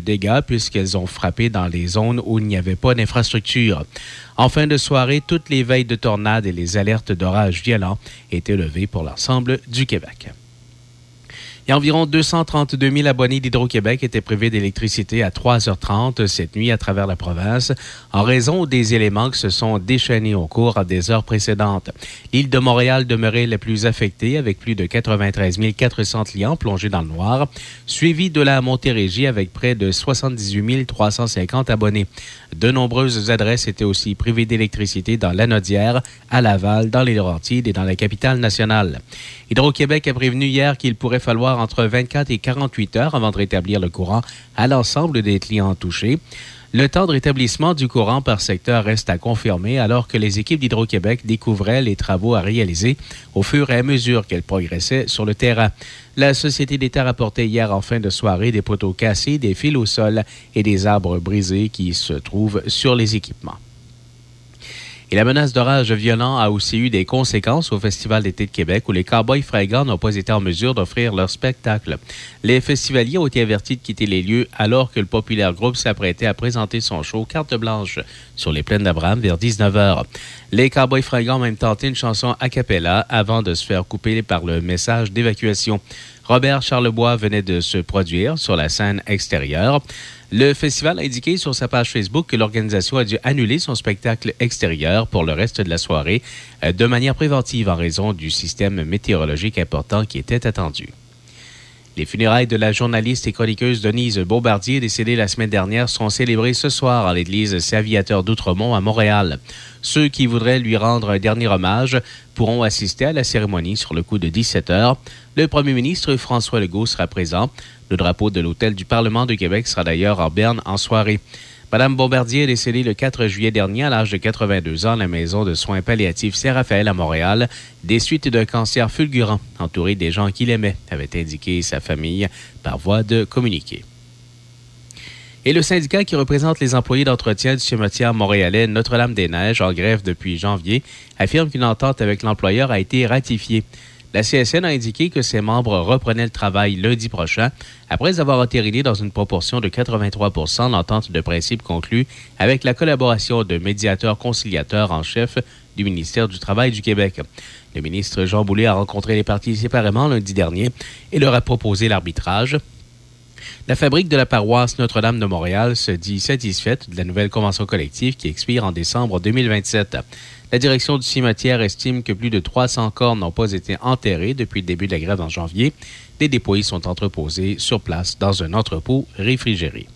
dégâts puisqu'elles ont frappé dans les zones où il n'y avait pas d'infrastructure. En fin de soirée, toutes les veilles de tornades et les alertes d'orages violents étaient levées pour l'ensemble du Québec. Et environ 232 000 abonnés d'Hydro-Québec étaient privés d'électricité à 3h30 cette nuit à travers la province en raison des éléments qui se sont déchaînés au cours des heures précédentes. L'île de Montréal demeurait la plus affectée avec plus de 93 400 clients plongés dans le noir, suivi de la Montérégie avec près de 78 350 abonnés. De nombreuses adresses étaient aussi privées d'électricité dans l'Anodière, à Laval, dans les Laurentides et dans la capitale nationale. Hydro-Québec a prévenu hier qu'il pourrait falloir entre 24 et 48 heures avant de rétablir le courant à l'ensemble des clients touchés. Le temps de rétablissement du courant par secteur reste à confirmer alors que les équipes d'Hydro-Québec découvraient les travaux à réaliser au fur et à mesure qu'elles progressaient sur le terrain. La Société d'État rapportait hier en fin de soirée des poteaux cassés, des fils au sol et des arbres brisés qui se trouvent sur les équipements. Et la menace d'orage violent a aussi eu des conséquences au Festival d'été de Québec où les Cowboys fringants n'ont pas été en mesure d'offrir leur spectacle. Les festivaliers ont été avertis de quitter les lieux alors que le populaire groupe s'apprêtait à présenter son show Carte blanche sur les plaines d'Abraham vers 19h. Les Cowboys fringants ont même tenté une chanson a cappella avant de se faire couper par le message d'évacuation. Robert Charlebois venait de se produire sur la scène extérieure. Le festival a indiqué sur sa page Facebook que l'organisation a dû annuler son spectacle extérieur pour le reste de la soirée euh, de manière préventive en raison du système météorologique important qui était attendu. Les funérailles de la journaliste et chroniqueuse Denise Beaubardier, décédée la semaine dernière, seront célébrées ce soir à l'église Saviateur d'Outremont à Montréal. Ceux qui voudraient lui rendre un dernier hommage pourront assister à la cérémonie sur le coup de 17 heures. Le premier ministre François Legault sera présent. Le drapeau de l'Hôtel du Parlement de Québec sera d'ailleurs en berne en soirée. Madame Bombardier est décédée le 4 juillet dernier à l'âge de 82 ans à la maison de soins palliatifs Saint-Raphaël à Montréal, des suites d'un cancer fulgurant, entouré des gens qu'il aimait, avait indiqué sa famille par voie de communiqué. Et le syndicat qui représente les employés d'entretien du cimetière montréalais Notre-Dame-des-Neiges, en grève depuis janvier, affirme qu'une entente avec l'employeur a été ratifiée. La CSN a indiqué que ses membres reprenaient le travail lundi prochain après avoir entériné dans une proportion de 83% l'entente de principe conclue avec la collaboration de médiateurs conciliateurs en chef du ministère du Travail du Québec. Le ministre Jean Boulet a rencontré les partis séparément lundi dernier et leur a proposé l'arbitrage. La fabrique de la paroisse Notre-Dame de Montréal se dit satisfaite de la nouvelle convention collective qui expire en décembre 2027. La direction du cimetière estime que plus de 300 corps n'ont pas été enterrés depuis le début de la grève en janvier. Des dépôts sont entreposés sur place dans un entrepôt réfrigéré.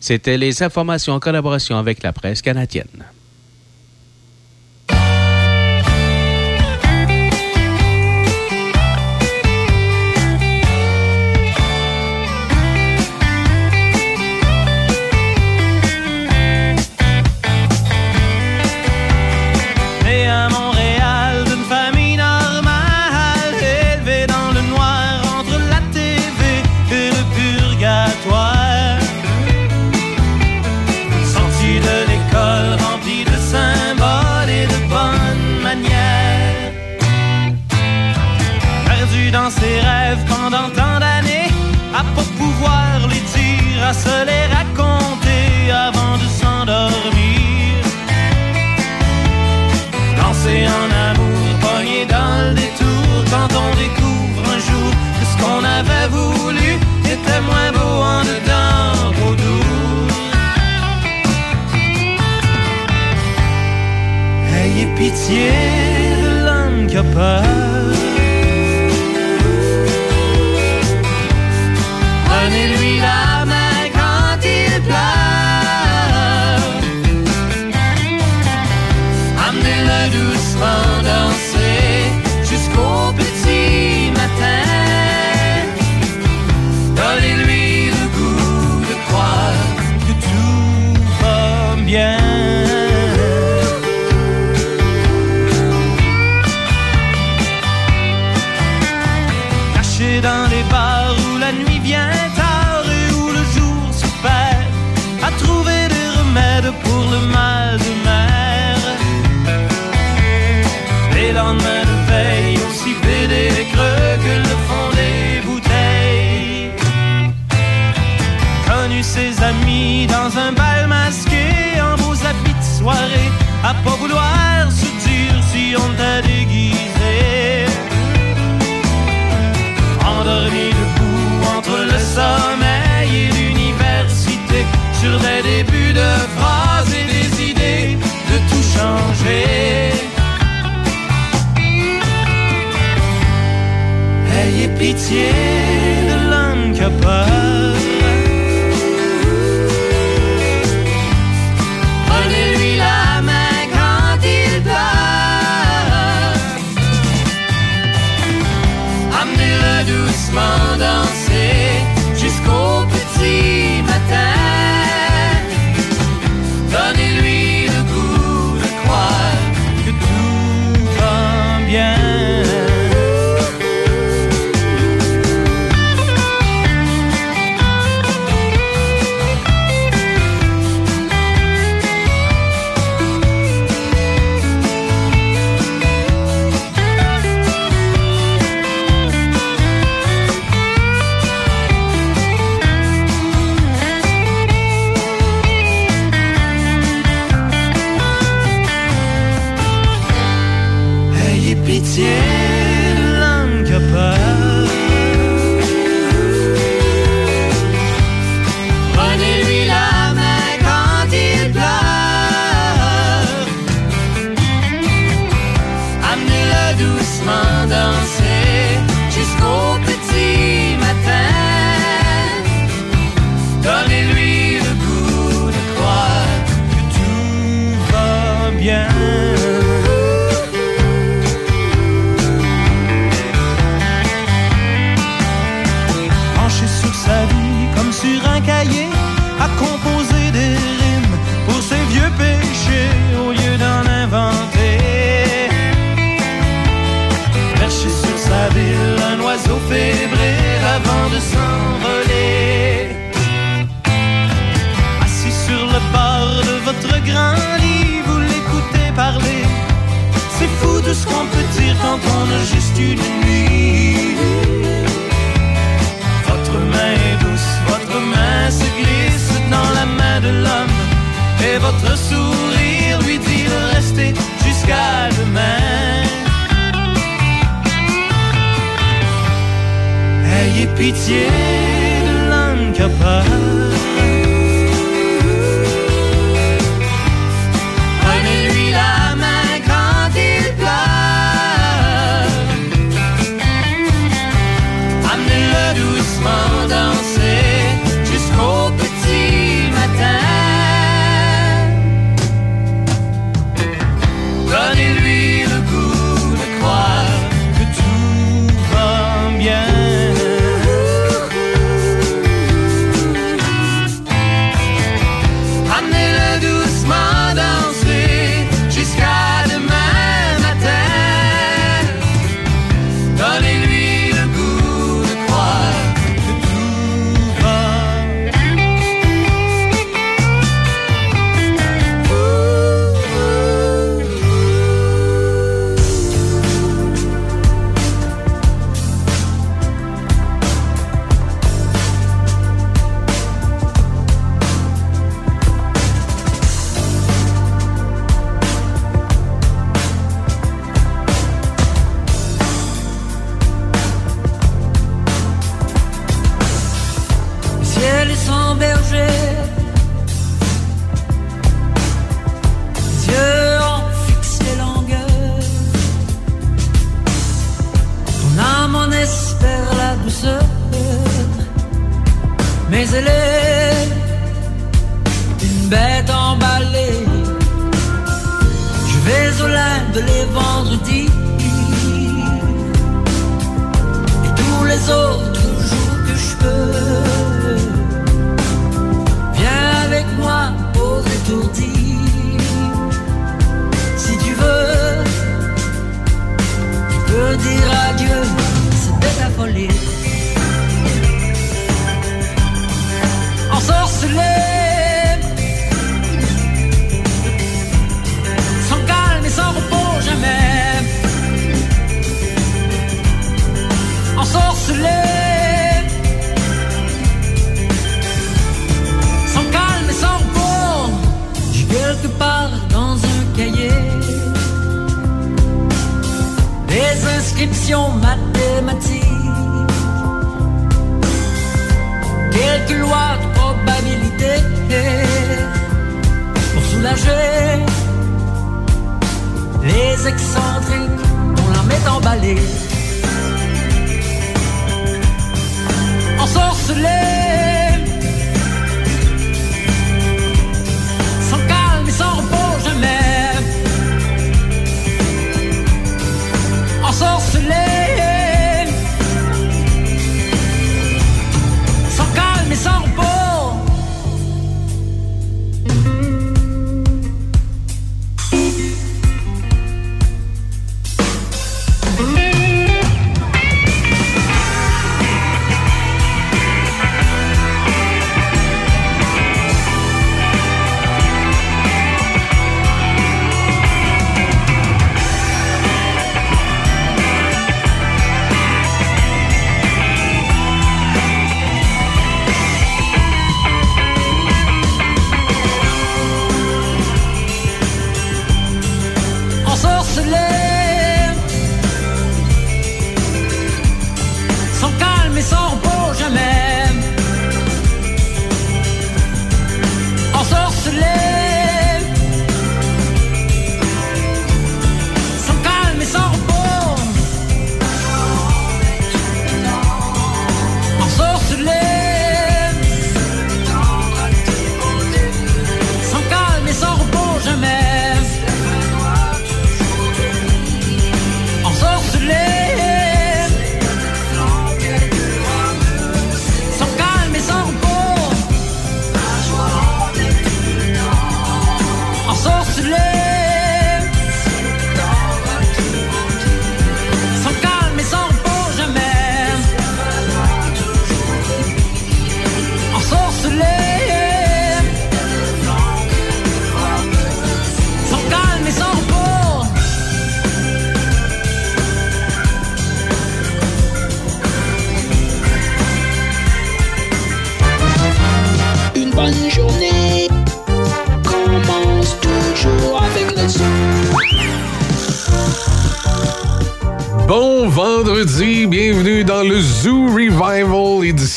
C'était les informations en collaboration avec la presse canadienne. Pitié de peur. pas vouloir se dire si on t'a déguisé. Endormi debout entre le sommeil et l'université, sur des débuts de phrases et des idées de tout changer. Ayez pitié de l'homme qui a peur.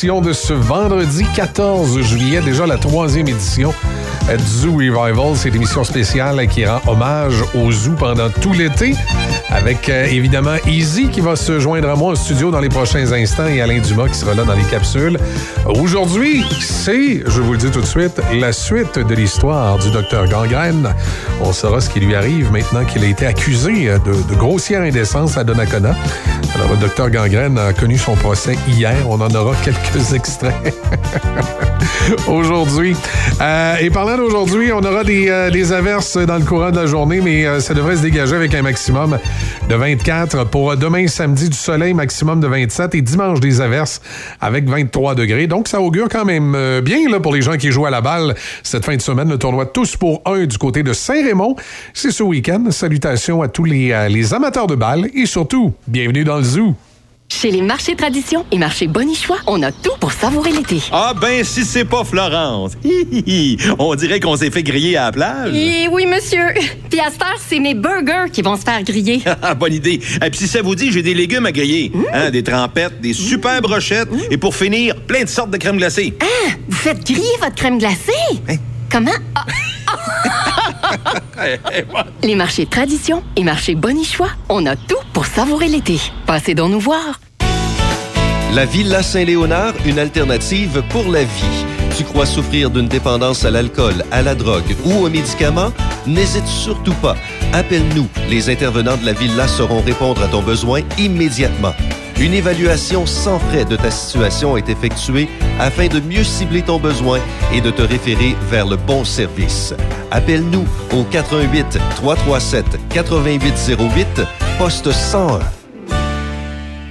De ce vendredi 14 juillet, déjà la troisième édition euh, du Zoo Revival, cette émission spéciale qui rend hommage au zoo pendant tout l'été, avec euh, évidemment Easy qui va se joindre à moi au studio dans les prochains instants et Alain Dumas qui sera là dans les capsules. Aujourd'hui, c'est, je vous le dis tout de suite, la suite de l'histoire du docteur Gangrène. On saura ce qui lui arrive maintenant qu'il a été accusé euh, de, de grossière indécence à Donnacona. Alors, le docteur Gangrène a connu son procès hier. On en aura quelques extraits aujourd'hui. Euh, et parlant d'aujourd'hui, on aura des, euh, averses dans le courant de la journée, mais euh, ça devrait se dégager avec un maximum de 24. Pour demain, samedi, du soleil, maximum de 27. Et dimanche, des averses avec 23 degrés. Donc, ça augure quand même euh, bien pour les gens qui jouent à la balle cette fin de semaine. Le tournoi Tous pour un du côté de Saint-Raymond. C'est ce week-end. Salutations à tous les, euh, les amateurs de balles et surtout, bienvenue dans le zoo. Chez les marchés tradition et marchés Bonichois, on a tout pour savourer l'été. Ah ben, si c'est pas Florence. Hi, hi, hi. On dirait qu'on s'est fait griller à la plage. Et oui, monsieur. Puis à cette heure, c'est mes burgers qui vont se faire griller. Ah, Bonne idée. Et puis si ça vous dit, j'ai des légumes à griller. Hein, des trempettes, des super brochettes et pour finir, plein de sortes de crème glacée. Ah, vous faites griller votre crème glacée? Hein? Comment? Ah. les marchés tradition et marchés Bonichois, on a tout pour savourer l'été. Passez donc nous voir. La Villa Saint-Léonard, une alternative pour la vie. Tu crois souffrir d'une dépendance à l'alcool, à la drogue ou aux médicaments? N'hésite surtout pas. Appelle-nous. Les intervenants de la Villa sauront répondre à ton besoin immédiatement. Une évaluation sans frais de ta situation est effectuée afin de mieux cibler ton besoin et de te référer vers le bon service. Appelle-nous au 88 337 8808 poste 101.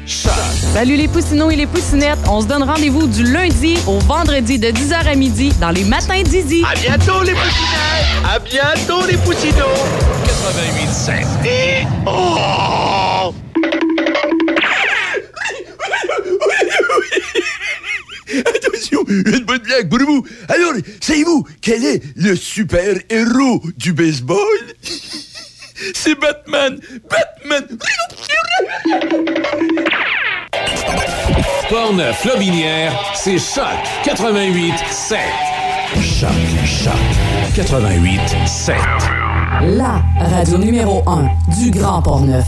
Salut les poussinots et les poussinettes. On se donne rendez-vous du lundi au vendredi de 10h à midi dans les matins d'Izzy. À bientôt les poussinettes! À bientôt les poussinots! 88.5. Et... Oh! Attention, une bonne blague pour vous. Alors, savez-vous quel est le super-héros du baseball? C'est Batman. Batman. Portneuf, Lobinière, c'est Choc 88 7. Choc, Choc 88 7. La radio numéro 1 du Grand Portneuf.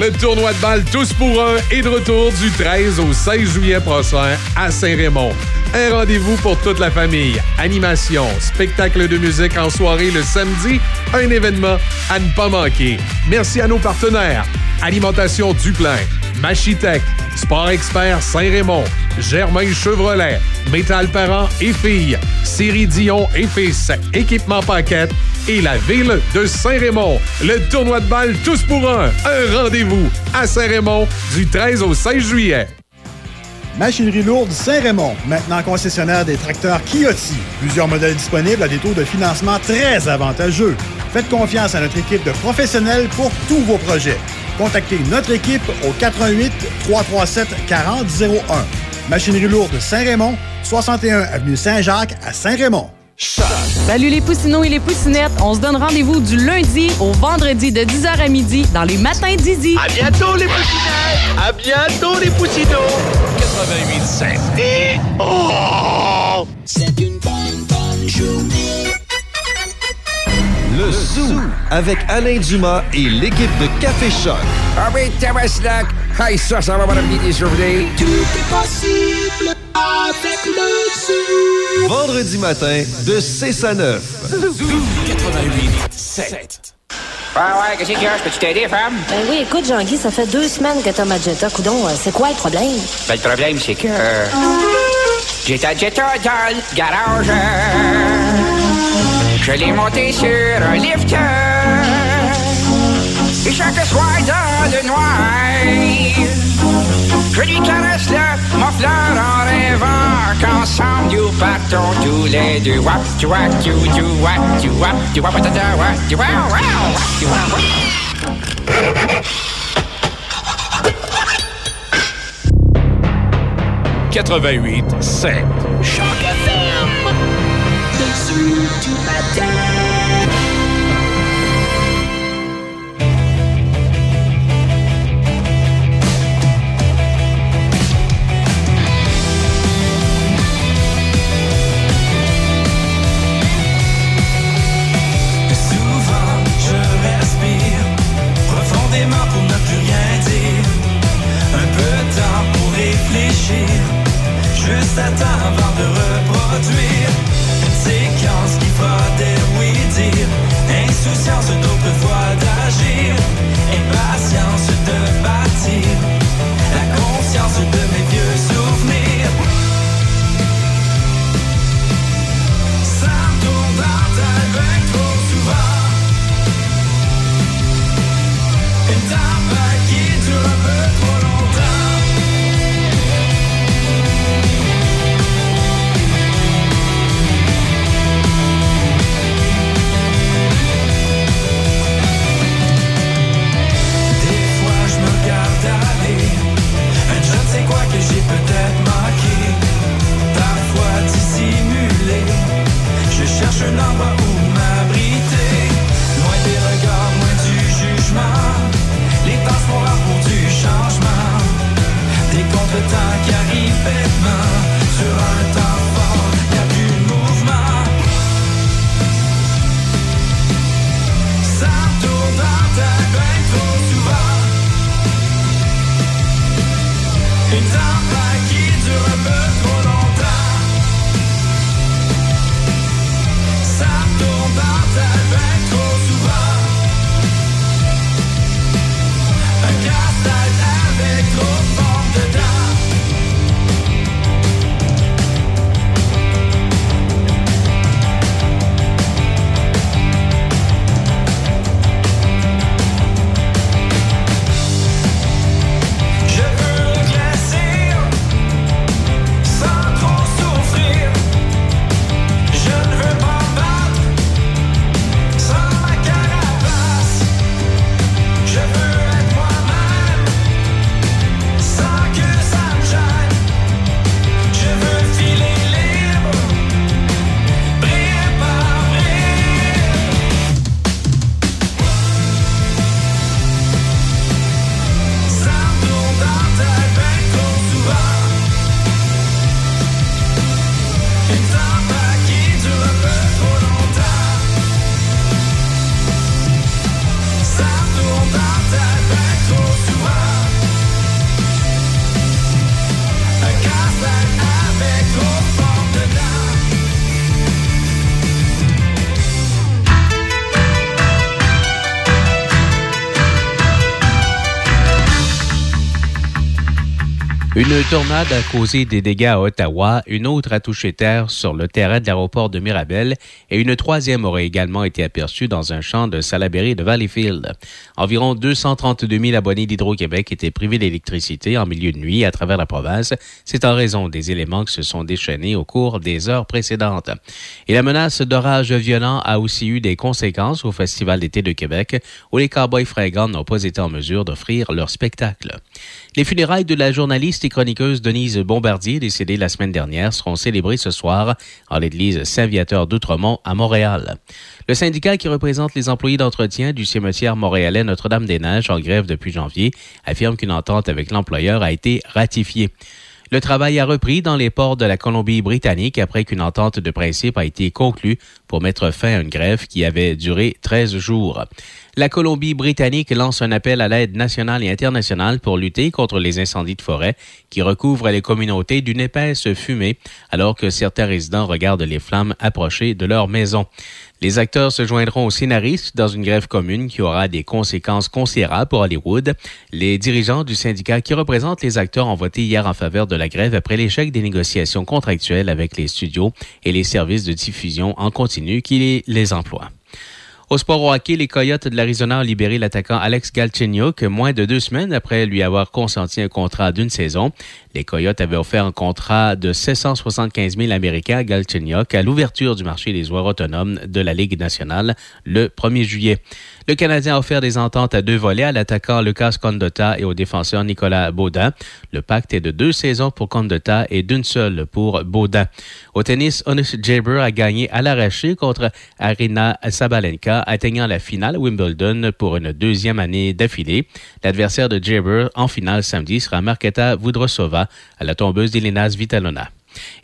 Le tournoi de balle Tous pour un est de retour du 13 au 16 juillet prochain à Saint-Raymond. Un rendez-vous pour toute la famille. Animation, spectacle de musique en soirée le samedi, un événement à ne pas manquer. Merci à nos partenaires. Alimentation Duplain, Machitech, Sport Expert Saint-Raymond, Germain Chevrolet, Métal Parents et Filles, Série Dion et Fils, Équipement Paquette et la ville de Saint-Raymond. Le tournoi de balle Tous pour un. Un rendez-vous à Saint-Raymond du 13 au 16 juillet. Machinerie lourde Saint-Raymond, maintenant concessionnaire des tracteurs Kioti. Plusieurs modèles disponibles à des taux de financement très avantageux. Faites confiance à notre équipe de professionnels pour tous vos projets. Contactez notre équipe au 88 337 4001. Machinerie lourde Saint-Raymond, 61 avenue Saint-Jacques à Saint-Raymond. Salut les poussinots et les poussinettes. On se donne rendez-vous du lundi au vendredi de 10h à midi dans les matins d'Izzy. À bientôt les poussinettes! À bientôt les poussinots! 88.7. Et... Oh! C'est une bonne, bonne journée. Le Zoo avec Alain Dumas et l'équipe de Café Choc. Ah oui, Tabaslac! Hey, ça, ça va, madame Guidi Surveillé. Tout est possible avec le zoo. Vendredi matin de 6 à 9. 88.7. Ouais, ouais, qu'est-ce qu'il y a? Je peux-tu t'aider, femme? Ben oui, écoute, Jean-Guy, ça fait deux semaines que t'as ma Jetta. Coudon, euh, c'est quoi le problème? Ben, le problème, c'est que. J'ai ta Jetta dans le garage. Je l'ai monté sur un lifter. Et chaque soir dans le noir, je lui caresse le muffleur en rêvant qu'ensemble nous partons tous les deux. Wap, tu wap, tu tu wap, tu wap, tu wap, patata, wap, tu wap, wap, tu wap, wap. 88 7. Choc Un peu tornade a causé des dégâts à Ottawa, une autre a touché terre sur le terrain de l'aéroport de Mirabel et une troisième aurait également été aperçue dans un champ de Salaberry de Valleyfield. Environ 232 000 abonnés d'Hydro-Québec étaient privés d'électricité en milieu de nuit à travers la province. C'est en raison des éléments qui se sont déchaînés au cours des heures précédentes. Et la menace d'orage violent a aussi eu des conséquences au Festival d'été de Québec où les Cowboys fringants n'ont pas été en mesure d'offrir leur spectacle. Les funérailles de la journaliste et chroniqueuse Denise Bombardier, décédée la semaine dernière, seront célébrées ce soir en l'église Saint-Viateur d'Outremont à Montréal. Le syndicat qui représente les employés d'entretien du cimetière montréalais Notre-Dame-des-Neiges en grève depuis janvier affirme qu'une entente avec l'employeur a été ratifiée. Le travail a repris dans les ports de la Colombie-Britannique après qu'une entente de principe a été conclue pour mettre fin à une grève qui avait duré 13 jours. La Colombie-Britannique lance un appel à l'aide nationale et internationale pour lutter contre les incendies de forêt qui recouvrent les communautés d'une épaisse fumée alors que certains résidents regardent les flammes approcher de leur maison. Les acteurs se joindront aux scénaristes dans une grève commune qui aura des conséquences considérables pour Hollywood. Les dirigeants du syndicat qui représentent les acteurs ont voté hier en faveur de la grève après l'échec des négociations contractuelles avec les studios et les services de diffusion en continu qui les emploient. Au sport au hockey, les Coyotes de l'Arizona ont libéré l'attaquant Alex Galchenyuk moins de deux semaines après lui avoir consenti un contrat d'une saison. Les Coyotes avaient offert un contrat de 775 000 Américains à Galchenyuk à l'ouverture du marché des joueurs autonomes de la Ligue nationale le 1er juillet. Le Canadien a offert des ententes à deux volets à l'attaquant Lucas Condotta et au défenseur Nicolas Baudin. Le pacte est de deux saisons pour Condotta et d'une seule pour Baudin. Au tennis, Honus Jaber a gagné à l'arraché contre Arina Sabalenka, atteignant la finale Wimbledon pour une deuxième année d'affilée. L'adversaire de Jaber en finale samedi sera Marketa Vudrosova à la tombeuse d'Elena Vitalona.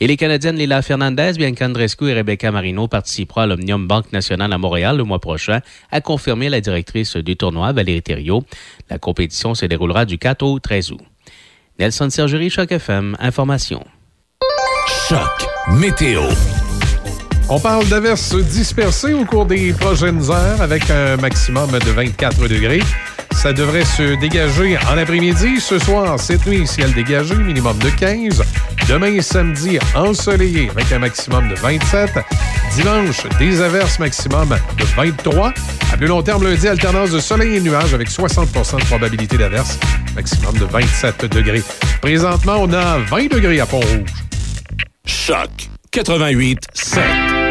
Et les Canadiennes Lila Fernandez, Bianca Andrescu et Rebecca Marino participeront à l'Omnium Banque Nationale à Montréal le mois prochain, a confirmé la directrice du tournoi, Valérie Thériault. La compétition se déroulera du 4 au 13 août. Nelson Sergerie, Choc FM, Information. Choc Météo. On parle d'averses dispersées au cours des prochaines heures avec un maximum de 24 degrés. Ça devrait se dégager en après-midi. Ce soir, cette nuit, ciel dégagé, minimum de 15. Demain, samedi, ensoleillé avec un maximum de 27. Dimanche, des averses maximum de 23. À plus long terme, lundi, alternance de soleil et nuages avec 60% de probabilité d'averse, maximum de 27 degrés. Présentement, on a 20 degrés à Pont-Rouge. Choc 88 7.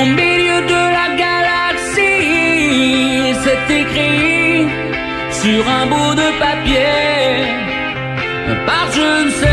Au milieu de la galaxie. C'est écrit sur un bout de papier par je ne sais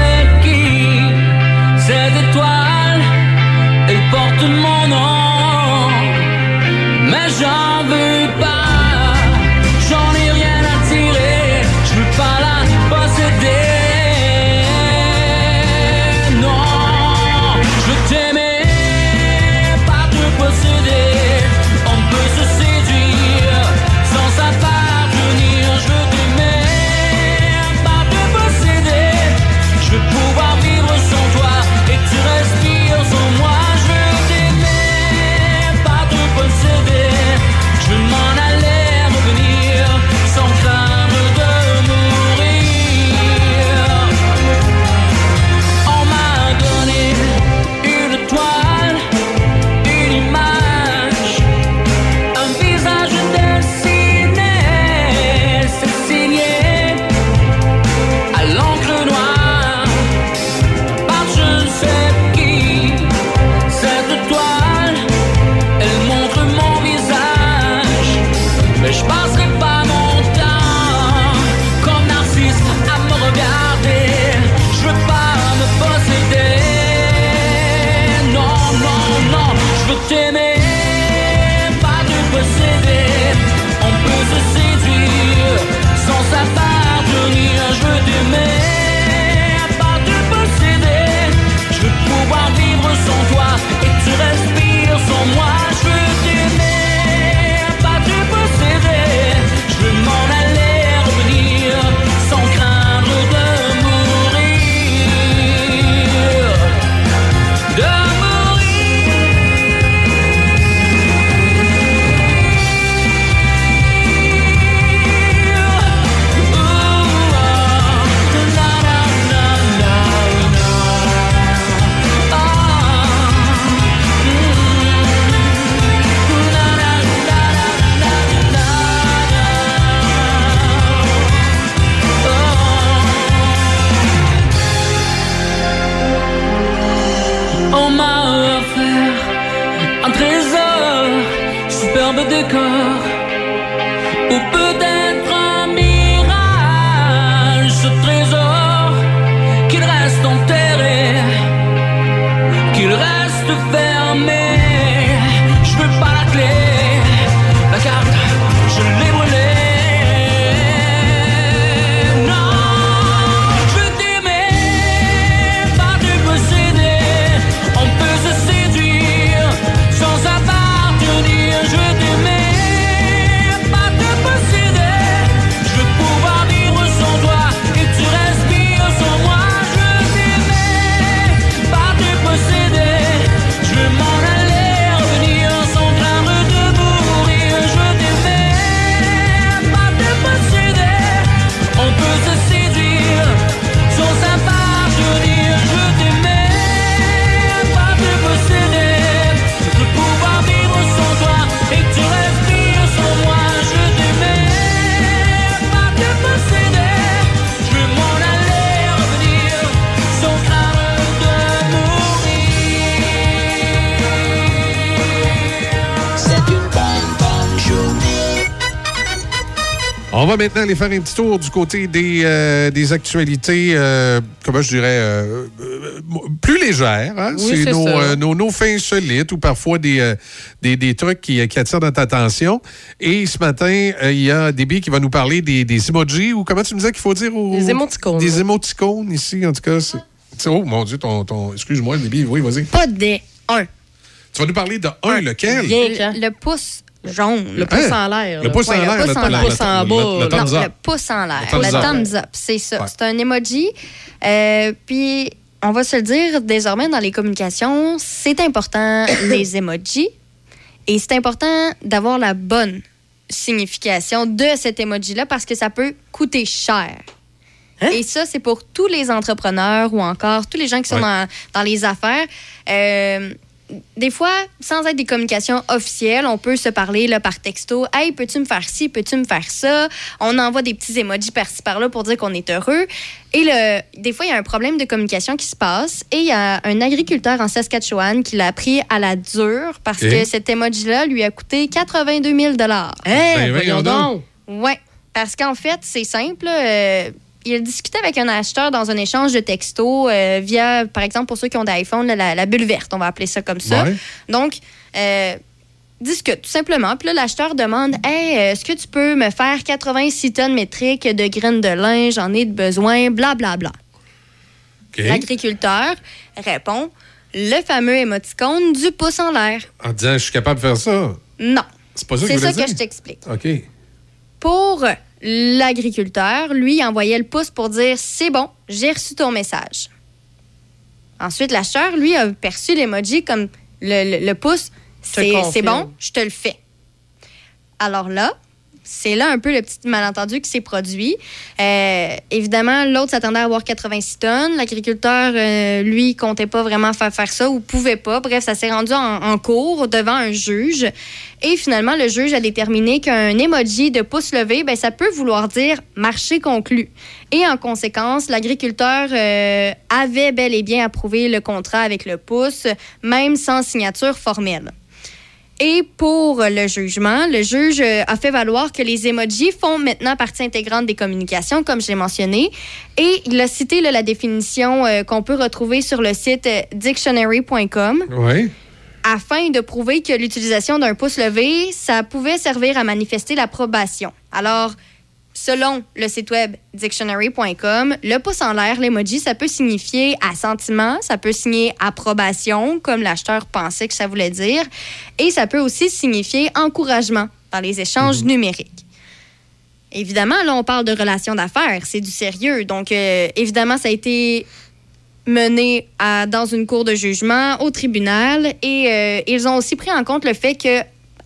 maintenant aller faire un petit tour du côté des, euh, des actualités, euh, comment je dirais, euh, plus légères. hein? Oui, c'est nos, ça. euh, nos, nos faits insolites ou parfois des, euh, des, des trucs qui, qui attirent notre attention. Et ce matin, euh, il y a Déby qui va nous parler des, des emojis ou comment tu me disais qu'il faut dire? Aux, Des émoticônes. Des émoticônes ici, en tout cas. Oh mon Dieu, ton, ton, excuse-moi, Déby, oui, vas-y. Pas des 1. Tu vas nous parler de un, lequel? Le, le pouce jaune. Le pouce en l'air. Le là. pouce en l'air, le pouce le- en l'air. le- pouce en bas, le- thumbs up. le pouce en l'air. Le thumbs up. c'est ça. C'est un emoji. Euh, puis, on va se le dire, désormais, dans les communications, c'est important, les emojis. Et c'est important d'avoir la bonne signification de cet emoji-là parce que ça peut coûter cher. Et ça, c'est pour tous les entrepreneurs ou encore tous les gens qui sont Ouais. dans, dans les affaires. Euh, des fois, sans être des communications officielles, on peut se parler là, par texto. Hey, peux-tu me faire ci, peux-tu me faire ça? On envoie des petits emojis par-ci par-là pour dire qu'on est heureux. Et le, des fois, il y a un problème de communication qui se passe. Et il y a un agriculteur en Saskatchewan qui l'a pris à la dure parce que cet emoji-là lui a coûté 82 000 Hein, Ben, voyons donc. oui, parce qu'en fait, c'est simple. euh, il a discuté avec un acheteur dans un échange de textos euh, via, par exemple, pour ceux qui ont là, la, la bulle verte, on va appeler ça comme ça. Ouais. Donc, euh, discute tout simplement. Puis là, l'acheteur demande Hey, euh, est-ce que tu peux me faire 86 tonnes métriques de graines de lin J'en ai de besoin, blablabla. OK. L'agriculteur répond Le fameux émoticône du pouce en l'air. En disant, je suis capable de faire ça. Non. C'est pas ça que ça que je t'explique. OK. Pour l'agriculteur, lui, envoyait le pouce pour dire c'est bon, j'ai reçu ton message. Ensuite, l'acheteur, lui, a perçu l'emoji comme le, le- le pouce, c'est bon, je te le fais. Alors là, c'est là un peu le petit malentendu qui s'est produit. Euh, évidemment, l'autre s'attendait à avoir 86 tonnes. L'agriculteur, euh, lui, comptait pas vraiment faire, faire ça ou pouvait pas. Bref, ça s'est rendu en, cours devant un juge. Et finalement, le juge a déterminé qu'un emoji de pouce levé, ben, ça peut vouloir dire marché conclu. Et en conséquence, l'agriculteur euh, avait bel et bien approuvé le contrat avec le pouce, même sans signature formelle. Et pour le jugement, le juge euh, a fait valoir que les emojis font maintenant partie intégrante des communications, comme je l'ai mentionné. Et il a cité là, la définition euh, qu'on peut retrouver sur le site euh, dictionary.com Oui. afin de prouver que l'utilisation d'un pouce levé, ça pouvait servir à manifester l'approbation. Alors, selon le site web dictionary.com, le pouce en l'air, l'emoji, ça peut signifier assentiment, ça peut signifier approbation, comme l'acheteur pensait que ça voulait dire, et ça peut aussi signifier encouragement dans les échanges numériques. Évidemment, là, on parle de relations d'affaires, c'est du sérieux. Donc, euh, évidemment, ça a été mené à- dans une cour de jugement au tribunal et euh, ils ont aussi pris en compte le fait que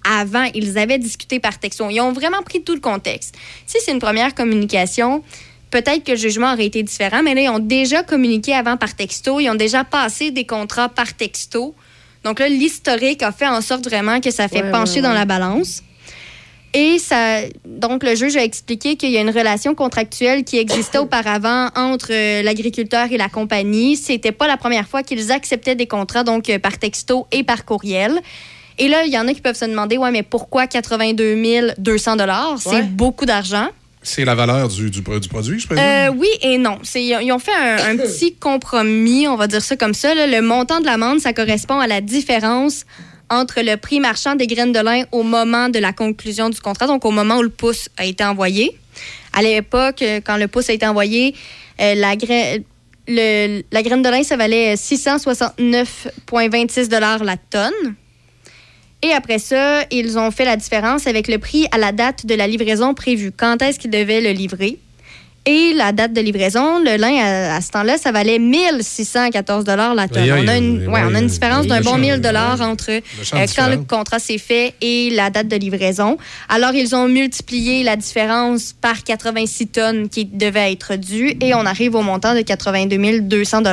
avant ils avaient discuté par texto. Ils ont vraiment pris tout le contexte. Si c'est une première communication, peut-être que le jugement aurait été différent, mais là ils ont déjà communiqué avant par texto, ils ont déjà passé des contrats par texto. Donc là l'historique a fait en sorte vraiment que ça fait Ouais, pencher ouais, dans la balance. Et ça, donc le juge a expliqué qu'il y a une relation contractuelle qui existait auparavant entre euh, l'agriculteur et la compagnie. C'était pas la première fois qu'ils acceptaient des contrats, donc euh, par texto et par courriel. Et là, il y en a qui peuvent se demander, ouais, mais pourquoi 82 200 dollars? C'est Ouais. beaucoup d'argent. C'est la valeur du, du, pro- du produit, je présume? Euh, oui et non. Ils ont- fait un, un petit compromis, on va dire ça comme ça. là. Le montant de l'amende, ça correspond à la différence entre le prix marchand des graines de lin au moment de la conclusion du contrat, donc au moment où le pouce a été envoyé. À l'époque, euh, quand le pouce a été envoyé, euh, la, gra- le- la graine de lin, ça valait 669,26 la tonne. Et après ça, ils ont fait la différence avec le prix à la date de la livraison prévue. Quand est-ce qu'ils devaient le livrer? Et la date de livraison, le lin, à, à ce temps-là, ça valait 1614 la tonne. On, a une, ouais, on a une différence d'un bon méchant, 1000 entre euh, quand le contrat s'est fait et la date de livraison. Alors, ils ont multiplié la différence par 86 tonnes qui devaient être dues et on arrive au montant de 82 200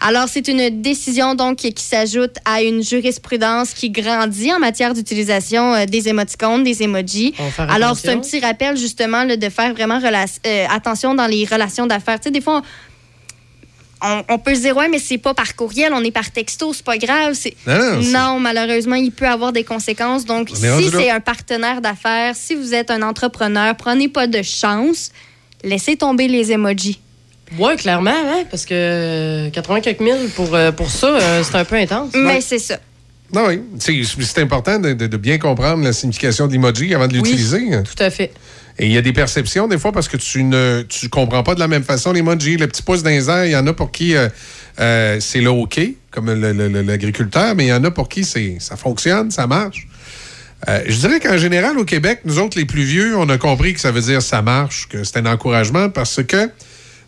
Alors, c'est une décision donc qui s'ajoute à une jurisprudence qui grandit en matière d'utilisation euh, des émoticônes, des emojis. Alors, c'est un petit rappel justement là, de faire vraiment rela- euh, attention dans les relations d'affaires. Tu sais, des fois, on, on peut se dire, ouais, mais c'est pas par courriel, on est par texto, c'est pas grave. Non, non, malheureusement, il peut avoir des conséquences. Donc, si c'est un partenaire d'affaires, si vous êtes un entrepreneur, prenez pas de chance, laissez tomber les emojis. Oui, clairement, hein, parce que euh, 80 quelques mille pour, euh, pour ça, euh, c'est un peu intense. Mais c'est ça. Non, oui. C'est important de, de- de bien comprendre la signification de l'emoji avant de l'utiliser. Tout à fait. Et il y a des perceptions, des fois, parce que tu ne tu comprends pas de la même façon l'emoji. Le petit pouce dans les il y en a pour qui euh, euh, c'est le OK, comme l'agriculteur, mais il y en a pour qui ça fonctionne, ça marche. Euh, je dirais qu'en général, au Québec, nous autres, les plus vieux, on a compris que ça veut dire ça marche, que c'est un encouragement, parce que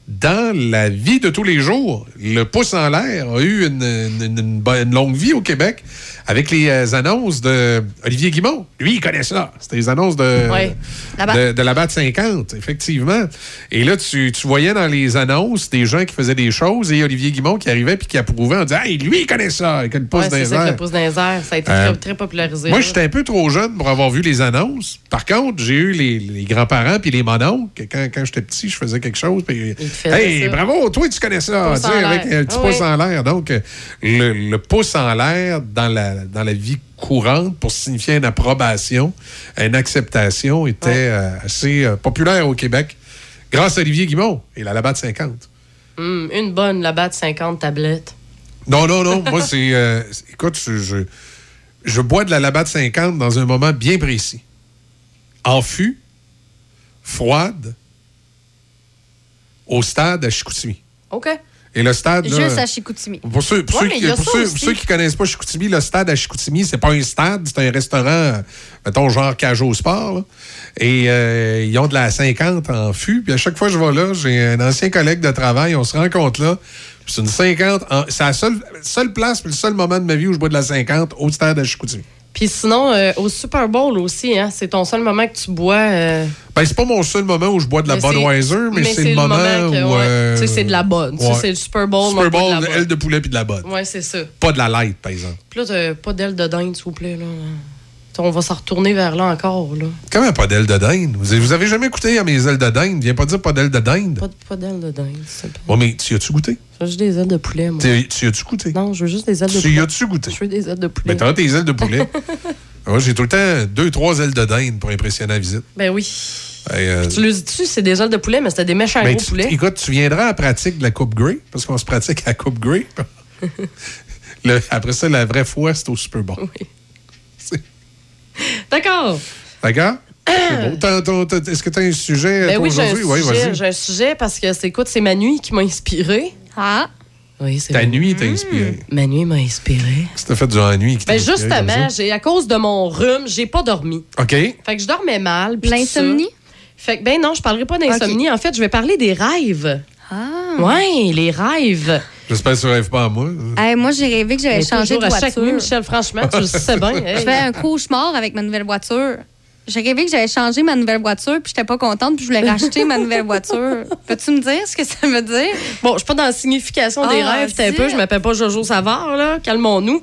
dans la vie de tous les jours, le pouce en l'air a eu une, une- une longue vie au Québec avec les euh, annonces de Olivier Guimont. Lui, il connaît ça. C'était les annonces de, de, de la BAT 50, effectivement. Et là, tu, tu voyais dans les annonces des gens qui faisaient des choses et Olivier Guimont qui arrivait puis qui approuvait en disant Hey, lui, il connaît ça, avec le pouce Ouais, dans c'est les ça, airs. le pouce dans les airs. Ça a été Euh, très, très popularisé. Moi, j'étais un peu trop jeune pour avoir vu les annonces. Par contre, j'ai eu les, les grands-parents puis les mononcles. Quand, quand j'étais petit, je faisais quelque chose. Puis, hey, ça. bravo, toi, tu connais ça. Avec un petit Ah pouce oui. en l'air. Donc, le, le pouce en l'air dans la, dans la vie courante pour signifier une approbation, une acceptation était euh, assez euh, populaire au Québec grâce à Olivier Guimont et la Labatte 50. Hum, une bonne, la batte 50 tablettes. Non, non, non. Moi, c'est. euh, écoute, je, je, je bois de la Labatte 50 dans un moment bien précis. En fût, froide, au stade à Chicoutimi. OK. Et le stade. là, Juste à Chicoutimi. Pour ceux, pour Ouais, ceux mais qui, pour ça ceux- aussi. pour ceux qui connaissent pas Chicoutimi, le stade à Chicoutimi, c'est pas un stade, c'est un restaurant, mettons, genre au sport. là. Et euh, ils ont de la 50 en fût. Puis à chaque fois que je vais là, j'ai un ancien collègue de travail, on se rencontre là. C'est une 50. en- C'est la seule, seule place, puis le seul moment de ma vie où je bois de la 50 au stade à Chicoutimi. Puis sinon, euh, au Super Bowl aussi, hein, c'est ton seul moment que tu bois. euh, Ben, c'est pas mon seul moment où je bois de la mais Budweiser, mais, c'est le moment, que, où. euh, tu sais, c'est de la bonne. Tu sais, ouais. c'est le Super Bowl. Super Bowl, aile de poulet puis de la bonne. Ouais, c'est ça. Pas de la light, par exemple. Puis là, pas d'aile de dinde, s'il vous plaît. Là. On va s'en retourner vers là encore. Là. Comment pas d'aile de dinde? Vous avez, vous avez jamais goûté à mes ailes de dinde? Viens pas dire pas d'aile de dinde. Pas, pas d'aile de dinde. s'il te plaît. Bon, mais tu y as-tu goûté? Je veux juste des ailes de poulet, moi. Tu tu as-tu goûté? Non, je veux juste des ailes de Tu poulet. y as-tu goûté? Je veux des ailes de poulet. Mais t'as tes ailes de poulet. Moi, j'ai tout le temps deux, trois ailes de dinde pour impressionner la visite. Ben oui. Euh, Tu le dis-tu, c'est des ailes de poulet, mais c'était des méchants ben, gros tu- poulets. écoute, tu viendras à la pratique de la Coupe Grey, parce qu'on se pratique à la Coupe Grey. Le- après ça, la vraie foi, c'est au Super Bowl. D'accord. D'accord? Est-ce que tu as un sujet Ben oui, aujourd'hui? Oui, vas-y. j'ai un sujet parce que, c'est écoute, c'est ma nuit qui m'a inspiré. Ah. Oui, c'est Ta bon. nuit t'a inspiré. Ma nuit m'a inspiré. T'as fait durant la nuit qui t'a Ben justement, j'ai à cause de mon rhume, j'ai pas dormi. OK. Fait que je dormais mal. L'insomnie? Fait que ben non, je parlerai pas d'insomnie. En fait, je vais parler des rêves. Ah. Ouais, les rêves. J'espère que tu rêves pas à moi. Hey, moi, j'ai rêvé que j'avais Mais changé de toujours à chaque voiture. nuit, Michel, franchement, tu le sais bien. hey. Je fais un cauchemar avec ma nouvelle voiture. J'ai rêvé que j'avais changé ma nouvelle voiture, puis j'étais pas contente, puis je voulais racheter ma nouvelle voiture. Peux-tu me dire ce que ça veut dire? Bon, je suis pas dans la signification des Ah, rêves, t'es un peu, je m'appelle pas Jojo Savard, là, calmons-nous.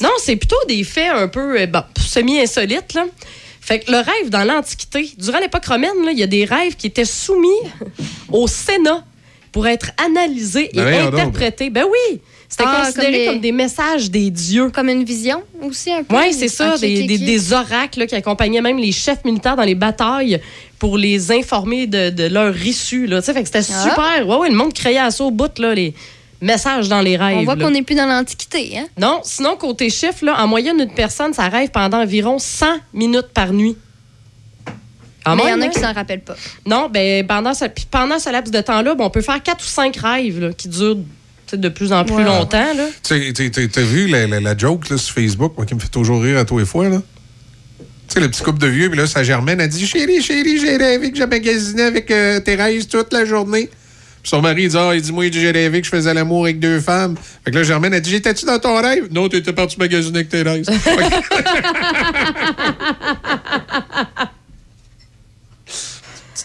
Non, c'est plutôt des faits un peu, euh, bon, semi-insolites, là. Fait que le rêve dans l'Antiquité, durant l'époque romaine, il y a des rêves qui étaient soumis au Sénat pour être analysés et Ben voyons donc. interprétés. Ben oui! C'était Ah, considéré comme comme des- messages des dieux. Comme une vision aussi, un peu? Oui, c'est ça, des, des- oracles là, qui accompagnaient même les chefs militaires dans les batailles pour les informer de, de leur issue. Là. Tu sais, Fait que c'était Ah. super. Ouais, ouais, le monde créait à ça au bout, là, les messages dans les rêves. On voit là. qu'on n'est plus dans l'Antiquité, hein? Non, sinon, côté chiffre, là, en moyenne, une personne, ça rêve pendant environ 100 minutes par nuit. Mais il y en a hein? qui s'en rappellent pas. Non, ben pendant ce, pendant ce laps de temps-là, ben, on peut faire quatre ou cinq rêves là, qui durent de plus en plus longtemps. Là. Tu t'as vu la, la- la joke là, sur Facebook, moi, qui me fait toujours rire à tous les fois, là? Tu sais, le petit couple de vieux, puis là, sa Germaine a dit Chérie, chérie, j'ai rêvé que je magasinais avec euh, Thérèse toute la journée. Puis son mari, il dit Ah, il dit Moi, il dit, j'ai rêvé que je faisais l'amour avec deux femmes. Fait que là, Germaine a dit J'étais-tu dans ton rêve? Non, t'étais parti magasiner avec Thérèse.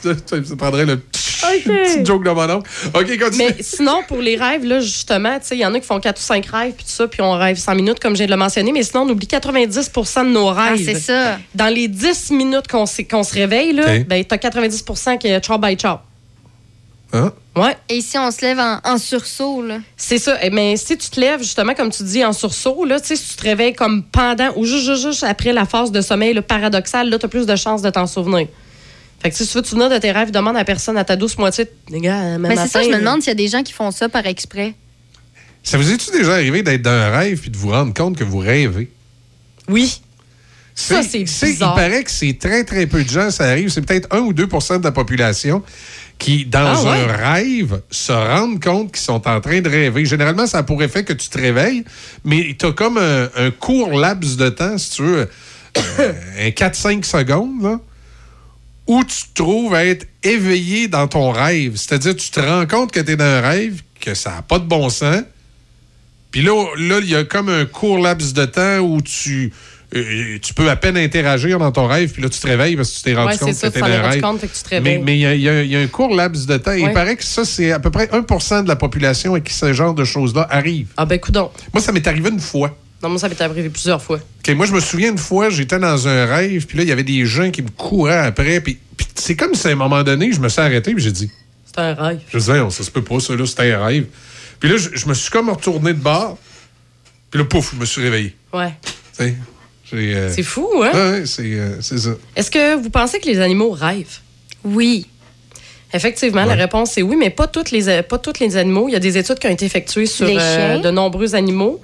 tu, tu- tu prendrais le petit joke de mon oncle. OK, continue. Mais sinon, pour les rêves, là, justement, tu sais, il y en a qui font quatre ou cinq rêves, puis tout ça, puis on rêve 100 minutes, comme je viens de le mentionner. Mais sinon, on oublie 90% de nos rêves. Ah, c'est ça. Dans les 10 minutes qu'on qu'on se réveille, là, ben, t'as 90% qui est chop by chop. Hein? Ouais. Et si on se lève en, en sursaut, là? C'est ça. Eh, Mais si tu te lèves, justement, comme tu dis, en sursaut, là, tu sais, si tu te réveilles comme pendant ou juste, juste, juste après la phase de sommeil là, paradoxal, là, tu as plus de chances de t'en souvenir. Fait que si tu veux te souvenir de tes rêves, demande à personne, à ta douce moitié, les gars, même Mais c'est ça, je me demande s'il y a des gens qui font ça par exprès. Ça vous est-tu déjà arrivé d'être dans un rêve puis de vous rendre compte que vous rêvez? Oui. Ça, c'est Il bizarre. paraît que c'est très, très peu de gens, ça arrive. C'est peut-être 1 ou 2% de la population qui, dans Ah, ouais? un rêve, se rendent compte qu'ils sont en train de rêver. Généralement, ça a pour effet que tu te réveilles, mais tu as comme un, un court laps de temps, si tu veux, euh, un 4-5 secondes, là, où tu te trouves à être éveillé dans ton rêve. C'est-à-dire, tu te rends compte que tu es dans un rêve, que ça n'a pas de bon sens. Puis là, là, il y a comme un court laps de temps où tu, euh, tu peux à peine interagir dans ton rêve, puis là, tu te réveilles parce que tu t'es rendu Ouais, compte ça, que tu dans un rêve. compte, fait que tu te mais il y, a- il y a- il y a un court laps de temps. et. Il paraît que ça, c'est à peu près 1% de la population à qui ce genre de choses-là arrive. Ah ben, coudon. Moi, ça m'est arrivé une fois. Non, moi, ça m'est arrivé plusieurs fois. OK, moi, je me souviens une fois, j'étais dans un rêve, puis là, il y avait des gens qui me couraient après, puis, puis c'est comme si à un moment donné, je me suis arrêté, puis j'ai dit, C'est un rêve. je disais, Non, ça se peut pas, ça, là, c'était un rêve. Puis là, je, je me suis comme retourné de bord, puis là, pouf, je me suis réveillé. Ouais. Tu sais, j'ai, euh, C'est fou, hein? Ouais, ouais, c'est, euh, c'est ça. Est-ce que vous pensez que les animaux rêvent? Oui. Effectivement, la réponse est oui, mais pas toutes les pas tous les animaux. Il y a des études qui ont été effectuées sur euh, de nombreux animaux.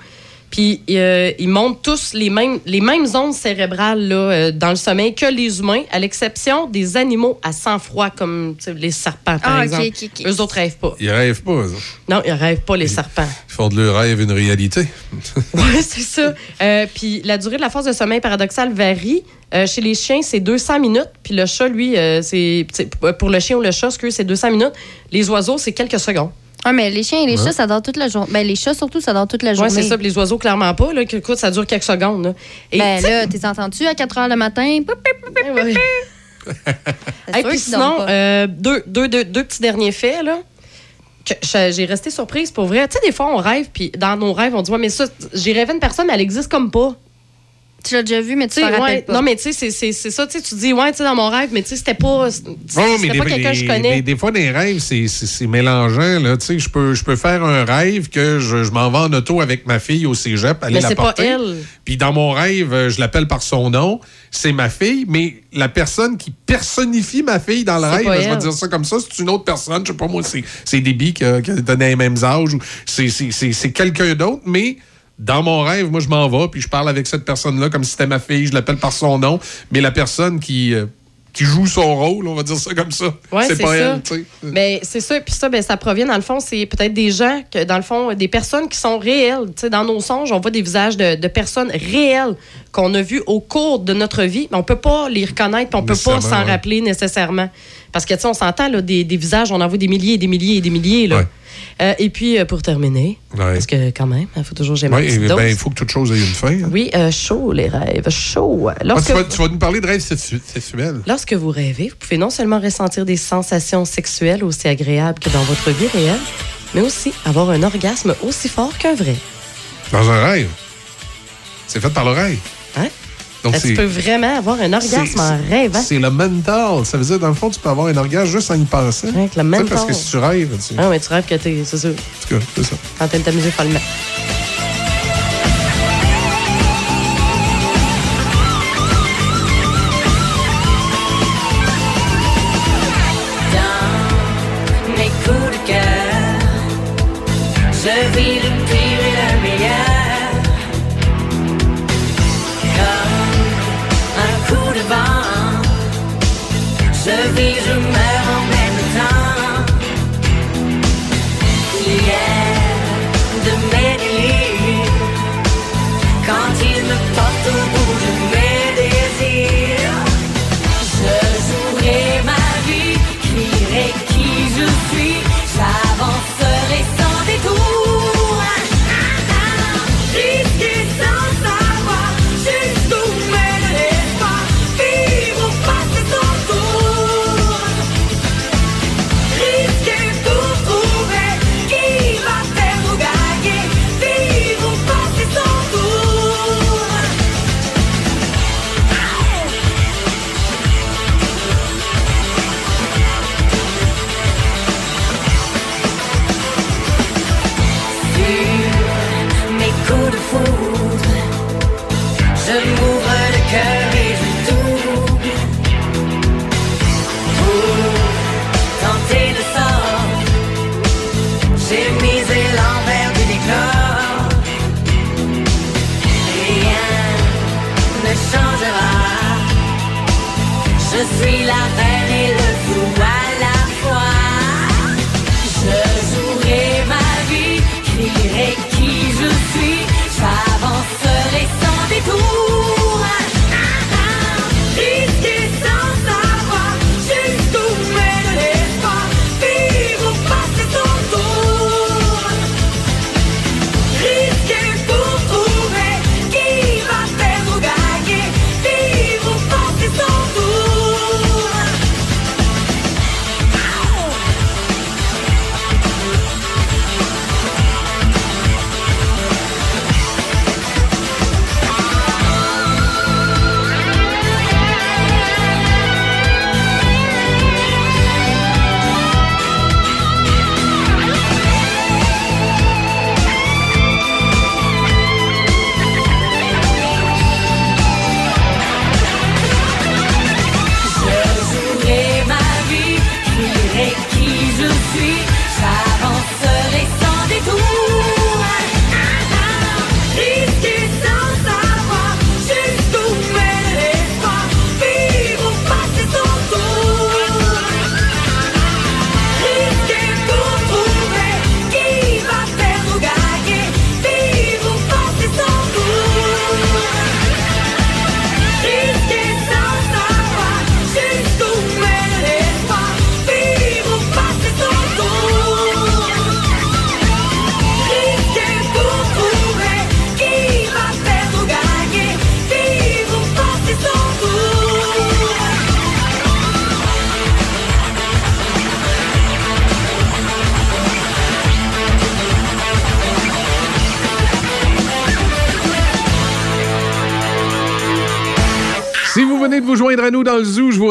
Puis euh, ils montrent tous les mêmes les mêmes ondes cérébrales là, euh, dans le sommeil que les humains, à l'exception des animaux à sang froid comme les serpents par Ah, exemple. Eux autres rêvent pas. Ils rêvent pas, eux autres. Non, ils rêvent pas les serpents. Ils font de leur rêve une réalité. Oui, c'est ça. Euh, puis la durée de la phase de sommeil paradoxal varie. Euh, chez les chiens, c'est 200 minutes. Puis le chat, lui, euh, c'est c'est- pour le chien ou le chat, ce que c'est 200 minutes. Les oiseaux, c'est quelques secondes. Ah, mais les chiens et les Ouais. chats, ça dort toute la journée. Ben, les chats, surtout, ça dort toute la Oui, journée. c'est ça. Puis les oiseaux, clairement pas. Là, écoute, ça dure quelques secondes. Là. Et, ben là, t'es entendu à 4 h le matin? Ouais, ouais. Hey, sûr puis sinon, euh, deux, deux, deux, deux petits derniers faits, là. J'ai resté surprise pour vrai. Tu sais, des fois, on rêve, puis dans nos rêves, on dit, ouais, mais ça, j'ai rêvé une personne, mais elle existe comme pas. Tu l'as déjà vu, mais tu sais, ouais, pas. Non, mais tu sais, c'est- c'est c'est ça, tu sais, tu dis, ouais, tu sais, dans mon rêve, mais tu sais, c'était pas, c'était Oh, mais pas des, quelqu'un que je des- connais. Des, des fois, des rêves, c'est- c'est c'est mélangeant. Là. Tu sais, Je peux, je peux faire un rêve que je, je m'en vais en auto avec ma fille au cégep, aller Mais la c'est pas porter. elle. Puis dans mon rêve, euh, je l'appelle par son nom. C'est ma fille, mais la personne qui personnifie ma fille dans le rêve, je vais dire ça comme ça, c'est une autre personne. Je sais pas moi, c'est c'est Déby qui a, qui a donné les mêmes âges c'est quelqu'un d'autre, mais. Dans mon rêve, moi, je m'en vais, puis je parle avec cette personne-là comme si c'était ma fille, je l'appelle par son nom, mais la personne qui, euh, qui joue son rôle, on va dire ça comme ça, Ouais, c'est pas ça. elle, tu sais. Mais c'est ça, puis ça, ben, ça provient, dans le fond, c'est peut-être des gens, que, dans le fond, des personnes qui sont réelles. Tu sais, dans nos songes, on voit des visages de, de personnes réelles qu'on a vues au cours de notre vie, mais on peut pas les reconnaître, puis on peut pas s'en ouais. rappeler nécessairement. Parce que, tu sais, on s'entend, là, des, des visages, on en voit des milliers et des milliers et des milliers, là. Euh, et puis, euh, pour terminer, Ouais. parce que quand même, il faut toujours j'aime Ouais, ben, il faut que toute chose ait une fin. hein. Oui, euh, chaud, les rêves, chaud. Ah, Lorsque, tu, vas, tu vas nous parler de rêves sexu- sexuels. lorsque vous rêvez, vous pouvez non seulement ressentir des sensations sexuelles aussi agréables que dans votre vie réelle, mais aussi avoir un orgasme aussi fort qu'un vrai. Dans un rêve. C'est fait par l'oreille. Hein? Donc, Ben, tu peux vraiment avoir un orgasme en rêvant? C'est le mental. Ça veut dire, dans le fond, tu peux avoir un orgasme juste en y pensant. Avec le mental. Parce que si tu rêves, tu... Ah, mais tu rêves que t'es. C'est sûr. En tout cas, c'est ça. En train de t'amuser follement.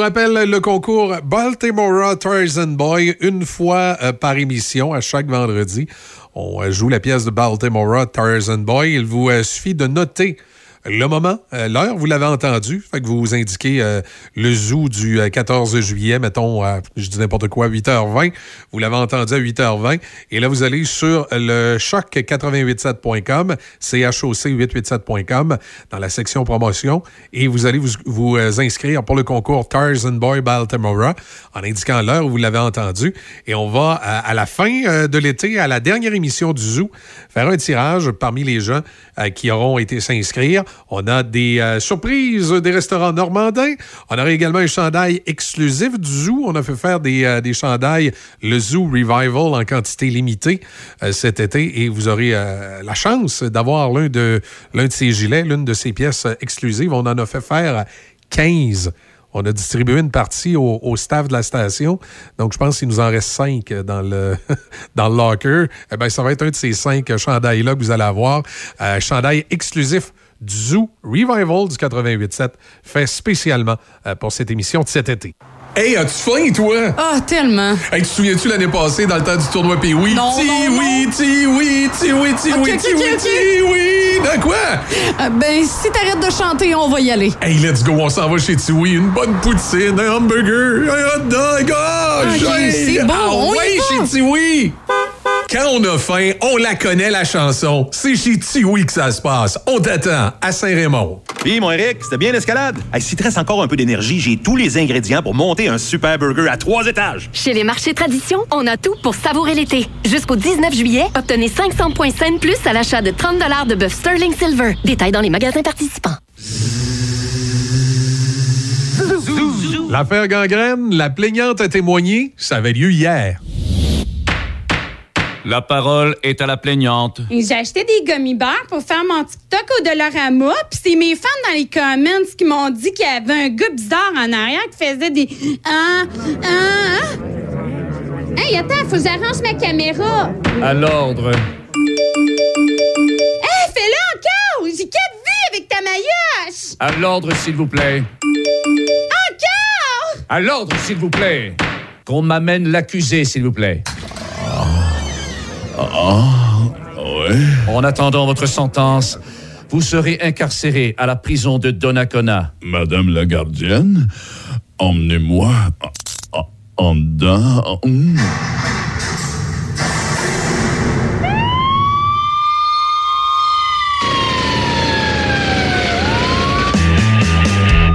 Rappelle le concours Baltimore Tarzan Boy, une fois euh, par émission, à chaque vendredi. On euh, joue la pièce de Baltimore Tarzan Boy. Il vous euh, suffit de noter le moment, euh, l'heure, vous l'avez entendu. Fait vous indiquez euh, le zoo du euh, 14 juillet, mettons, à, je dis n'importe quoi, 8h20. Vous l'avez entendu à 8h20. Et là, vous allez sur le choc887.com, choc887.com, dans la section promotion, et vous allez vous, vous euh, inscrire pour le concours Tarzan Boy Baltimore en indiquant l'heure où vous l'avez entendu. Et on va, à, la fin euh, de l'été, à la dernière émission du zoo, faire un tirage parmi les gens euh, qui auront été s'inscrire. On a des euh, surprises des restaurants normandins. On aura également un chandail exclusif du zoo. On a fait faire des, euh, chandails, le Zoo Revival en quantité limitée euh, cet été. Et vous aurez la chance d'avoir l'un de, ces gilets, l'une de ces pièces exclusives. On en a fait faire 15. On a distribué une partie au, au staff de la station. Donc, je pense qu'il nous en reste cinq dans le, dans le locker. Eh bien, ça va être un de ces cinq chandails-là que vous allez avoir. Euh, chandail exclusif du Zoo Revival du 88.7 fait spécialement euh, pour cette émission de cet été. Hey, as-tu faim, toi? Ah, tellement. Hey, tu te souviens-tu l'année passée, dans le temps du tournoi Pee oui Non, Ti non, oui, ti oui, ti oui, ti oui, ti oui, ti oui. De quoi? Euh, ben, si t'arrêtes de chanter, on va y aller. Hey, let's go, on s'en va chez Tiwi. Une bonne poutine, un hamburger, un hot dog. Oh, Ok, hey, c'est bon, ah on y ouais, va. chez Tiwi. Quand on a faim, on la connaît, la chanson. C'est chez Tiwi que ça se passe. On t'attend à Saint-Raymond. Puis, mon Eric, c'était bien l'escalade? Hey, S'il te reste encore un peu d'énergie, j'ai tous les ingrédients pour monter un super burger à trois étages. Chez les marchés Tradition, on a tout pour savourer l'été. Jusqu'au 19 juillet, obtenez 500 points scène plus à l'achat de 30 de bœuf Sterling Silver. Détails dans les magasins participants. L'affaire gangrène, la plaignante a témoigné, ça avait lieu hier. La parole est à la plaignante. J'ai acheté des gummy bears pour faire mon TikTok au Dollarama, puis c'est mes fans dans les comments qui m'ont dit qu'il y avait un gars bizarre en arrière qui faisait des ah ah ah. Hey, attends, faut que j'arrange ma caméra. À l'ordre. Hey, fais-le encore! J'ai quatre vies avec ta maillotche! À l'ordre, s'il vous plaît. Encore! À l'ordre, s'il vous plaît. Qu'on m'amène l'accusé, s'il vous plaît. Ah, ouais. En attendant votre sentence, vous serez incarcéré à la prison de Donnacona. Madame la gardienne, emmenez-moi en- en- dedans. Hum.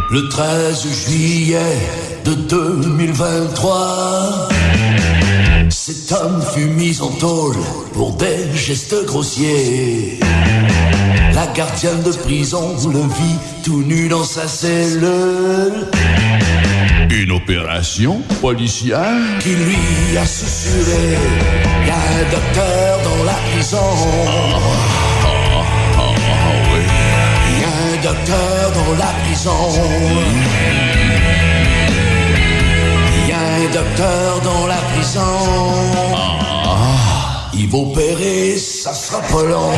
Le 13 juillet de 2023, cet homme fut mis en tôle pour des gestes grossiers. La gardienne de prison le vit tout nu dans sa cellule. Une opération policière? Qui lui a susurré Y a un docteur dans la prison. Y a un docteur dans la prison. Docteur dans la prison. Il va opérer, ça sera pas long.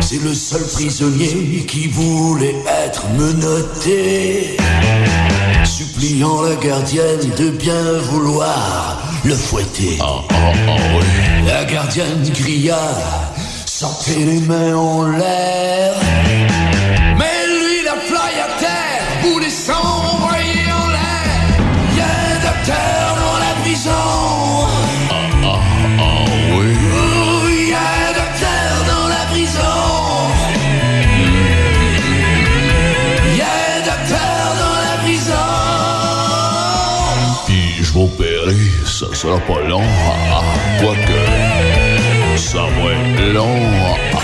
C'est le seul prisonnier qui voulait être menotté, suppliant la gardienne de bien vouloir le fouetter. La gardienne cria, sortez les mains en l'air. Sera pas long. Ah, ça va être long. Ah,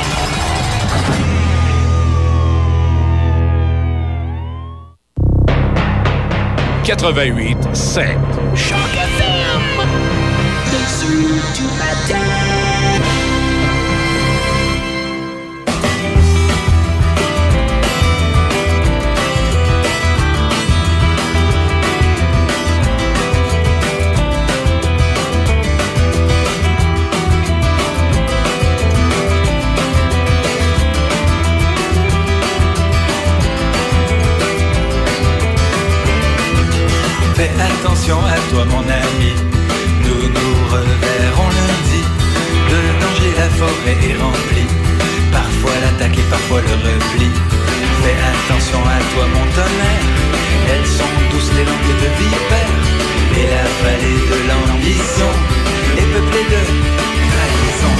88 7. Choc attention à toi mon ami, nous nous reverrons lundi. De danger la forêt est remplie, parfois l'attaque et parfois le repli. Fais attention à toi mon tonnerre, elles sont douces les langues de vipère. Et la vallée de l'ambition est peuplée de trahison.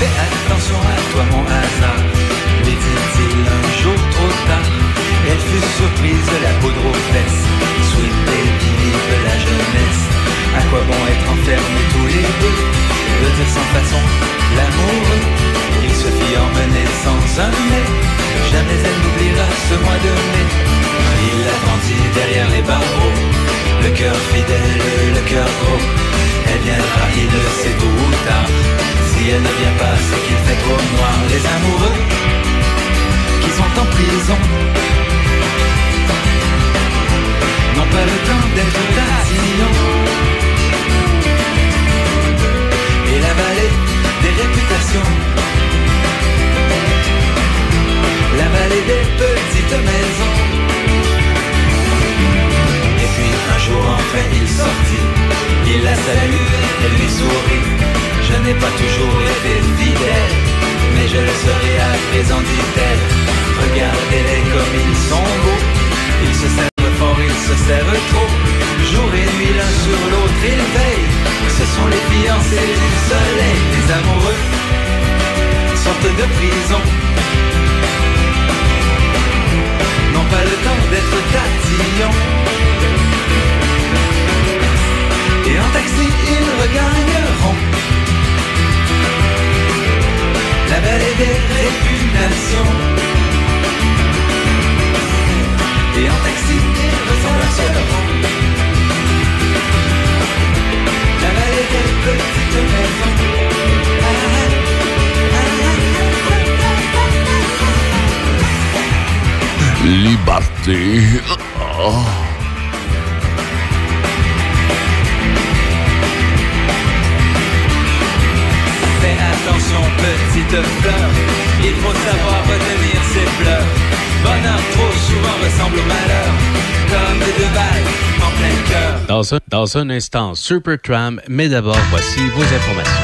Fais attention à toi mon hasard, lui dit-il un jour trop tard? Elle fut surprise de la poudre aux fesses, jeunesse. À quoi bon être enfermés tous les deux, de dire sans façon l'amour. Il se fit emmener sans un mais, jamais elle n'oubliera ce mois de mai. Il attendit derrière les barreaux, le cœur fidèle, le cœur gros. Elle viendra, il le sait tôt ou tard. Si elle ne vient pas, c'est qu'il fait trop noir. Les amoureux qui sont en prison non pas le temps d'être tatillon. Et la vallée des réputations, la vallée des petites maisons. Et puis un jour enfin il sortit, il la salue et lui sourit. Je n'ai pas toujours été fidèle, mais je le serai à présent, dit-elle. Regardez-les comme ils sont beaux, ils se ils se servent trop, jour et nuit l'un sur l'autre ils veillent. Ce sont les fiancés du soleil, les amoureux sortent de prison. N'ont pas le temps d'être tatillons. Et en taxi ils regagneront la vallée des répugnations. Et en taxi Liberté. Fais attention, petite fleur, il faut savoir retenir ses pleurs. Bonheur trop souvent ressemble au malheur, comme deux balles en plein cœur. Dans un, dans un instant, Supertram, mais d'abord, voici vos informations.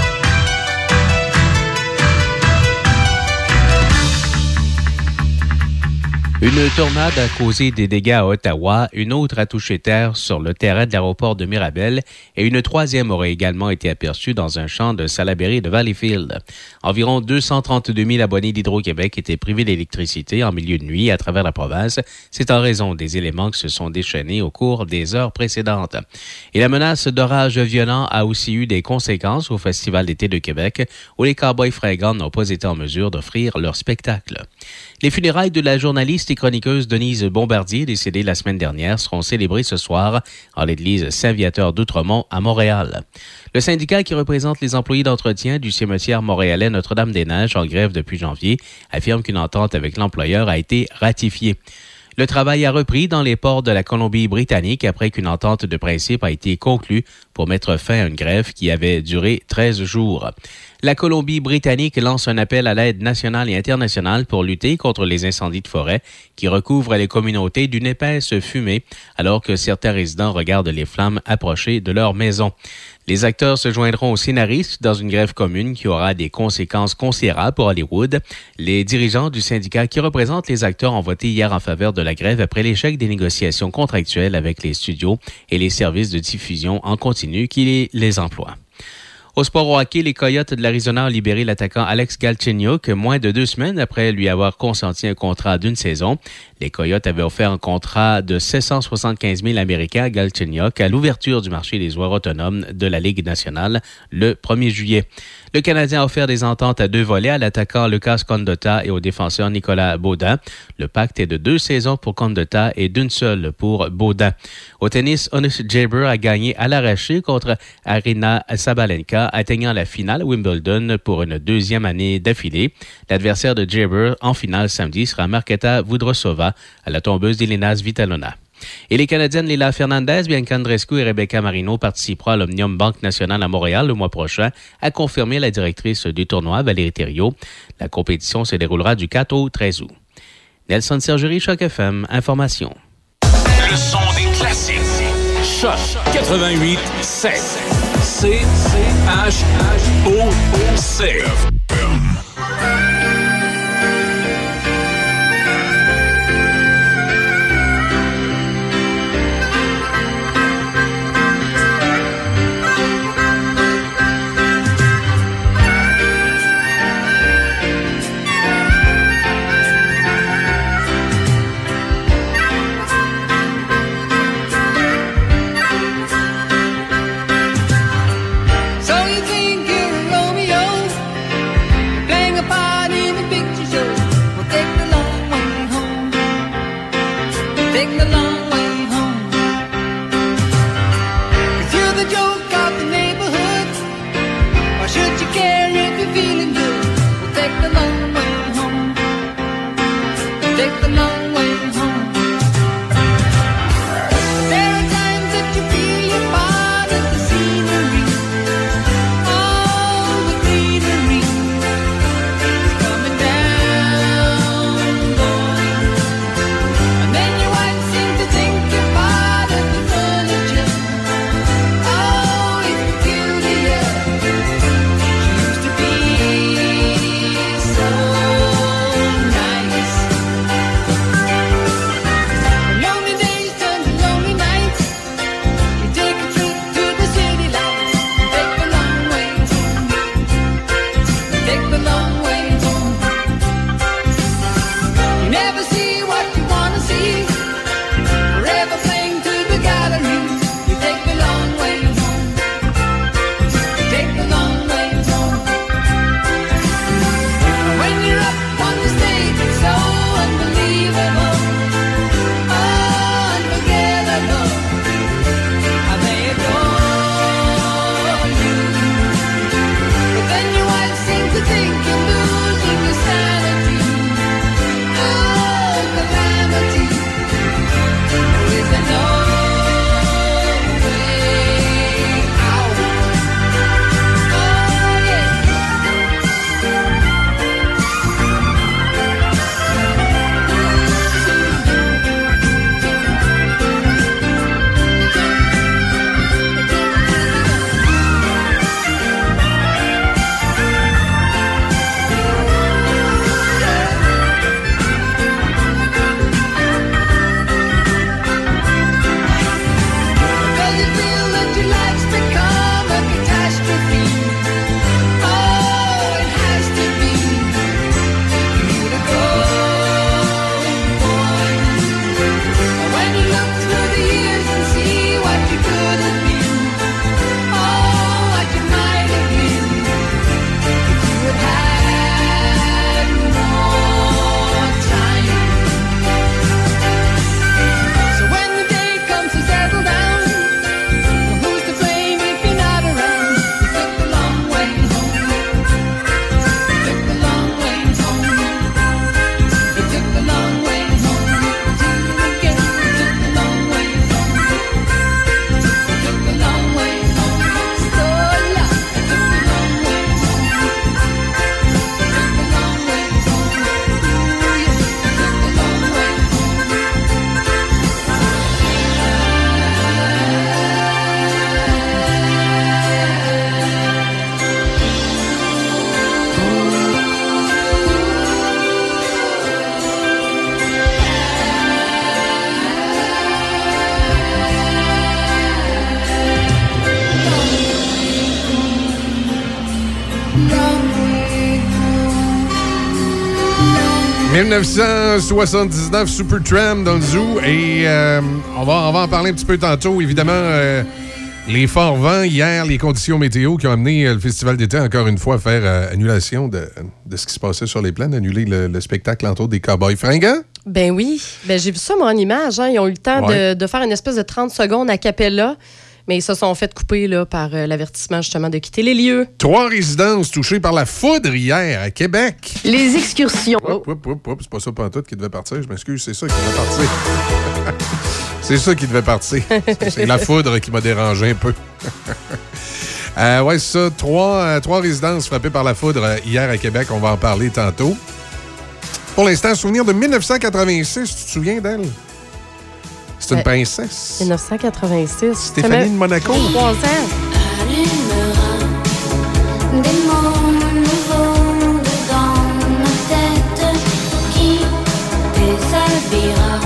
Une tornade a causé des dégâts à Ottawa, une autre a touché terre sur le terrain de l'aéroport de Mirabel et une troisième aurait également été aperçue dans un champ de Salaberry de Valleyfield. Environ 232 000 abonnés d'Hydro-Québec étaient privés d'électricité en milieu de nuit à travers la province. C'est en raison des éléments qui se sont déchaînés au cours des heures précédentes. Et la menace d'orage violent a aussi eu des conséquences au Festival d'été de Québec où les Cowboys fringants n'ont pas été en mesure d'offrir leur spectacle. Les funérailles de la journaliste et chroniqueuse Denise Bombardier, décédée la semaine dernière, seront célébrées ce soir en l'église Saint-Viateur d'Outremont à Montréal. Le syndicat qui représente les employés d'entretien du cimetière montréalais Notre-Dame-des-Neiges en grève depuis janvier affirme qu'une entente avec l'employeur a été ratifiée. Le travail a repris dans les ports de la Colombie-Britannique après qu'une entente de principe a été conclue pour mettre fin à une grève qui avait duré 13 jours. La Colombie-Britannique lance un appel à l'aide nationale et internationale pour lutter contre les incendies de forêt qui recouvrent les communautés d'une épaisse fumée alors que certains résidents regardent les flammes approcher de leur maison. Les acteurs se joindront aux scénaristes dans une grève commune qui aura des conséquences considérables pour Hollywood. Les dirigeants du syndicat qui représentent les acteurs ont voté hier en faveur de la grève après l'échec des négociations contractuelles avec les studios et les services de diffusion en continu qui les emploient. Au sport au hockey, les Coyotes de l'Arizona ont libéré l'attaquant Alex Galchenyuk moins de deux semaines après lui avoir consenti un contrat d'une saison. Les Coyotes avaient offert un contrat de 775 000 Américains à Galchenyuk à l'ouverture du marché des joueurs autonomes de la Ligue nationale le 1er juillet. Le Canadien a offert des ententes à deux volets à l'attaquant Lucas Condotta et au défenseur Nicolas Baudin. Le pacte est de deux saisons pour Condotta et d'une seule pour Baudin. Au tennis, Honus Jaber a gagné à l'arraché contre Arina Sabalenka, atteignant la finale Wimbledon pour une deuxième année d'affilée. L'adversaire de Jaber en finale samedi sera Marketa Vudrosova à la tombeuse d'Elena Vitalona. Et les Canadiennes Lila Fernandez, Bianca Andreescu et Rebecca Marino participeront à l'Omnium Banque Nationale à Montréal le mois prochain, a confirmé la directrice du tournoi, Valérie Thériault. La compétition se déroulera du 4 au 13 août. Nelson Sergerie, Choc FM, information. Le son des classiques. Choc 88 7. C H O C. 1979, Supertram dans le zoo. Et euh, on, va, on va en parler un petit peu tantôt. Évidemment, euh, les forts vents hier, les conditions météo qui ont amené euh, le Festival d'été, encore une fois, à faire annulation de, de ce qui se passait sur les plaines, annuler le, le spectacle, entre autres, des Cowboys fringants. Ben oui. Ben, j'ai vu ça, moi, en image. hein. Ils ont eu le temps Ouais. de, de faire une espèce de 30 secondes à Capella, mais ils se sont fait couper là, par euh, l'avertissement, justement, de quitter les lieux. Trois résidences touchées par la foudre hier à Québec. Les excursions. Hop, hop, hop, hop, c'est pas ça pantoute qui devait partir. Je m'excuse, c'est ça qui devait partir. c'est ça qui devait partir. C'est la foudre qui m'a dérangé un peu. Euh, ouais, c'est ça. Trois, euh, trois résidences frappées par la foudre euh, hier à Québec. On va en parler tantôt. Pour l'instant, souvenir de 1986. Tu te souviens d'elle? C'est une Euh, princesse. 1986. Stéphanie de Monaco. Trois ans. Des mots nouveaux dans ma tête qui déshabillera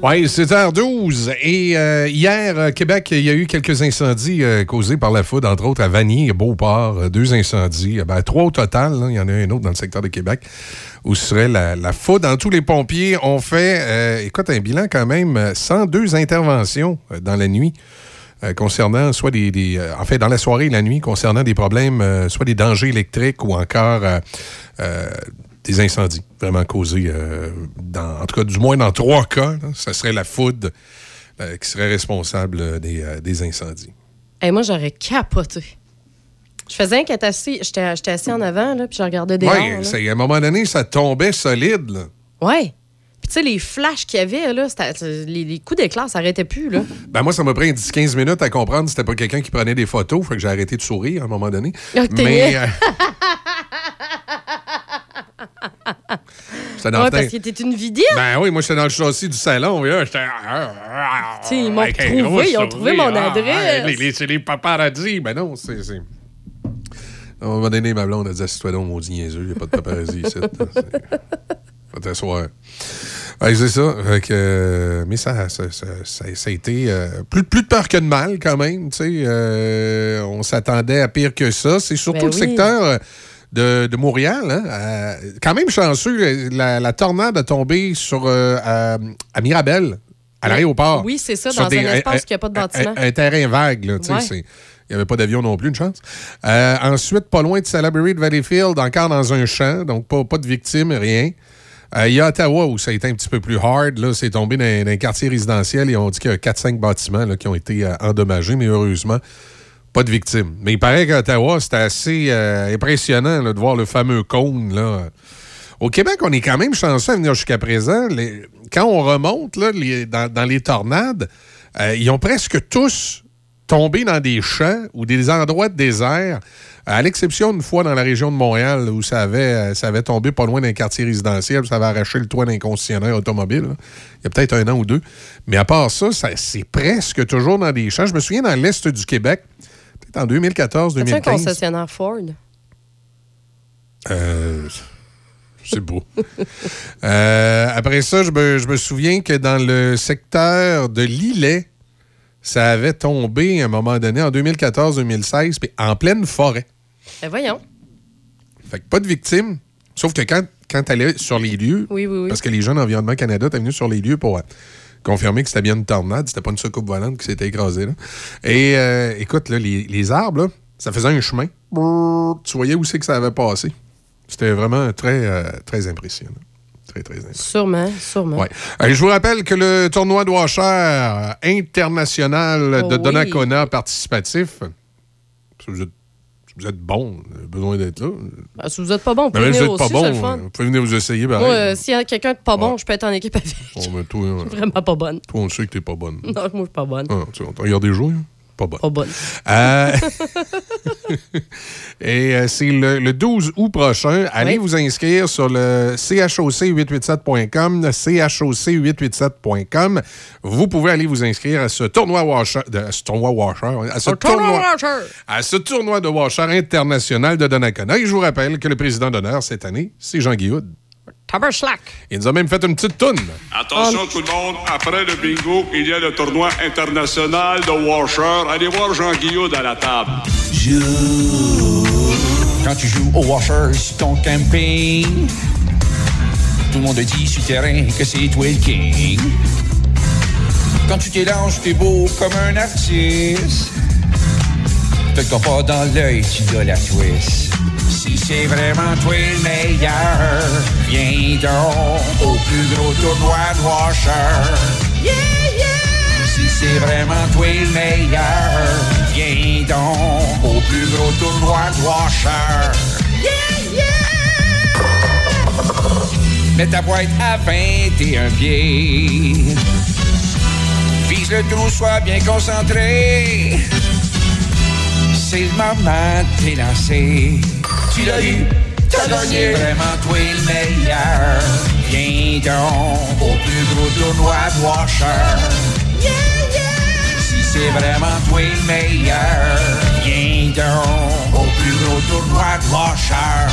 Oui, c'est h 12 Et euh, hier, à Québec, il y a eu quelques incendies euh, causés par la foudre, entre autres à Vanier et Beauport. euh, deux incendies. Euh, Ben, trois au total. Il y en a un autre dans le secteur de Québec où serait la, la foudre. Dans tous les pompiers ont fait, euh, écoute, un bilan quand même, euh, 102 interventions euh, dans la nuit. euh, concernant soit des, des, euh, en fait dans la soirée et la nuit concernant des problèmes euh, soit des dangers électriques ou encore euh, euh, des incendies vraiment causés euh, dans en tout cas du moins dans trois cas là, ça serait la foudre euh, qui serait responsable euh, des, euh, des incendies Hey, moi, j'aurais capoté. Je faisais un qu'être assis. J'étais assis en avant, là, puis je regardais dehors. Oui, à un moment donné ça tombait solide là. Ouais. Puis, tu sais, les flashs qu'il y avait, là, les, les coups d'éclair, ça arrêtait plus, là. Ben moi, ça m'a pris 10-15 minutes à comprendre que c'était pas quelqu'un qui prenait des photos. Fait que j'ai arrêté de sourire à un moment donné. Mais. dans Ouais, parce qu'il était une vidéo. Ben oui, moi, j'étais dans le châssis du salon. et là, j'étais. Tu sais, ils m'ont gros ils ont trouvé mon Ah, adresse. C'est les paparazzi. Ben non, c'est. À un moment donné, ma blonde a dit Assis-toi donc, maudit niaiseux, il n'y a pas de paparazzi ici. Faut t'asseoir. Ouais, c'est ça. Que, euh, mais ça, ça, ça, ça- ça a été euh, plus, plus de peur que de mal, quand même. Euh, on s'attendait à pire que ça. C'est surtout Ben le oui. secteur euh, de, de Montréal. hein. Euh, quand même chanceux, la, la tornade a tombé sur, euh, à, à Mirabel, à l'aéroport. Oui, c'est ça, dans des- un espace où il n'y a pas de bâtiment. un, un terrain vague, là, tu sais, Il n'y avait pas d'avion non plus, une chance. Euh, ensuite, pas loin de Salaberry de Valleyfield, encore dans un champ, donc pas, pas de victimes, rien. Euh, Il y a Ottawa où ça a été un petit peu plus hard. Là, c'est tombé dans, dans un quartier résidentiel et on dit qu'il y a 4-5 bâtiments là, qui ont été euh, endommagés, mais heureusement, pas de victimes. Mais il paraît qu'à Ottawa, c'était assez euh, impressionnant de voir le fameux cône. Là. Au Québec, on est quand même chanceux à venir jusqu'à présent. Quand on remonte là, dans, les tornades, euh, ils ont presque tous tombé dans des champs ou des endroits de désert, à l'exception d'une fois dans la région de Montréal où ça avait, euh, ça avait tombé pas loin d'un quartier résidentiel, ça avait arraché le toit d'un concessionnaire automobile. Il y a peut-être un an ou deux. Mais à part ça- c'est presque toujours dans des champs. Je me souviens dans l'Est du Québec, peut-être en C'est un 2014-2015. concessionnaire Ford? Euh, c'est beau. Euh, après ça, je me, je me souviens que dans le secteur de Lillet, ça avait tombé à un moment donné en 2014-2016, puis en pleine forêt. Ben voyons. Fait que pas de victimes. Sauf que quand, quand tu allais sur les lieux, Oui, oui, oui. parce que les gens d'Environnement Canada étaient venus sur les lieux pour confirmer que c'était bien une tornade, c'était pas une soucoupe volante qui s'était écrasée. Là. Et euh, écoute, là, les, les arbres, là, ça faisait un chemin. Tu voyais où c'est que ça avait passé. C'était vraiment très, euh, très impressionnant. Très, très impressionnant. Sûrement, sûrement. Ouais. Euh, je vous rappelle que le tournoi de Washer international Oh de oui. Donnacona participatif, si vous êtes, vous êtes bon, besoin d'être là. Ben, si vous n'êtes pas bon, vous pouvez venir vous aussi, bon, le fun. vous pouvez venir vous essayer. Moi, euh, s'il y a quelqu'un de pas bon, je peux être en équipe avec. Bon, ben, toi, euh, Vraiment pas bonne. toi, on sait que t'es pas bonne. Non, moi, je suis pas bonne. Ah, tu on t'a regardé jouer, hein? Pas bonne. Pas bonne. Euh, Et euh, c'est le, le 12 août prochain. Allez Oui. vous inscrire sur le choc887.com, choc887.com. Vous pouvez aller vous inscrire à ce tournoi Washer, de- à ce tournoi Washer, à ce Un tournoi tournoi, Washer. à ce tournoi de Washer international de Donnacona. Et je vous rappelle que le président d'honneur cette année, c'est Jean Guillaume. Taberslack. Il nous a même fait une petite toune. Attention tout le monde, après le bingo, il y a le tournoi international de Washer. Allez voir Jean Guillaume à la table. Quand tu joues au washer sur ton camping, tout le monde dit sur terrain que c'est toi le king. Quand tu t'élanges, t'es beau comme un artiste. Qu'on pas dans l'œil, tu dois la twist. Si c'est vraiment toi le meilleur, viens donc au plus gros tournoi de washer. Yeah, yeah! Si c'est vraiment toi le meilleur, viens donc au plus gros tournoi de washer. Yeah, yeah! Mets ta boîte à 21 pieds. Vise le trou, sois bien concentré. C'est le moment de t'élancer. Tu l'as eu, t'as gagné. Vraiment toi le meilleur. Viens donc au plus gros tournoi de Washer. Si c'est vraiment toi le meilleur, viens donc au plus gros tournoi de Washer.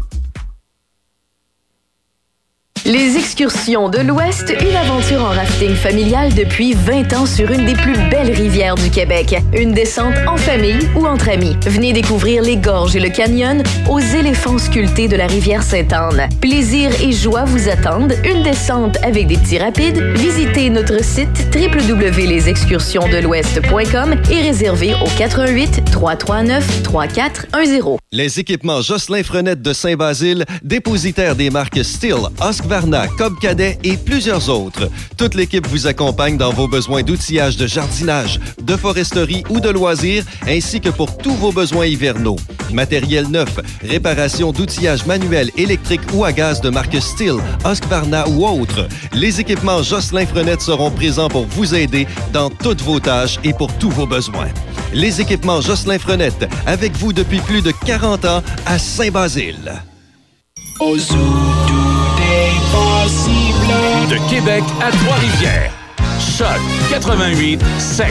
Les excursions de l'Ouest, une aventure en rafting familial depuis 20 ans sur une des plus belles rivières du Québec. Une descente en famille ou entre amis. Venez découvrir les gorges et le canyon aux éléphants sculptés de la rivière Sainte-Anne. Plaisir et joie vous attendent. Une descente avec des petits rapides. Visitez notre site www.lesexcursionsdelouest.com et réservez au 88 339 3410. Les équipements Jocelyn Frenette de Saint-Basile, dépositaire des marques Steel, Husqvarna, Cobb Cadet et plusieurs autres. Toute l'équipe vous accompagne dans vos besoins d'outillage de jardinage, de foresterie ou de loisirs, ainsi que pour tous vos besoins hivernaux. Matériel neuf, réparation d'outillage manuel, électrique ou à gaz de marque Steel, Husqvarna ou autres. Les équipements Jocelyn Frenette seront présents pour vous aider dans toutes vos tâches et pour tous vos besoins. Les équipements Jocelyn Frenette, avec vous depuis plus de 40 ans à Saint-Basile. De Québec à Trois-Rivières. Choc 88 7.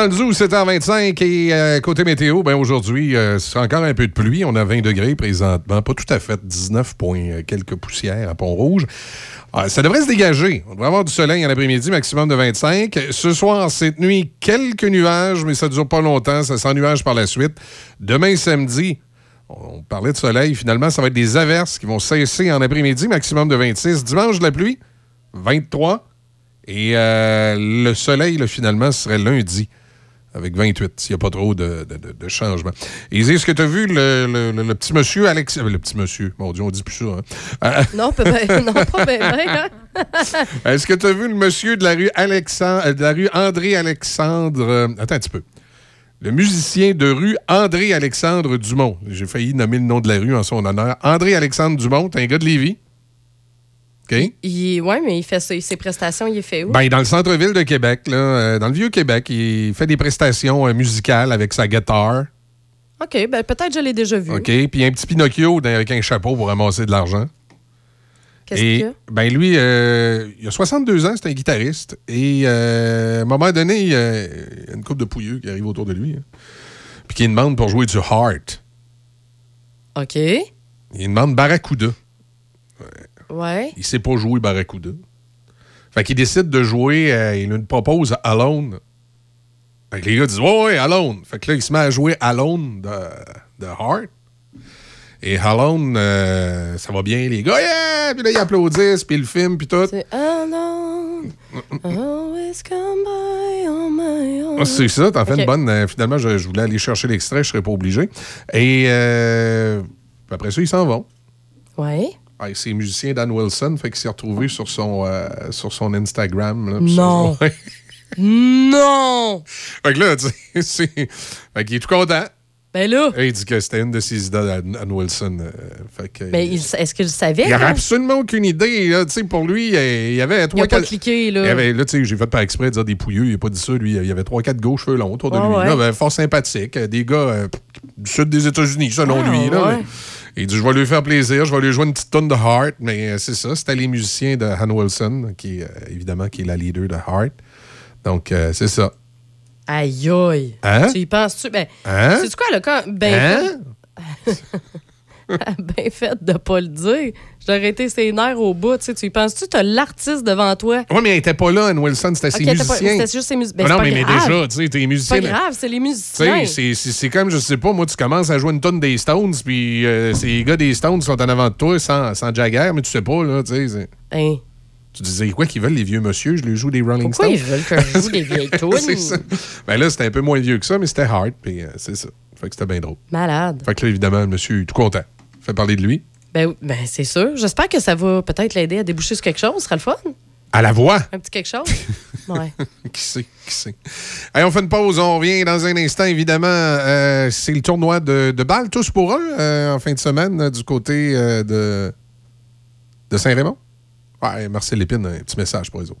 Dans le zoo, 7h25 et euh, côté météo, ben aujourd'hui, euh, c'est encore un peu de pluie. On a 20 degrés présentement, pas tout à fait, 19 points, euh, quelques poussières à Pont-Rouge. Ah, ça devrait se dégager. On devrait avoir du soleil en après-midi, maximum de 25. Ce soir, cette nuit, quelques nuages, mais ça ne dure pas longtemps. Ça s'ennuage par la suite. Demain, samedi, on parlait de soleil. Finalement, ça va être des averses qui vont cesser en après-midi, maximum de 26. Dimanche, la pluie, 23. Et le soleil, là, finalement, serait lundi, avec 28, s'il n'y a pas trop de, de, de- de changements. Est-ce que tu as vu le, le- le- le petit monsieur Alex... euh, Le petit monsieur, mon Dieu, on dit plus ça. hein? Non, peut- ben, non, pas bien. hein? Est-ce que tu as vu le monsieur de la rue Alexandre, euh, de la rue André-Alexandre... euh, attends un petit peu. Le musicien de rue André-Alexandre Dumont. J'ai failli nommer le nom de la rue en son honneur. André-Alexandre Dumont, t'es un gars de Lévis. Ouais, mais il fait ça, ses prestations, il est fait où? Ben, dans le centre-ville de Québec, là, euh, dans le vieux Québec, il fait des prestations euh, musicales avec sa guitare. OK, ben peut-être je l'ai déjà vu. OK? Puis un petit Pinocchio avec un chapeau pour ramasser de l'argent. Qu'est-ce qu'il a? ben lui, euh, il a 62 ans, c'est un guitariste. Et euh, à un moment donné, il y a il y a une coupe de pouilleux qui arrive autour de lui. hein. Puis qui demande pour jouer du Heart. OK. Il demande Barracuda. Ouais. Il sait pas jouer Barracuda. Fait qu'il décide de jouer, euh, il lui propose Alone. Fait que les gars disent Ouais, ouais, Alone. Fait que là, il se met à jouer Alone de, de Heart. Et Alone, euh, ça va bien, les gars, yeah! Puis là, ils applaudissent, puis le film, puis tout. C'est Alone, always come by on my own. Ah, c'est ça, t'en fais OK. une bonne. Euh, finalement, je, je voulais aller chercher l'extrait, je serais pas obligé. Et après ça, ils s'en vont. Ouais. Ah, c'est musicien Dan Wilson, fait qu'il s'est retrouvé sur son, euh, sur son Instagram. là, Non. Non! Fait que là, tu sais. Fait qu'il est tout content. Ben là. Et il dit que c'était une de ses idoles, Dan Wilson. euh, fait que. Mais il- est-ce qu'il le savait? il avait là? absolument aucune idée. là. Tu sais, pour lui, il y avait Il trois a pas quatre- cliqué, là. Il avait, là, tu sais, j'ai fait par exprès de dire des pouilleux, il n'a pas dit ça, lui. Il y avait trois, quatre aux cheveux longs autour de Ah lui. ouais. là, ben, fort sympathique. euh, Des gars euh, du sud des États-Unis, selon Ah, lui. Là, ouais. mais- il dit Je vais lui faire plaisir, je vais lui jouer une petite tonne de Heart. Mais euh, c'est ça, c'était les musiciens de Han Wilson, qui, euh, évidemment, qui est la leader de Heart. Donc, euh, c'est ça. Aïe, aïe. Hein? Tu y penses-tu? Ben, Hein? c'est quoi, le cas? Ben, Hein? bien fait de pas le dire. J'aurais été ses nerfs au bout. Tu sais, tu y penses-tu? T'as l'artiste devant toi. Oui, mais elle n'était pas là, Ann Wilson, c'était Ok, ses musiciens. c'était juste ses mus- ben, Ah c'est non, pas mais, mais déjà, tu sais, t'es C'est musicien. pas grave, c'est les musiciens. c'est- c'est c'est comme, je sais pas, moi, tu commences à jouer une tonne des Stones, puis euh, ces gars des Stones sont en avant de toi sans, sans Jagger, mais tu sais pas, là, tu sais. c'est- Hein? Tu disais, quoi qu'ils veulent, les vieux monsieur? Je les joue des Rolling Pourquoi Stones. ils veulent que je joue des vieilles tunes? c'est ça. Ben là, c'était un peu moins vieux que ça, mais c'était hard, puis euh, c'est ça. Fait que c'était bien drôle. Malade. Fait que là, évidemment, le monsieur est tout content. Fait parler de lui. Ben, ben c'est sûr. J'espère que ça va peut-être l'aider à déboucher sur quelque chose. Ce sera le fun. À la voix. Un petit quelque chose. Ouais. qui sait, qui sait. Allez, on fait une pause, on revient dans un instant, évidemment. euh, c'est le tournoi de, de balles, tous pour un, euh, en fin de semaine, euh, du côté de, de Saint-Raymond. Ouais, Marcel Lépine, un petit message pour les autres.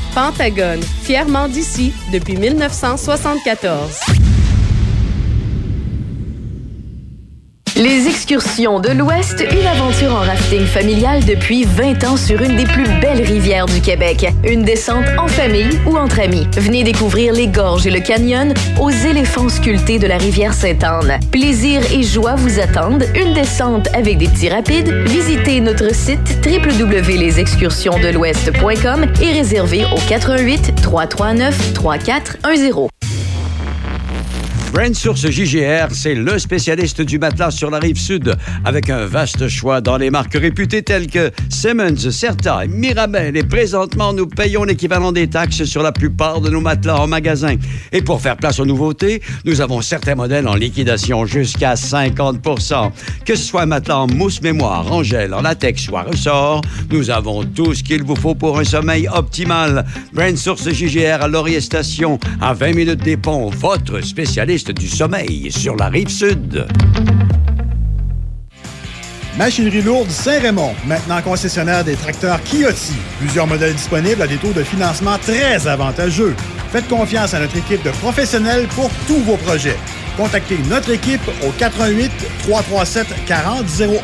Pentagone, fièrement d'ici depuis 1974. Les excursions de l'Ouest, une aventure en rafting familial depuis 20 ans sur une des plus belles rivières du Québec. Une descente en famille ou entre amis. Venez découvrir les gorges et le canyon aux éléphants sculptés de la rivière Sainte-Anne. Plaisir et joie vous attendent. Une descente avec des petits rapides. Visitez notre site www.lesexcursionsdelouest.com et réservez au 88 339 3410. Brand Source JGR, c'est le spécialiste du matelas sur la rive sud, avec un vaste choix dans les marques réputées telles que Simmons, Certa, Mirabel. Et présentement, nous payons l'équivalent des taxes sur la plupart de nos matelas en magasin. Et pour faire place aux nouveautés, nous avons certains modèles en liquidation jusqu'à 50% Que ce soit un matelas en mousse mémoire, en gel, en latex ou à ressort, nous avons tout ce qu'il vous faut pour un sommeil optimal. Brand Source JGR à Laurier Station, à 20 minutes des ponts, votre spécialiste du sommeil sur la rive sud. Machinerie lourde Saint-Raymond, maintenant concessionnaire des tracteurs Kioti. Plusieurs modèles disponibles à des taux de financement très avantageux. Faites confiance à notre équipe de professionnels pour tous vos projets. Contactez notre équipe au 88 337 4001.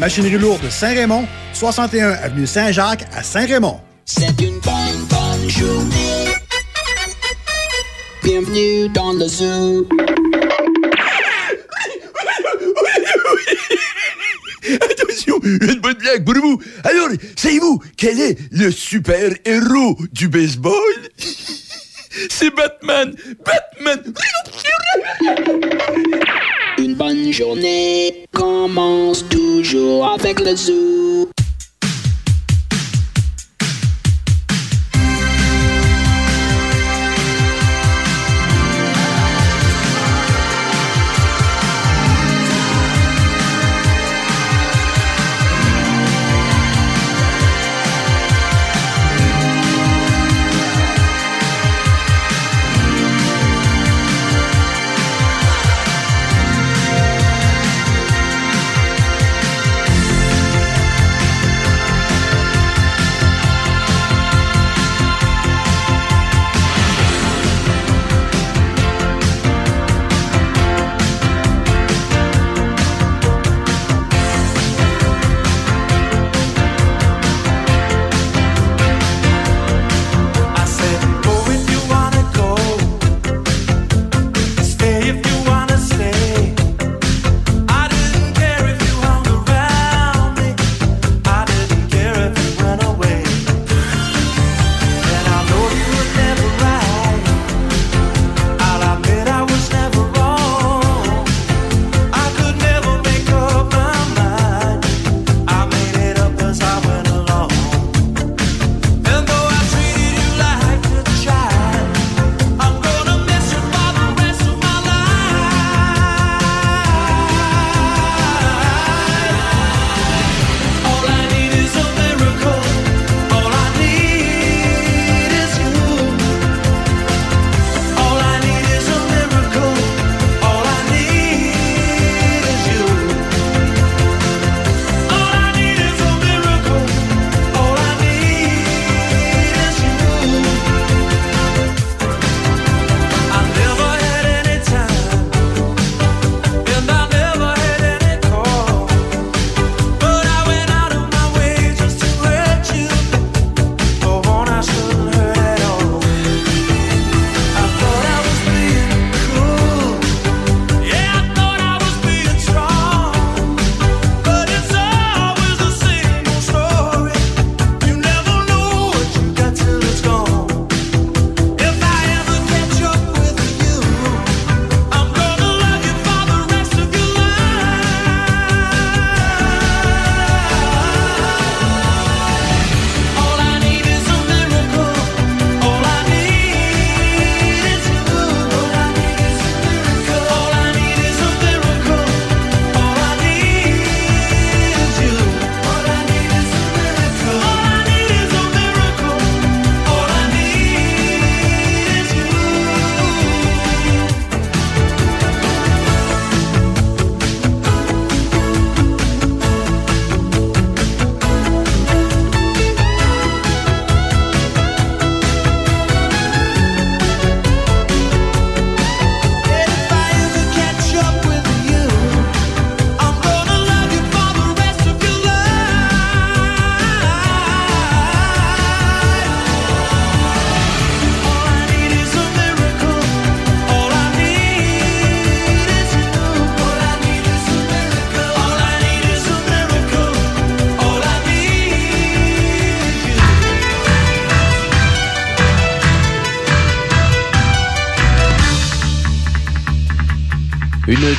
Machinerie lourde Saint-Raymond, 61 avenue Saint-Jacques à Saint-Raymond. C'est une bonne, bonne journée. Bienvenue dans le zoo. Attention, une bonne blague pour vous. Alors, savez-vous quel est le super-héros du baseball? C'est Batman Batman Une bonne journée commence toujours avec le zoo.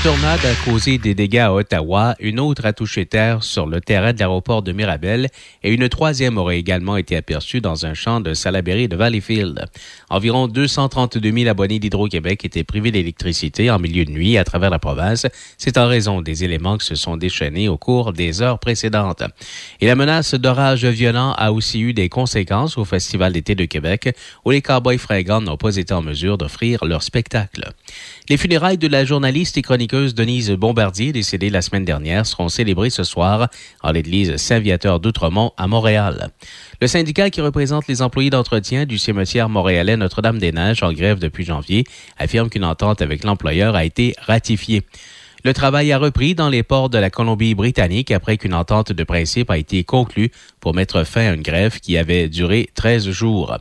Tornade a causé des dégâts à Ottawa, une autre a touché terre sur le terrain de l'aéroport de Mirabel et une troisième aurait également été aperçue dans un champ de Salaberry de Valleyfield. Environ 232 000 abonnés d'Hydro-Québec étaient privés d'électricité en milieu de nuit à travers la province. C'est en raison des éléments qui se sont déchaînés au cours des heures précédentes. Et la menace d'orage violent a aussi eu des conséquences au Festival d'été de Québec où les Cowboys fringants n'ont pas été en mesure d'offrir leur spectacle. Les funérailles de la journaliste et chroniqueuse Denise Bombardier, décédée la semaine dernière, seront célébrées ce soir en l'église Saint-Viateur d'Outremont à Montréal. Le syndicat qui représente les employés d'entretien du cimetière montréalais Notre-Dame-des-Neiges en grève depuis janvier affirme qu'une entente avec l'employeur a été ratifiée. Le travail a repris dans les ports de la Colombie-Britannique après qu'une entente de principe a été conclue pour mettre fin à une grève qui avait duré 13 jours.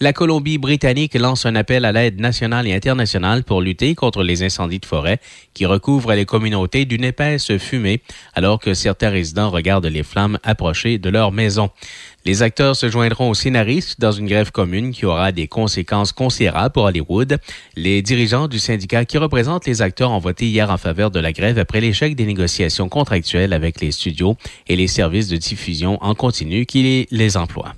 La Colombie-Britannique lance un appel à l'aide nationale et internationale pour lutter contre les incendies de forêt qui recouvrent les communautés d'une épaisse fumée alors que certains résidents regardent les flammes approcher de leur maison. Les acteurs se joindront aux scénaristes dans une grève commune qui aura des conséquences considérables pour Hollywood. Les dirigeants du syndicat qui représentent les acteurs ont voté hier en faveur de la grève après l'échec des négociations contractuelles avec les studios et les services de diffusion en continu qui les emploient.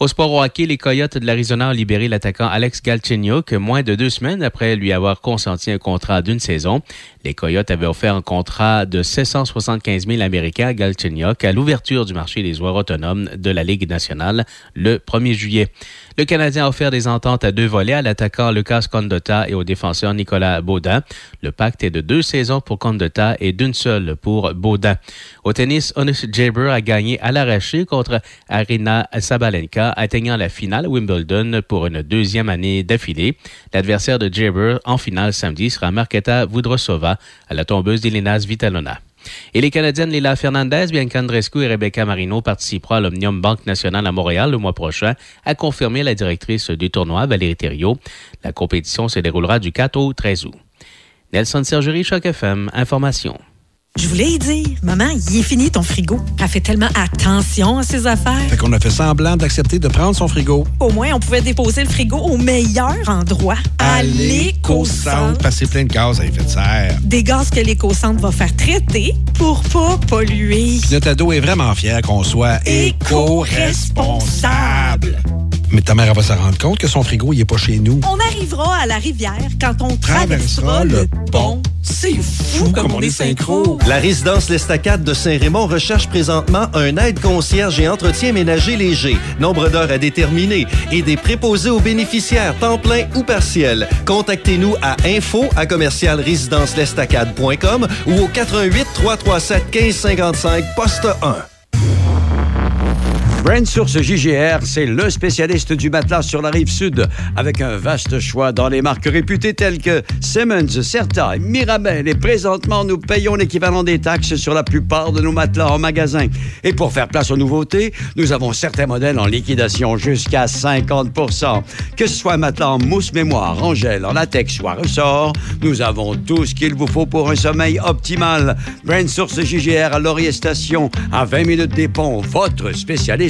Au sport au les Coyotes de l'Arizona ont libéré l'attaquant Alex Galchenyuk moins de deux semaines après lui avoir consenti un contrat d'une saison. Les Coyotes avaient offert un contrat de 775 000 Américains à Galchenyuk à l'ouverture du marché des joueurs autonomes de la Ligue nationale le 1er juillet. Le Canadien a offert des ententes à deux volets à l'attaquant Lucas Condotta et au défenseur Nicolas Baudin. Le pacte est de deux saisons pour Condotta et d'une seule pour Baudin. Au tennis, Honus Jaber a gagné à l'arraché contre Arina Sabalenka, atteignant la finale Wimbledon pour une deuxième année d'affilée. L'adversaire de Jaber en finale samedi sera Marketa Vudrosova à la tombeuse d'Elena Vitalona. Et les Canadiennes Lila Fernandez, Bianca Andrescu et Rebecca Marino participeront à l'Omnium Banque Nationale à Montréal le mois prochain, a confirmé la directrice du tournoi, Valérie Thériault. La compétition se déroulera du 4 au 13 août. Nelson Sergerie, Choc FM, Information. Je voulais y dire, maman, il est fini ton frigo. Elle fait tellement attention à ses affaires. Fait qu'on a fait semblant d'accepter de prendre son frigo. Au moins, on pouvait déposer le frigo au meilleur endroit, à l'éco-centre. Passer plein de gaz à effet de serre. Des gaz que l'éco-centre va faire traiter pour pas polluer. Puis notre ado est vraiment fier qu'on soit éco-responsable. Mais ta mère elle va se rendre compte que son frigo, il est pas chez nous. On arrivera à la rivière quand on traversera le pont. C'est fou comme on est synchro. La résidence L'Estacade de Saint-Raymond recherche présentement un aide concierge et entretien ménager léger, nombre d'heures à déterminer et des préposés aux bénéficiaires, temps plein ou partiel. Contactez-nous à info à commercialrésidencelestacade.com ou au 88 337 1555 poste 1. Brand Source JGR, c'est le spécialiste du matelas sur la rive sud, avec un vaste choix dans les marques réputées telles que Simmons, Certa, Mirabel. Et présentement, nous payons l'équivalent des taxes sur la plupart de nos matelas en magasin. Et pour faire place aux nouveautés, nous avons certains modèles en liquidation jusqu'à 50% Que ce soit matelas en mousse mémoire, en gel, en latex ou à ressort, nous avons tout ce qu'il vous faut pour un sommeil optimal. Brand Source JGR à Laurier Station, à 20 minutes des ponts, votre spécialiste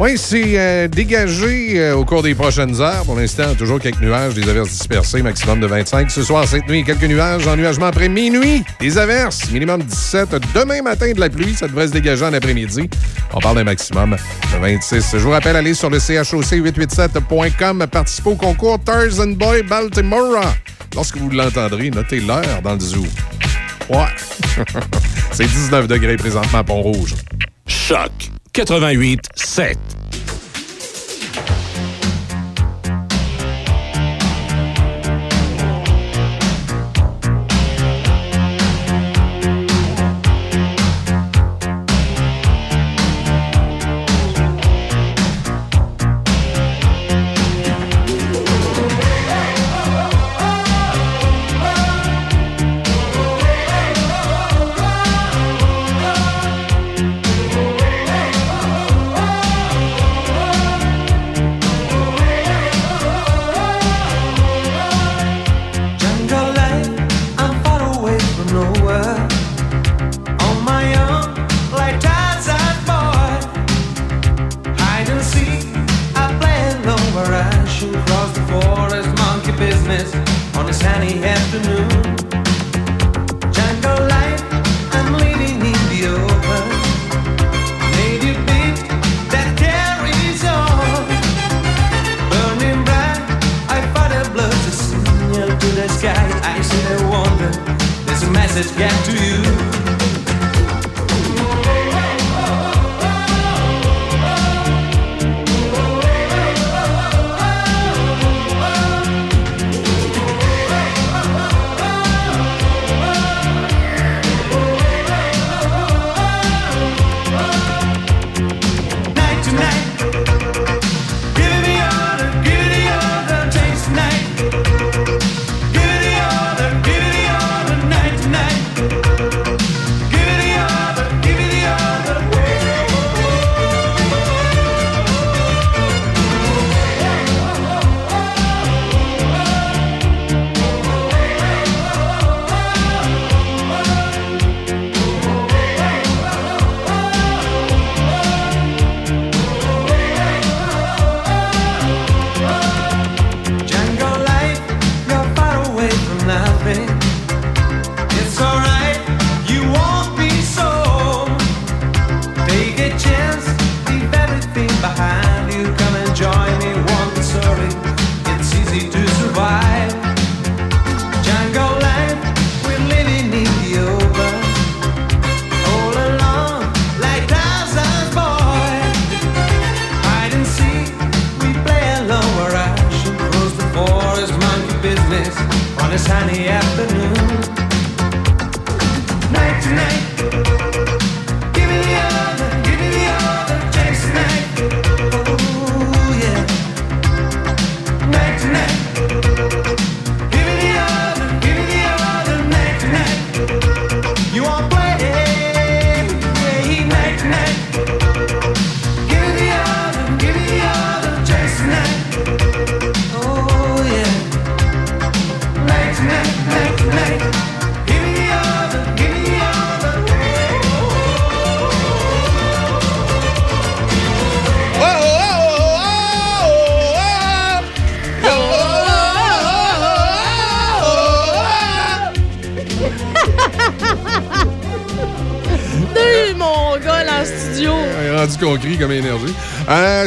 Oui, c'est euh, dégagé euh, au cours des prochaines heures. Pour l'instant, toujours quelques nuages, des averses dispersées, maximum de 25. Ce soir, cette nuit, quelques nuages, ennuagement après minuit. Des averses, minimum 17. Demain matin, de la pluie, ça devrait se dégager en après-midi. On parle d'un maximum de 26. Je vous rappelle, allez sur le CHOC887.com, participez au concours Tarzan Boy Baltimore. Lorsque vous l'entendrez, notez l'heure dans le zoo. Ouais. c'est 19 degrés présentement à Pont-Rouge. Choc 88 7.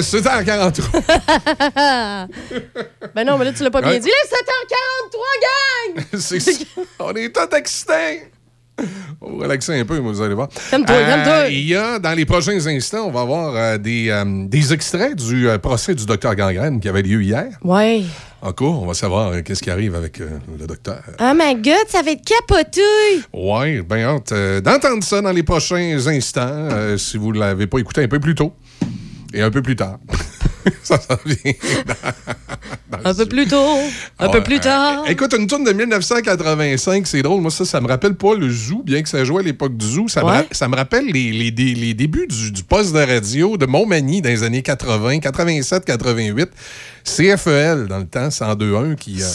C'était en 43. ben non, mais là, tu l'as pas bien dit. Là, 7h43, gang! C'est ça. On est tous excités. On va relaxer un peu, vous allez voir. Calme-toi, Euh, calme-toi. Il y a, dans les prochains instants, on va avoir euh, des, euh, des extraits du procès du docteur Gangrène qui avait lieu hier. Ouais. En cours, on va savoir qu'est-ce qui arrive avec le docteur. Oh my god, ça va être capoté! Ouais, bien hâte d'entendre ça dans les prochains instants, si vous ne l'avez pas écouté un peu plus tôt et un peu plus tard. ça s'en vient. Un peu plus tôt, un peu plus tard. Euh, écoute, une tourne de 1985, c'est drôle. Moi, ça, ça me rappelle pas le zoo, bien que ça jouait à l'époque du zoo. Ça, me, Ouais. ra- ça me rappelle les, les dé- les débuts du, du poste de radio de Montmagny dans les années 80, 87, 88. CFEL, dans le temps, 102.1, qui, euh.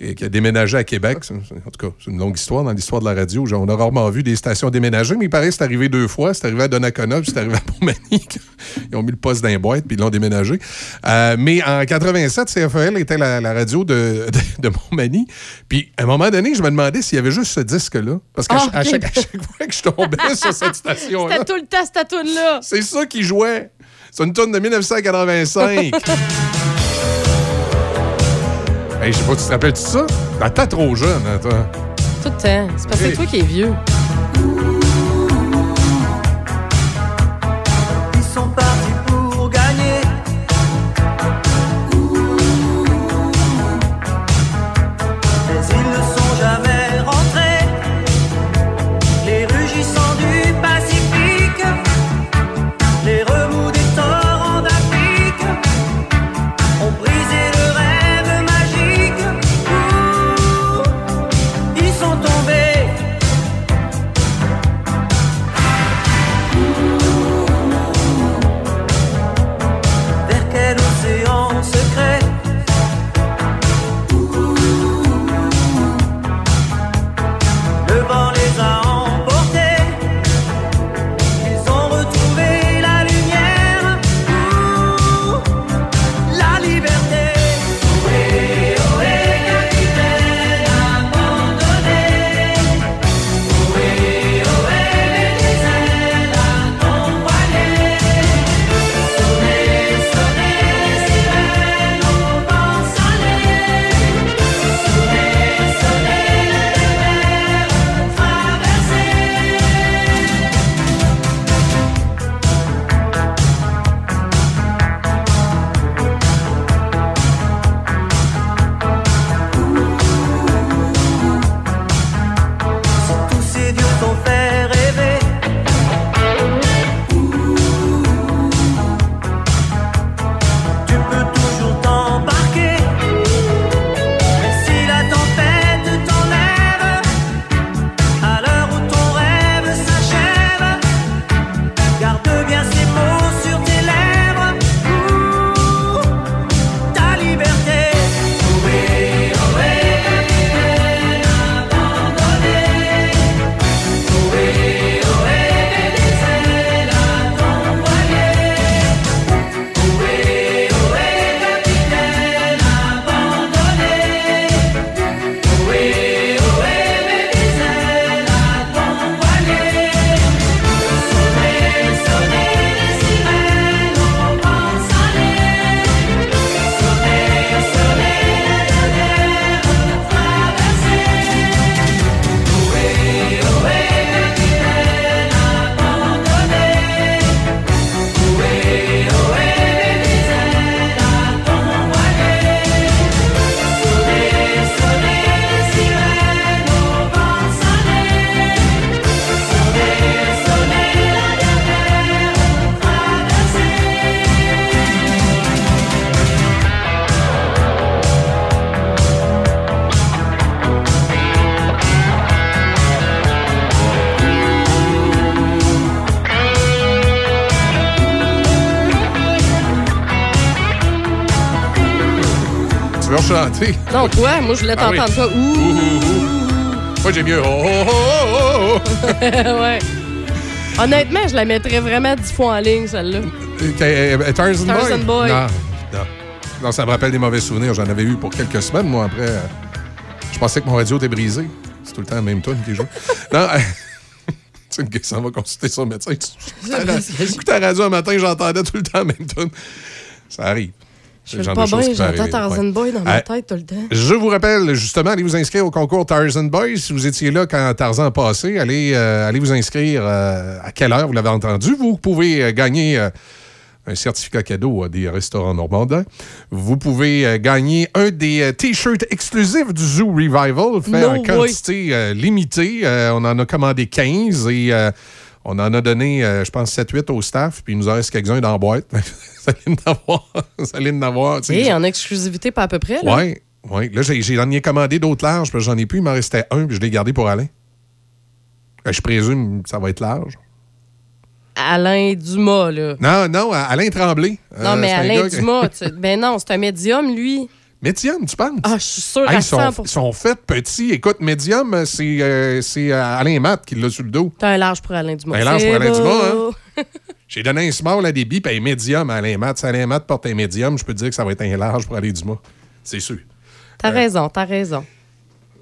Qui, qui a déménagé à Québec. En tout cas, c'est une longue histoire dans l'histoire de la radio. Genre, on a rarement vu des stations déménager, mais il paraît que c'est arrivé deux fois. C'est arrivé à Donnacona, puis c'est arrivé à Montmagny. Ils ont mis le poste dans les boîtes, puis ils l'ont déménagé. Euh, mais en 87, CFL était la, la radio de, de, de Montmagny. Puis à un moment donné, je me demandais s'il y avait juste ce disque-là. Parce qu'à Ah, chaque, à chaque fois que je tombais sur cette station-là, C'était tout le temps, cette toune-là. c'est ça qui jouait. C'est une tonne de 1985. hey, je sais pas, tu te rappelles de ça? Ben, T'es trop jeune, hein, toi. Tout le temps. C'est parce que c'est toi qui es vieux. Non, toi, moi, je voulais Ah oui. t'entendre, toi. Ouh. Ouh, ouh, ouh. Moi, j'ai mieux. Oh, oh, oh, oh, oh. ouais. Honnêtement, je la mettrais vraiment dix fois en ligne, celle-là. Euh, euh, Tarzan Boy? Boy. Non, non. Non, ça me rappelle des mauvais souvenirs. J'en avais eu pour quelques semaines, moi, après. euh, je pensais que mon radio était brisé. C'est tout le temps la même tune qui joue. non, euh, tu sais, s'en va consulter son médecin. J'écoutais la radio un matin, j'entendais tout le temps la même tune. Ça arrive. Je le pas bien, j'entends. Tarzan Ouais. Boy dans ma Euh, tête tout le temps. Je vous rappelle, justement, allez vous inscrire au concours Tarzan Boys. Si vous étiez là quand Tarzan a passé, allez, euh, allez vous inscrire euh, à quelle heure vous l'avez entendu? Vous pouvez euh, gagner un certificat cadeau à des restaurants normandins. Vous pouvez gagner un des T-shirts exclusifs du Zoo Revival, fait No en way. quantité limitée. On en a commandé 15 et euh, on en a donné, euh, je pense, 7-8 au staff. Puis il nous en reste quelques-uns dans la boîte. vous allez en avoir. Allez en avoir. Et en exclusivité, pas à peu près. Là? oui, oui. Là, j'en ai commandé d'autres larges, que j'en ai plus. Il m'en restait un, puis je l'ai gardé pour Alain. Euh, Je présume que ça va être large. Alain Dumas, là. Non, non, Alain Tremblay. non, Euh, mais Alain gars Dumas, tu- ben non, c'est un médium, lui. Médium, tu penses? Ah, je suis sûre Hey, à ils, sont, 100 ils sont faits petits. Écoute, médium, euh, c'est, euh, c'est euh, Alain Matt qui l'a sur le dos. T'as un large pour Alain Dumas. Un large pour Alain. Dumas, hein? J'ai donné un small à débit, puis un médium à Alain Matt. Si Alain Matt porte un médium, je peux te dire que ça va être un large pour Alain Dumas. C'est sûr. T'as raison, t'as raison.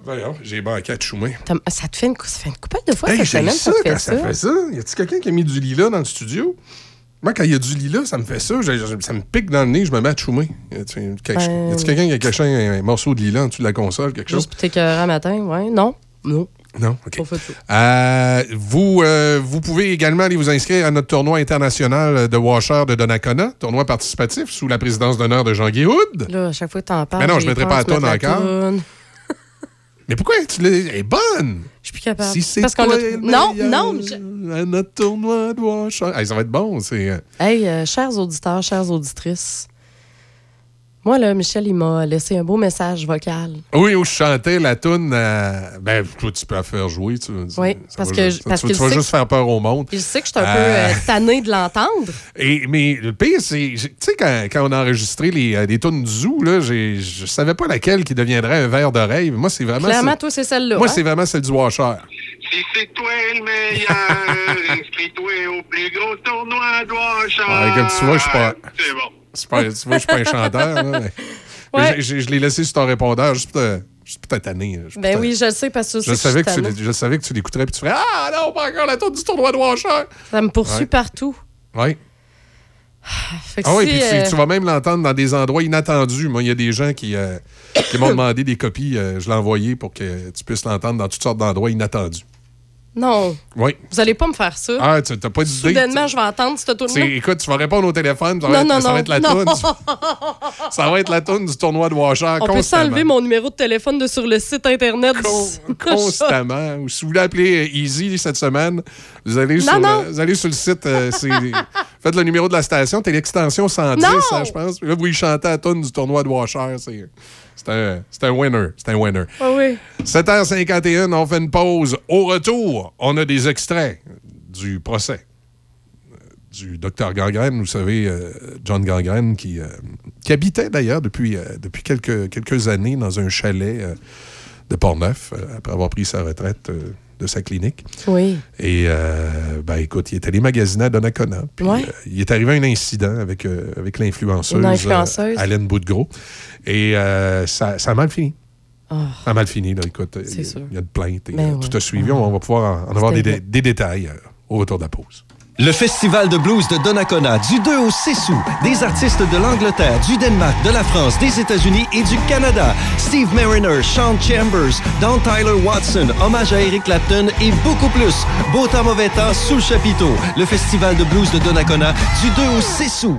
Voyons, j'ai banqué à choumer. Ça te fait une, ça fait une couple de fois Hey, cette semaine, ça ça te fait ça ça. fait ça. Y a-t-il quelqu'un qui a mis du lilas dans le studio? Moi, quand il y a du lilas, ça me fait ça. Je- je- ça me pique dans le nez, je me mets à choumer. Y a-t-il Ben- quelqu'un qui a caché un, un morceau de lilas en dessous de la console, quelque chose? Juste un matin, ouais. Non, non? Non, OK. Euh, vous, euh, vous pouvez également aller vous inscrire à notre tournoi international de Washer de Donnacona, tournoi participatif sous la présidence d'honneur de Jean Guihoud. Là, à chaque fois que t'en parles. Mais non, je j'ai mettrai pas la mettre toune encore. Mais pourquoi tu l'es elle est bonne? Je suis plus capable. Si c'est Parce qu'on a- Non, non. mais je- À notre tournoi de Washer. Hey, ça va être bon. C'est. euh, Hey, euh, chers auditeurs, chères auditrices, moi, là, Michel, il m'a laissé un beau message vocal. Oui, où je chantais la toune. euh, ben, toi, tu peux la faire jouer. Tu, Oui, ça parce que juste- parce tu, qu'il tu vas juste faire peur au monde. Je sais que je suis un Euh, peu euh, tannée de l'entendre. Et, mais le pire, c'est. Tu sais, quand, quand on a enregistré les, euh, les tunes du zoo, là, j'ai- je savais pas laquelle qui deviendrait un verre d'oreille. Moi, c'est vraiment. Clairement, toi, c'est celle-là. Moi, hein? c'est vraiment celle du Washer. Si c'est toi le meilleur, inscris-toi au plus gros tournoi de Washer. Ouais, comme tu vois, je suis pas. C'est bon. Pas- tu vois, je suis pas un chanteur. là, mais- Ouais. je l'ai laissé sur ton répondeur juste pour te, juste pour te tanner. juste pour Ben te- oui, je le sais parce que Je savais, que tu, je savais que tu l'écouterais puis tu ferais Ah non, pas encore la tourne du tournoi de Washer. Ça me poursuit Ouais. partout. Oui. Ah oui, puis tu, euh, tu vas même l'entendre dans des endroits inattendus. Moi, il y a des gens qui, euh, qui m'ont demandé des copies. euh, je l'ai envoyé pour que tu puisses l'entendre dans toutes sortes d'endroits inattendus. Non, Oui. vous allez pas me faire ça. Ah, tu n'as pas d'idée. Soudainement, je vais entendre cette sais, Écoute, tu vas répondre au téléphone, ça va, Non, être, non, ça va non. être la non. toune. Ça va être la toune du tournoi de Washer On peut constamment. s'enlever mon numéro de téléphone de sur le site internet. constamment. Ou si vous voulez appeler euh, Easy cette semaine, vous allez, sur, non. Le, vous allez sur le site, euh, faites le numéro de la station, t'es l'extension 110, Non. hein, je pense. Là, vous y chantez la toune du tournoi de Washer. C'est c'est un, un winner. C'est un winner. Ah oui. 7h51, on fait une pause. Au retour, on a des extraits du procès du docteur Gangrène. Vous savez, euh, John Gangrène, qui, euh, qui habitait d'ailleurs depuis, euh, depuis quelques, quelques années dans un chalet de Portneuf, après avoir pris sa retraite de sa clinique. Oui. Et, euh, ben écoute, il est allé magasiner à Donnacona. Puis, Ouais. euh, il est arrivé un incident avec, euh, avec l'influenceuse Alaine Boudgros. Et euh, ça, ça a mal fini. Ah. Ça a mal fini, là. Écoute, il y, a- sûr. il y a une plainte et Ben euh, ouais. tout a suivi. On va pouvoir en, en avoir des, C'était dé- des détails euh, au retour de la pause. Le Festival de blues de Donnacona, du 2 au 6 août. Des artistes de l'Angleterre, du Danemark, de la France, des États-Unis et du Canada. Steve Mariner, Sean Chambers, Don Tyler Watson, hommage à Eric Clapton et beaucoup plus. Beau temps, mauvais temps, sous le chapiteau. Le Festival de blues de Donnacona, du 2 au 6 août.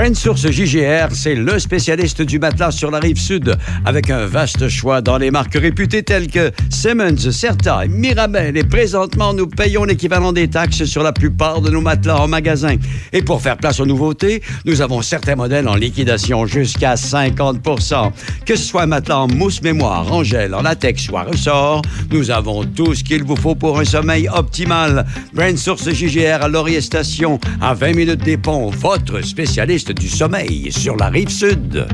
Brand Source JGR, c'est le spécialiste du matelas sur la rive sud, avec un vaste choix dans les marques réputées telles que Simmons, Certa, Mirabel. Et présentement, nous payons l'équivalent des taxes sur la plupart de nos matelas en magasin. Et pour faire place aux nouveautés, nous avons certains modèles en liquidation jusqu'à 50 Que ce soit un matelas en mousse mémoire, en gel, en latex ou à ressort, nous avons tout ce qu'il vous faut pour un sommeil optimal. Brand Source JGR à Laurier Station, à 20 minutes des ponts, votre spécialiste du sommeil sur la rive sud.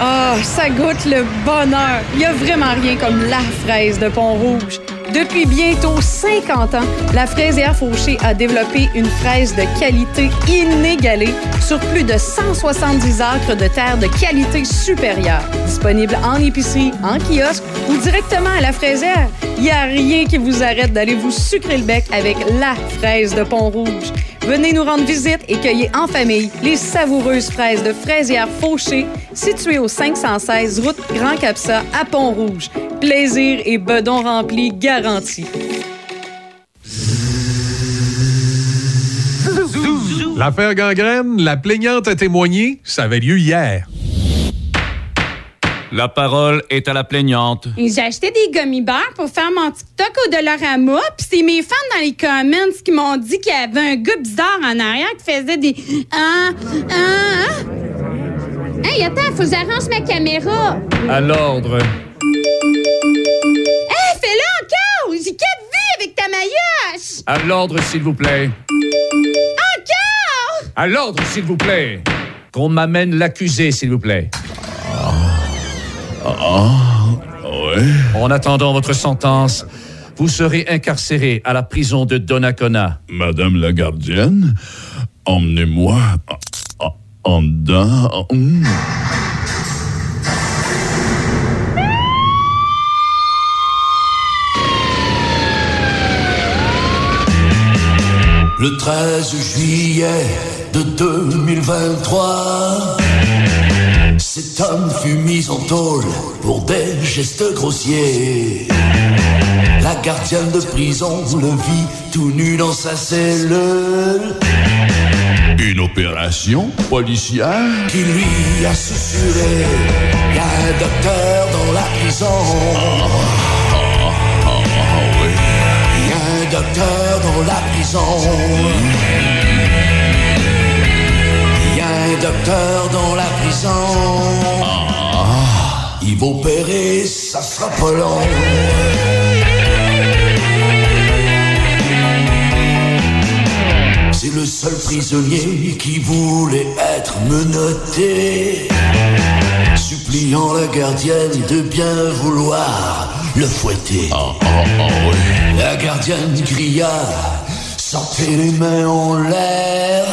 Ah, ça goûte le bonheur. Il n'y a vraiment rien comme la fraise de Pont-Rouge. Depuis bientôt 50 ans, la fraisière Fauché a développé une fraise de qualité inégalée sur plus de 170 acres de terre de qualité supérieure. Disponible en épicerie, en kiosque ou directement à la fraisière, il n'y a rien qui vous arrête d'aller vous sucrer le bec avec la fraise de Pont-Rouge. Venez nous rendre visite et cueillez en famille les savoureuses fraises de fraisière Fauché, situées au 516 route Grand Capsa à Pont-Rouge. Plaisir et bedon rempli garantis. L'affaire gangrène, la plaignante a témoigné, ça avait lieu hier. La parole est à la plaignante. J'ai acheté des gummy bears pour faire mon TikTok au Dollarama, puis c'est mes fans dans les comments qui m'ont dit qu'il y avait un gars bizarre en arrière qui faisait des ah ah ah. Hey, attends, faut que j'arrange ma caméra. À l'ordre. Hey, fais-le encore! J'ai quatre vies avec ta maillotche! À l'ordre, s'il vous plaît. Encore! À l'ordre, s'il vous plaît. Qu'on m'amène l'accusé, s'il vous plaît. Ah, ouais. En attendant votre sentence, vous serez incarcéré à la prison de Donnacona. Madame la gardienne, emmenez-moi en- en dedans. Le 13 juillet de 2023, cet homme fut mis en tôle pour des gestes grossiers. La gardienne de prison le vit tout nu dans sa cellule. Une opération policière? Qui lui a susurré Y a un docteur dans la prison. Y a un docteur dans la prison. Docteur dans la prison. Il va opérer, ça sera pas long. C'est le seul prisonnier qui voulait être menotté. Suppliant la gardienne de bien vouloir le fouetter. La gardienne cria Sortez les mains en l'air.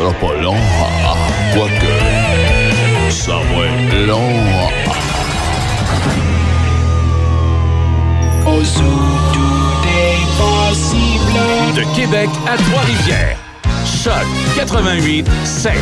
Sera pas long. Ah, Quoique, ça va être long. Ah, Au zoo, tout est possible. De Québec à Trois-Rivières. Choc 88 7.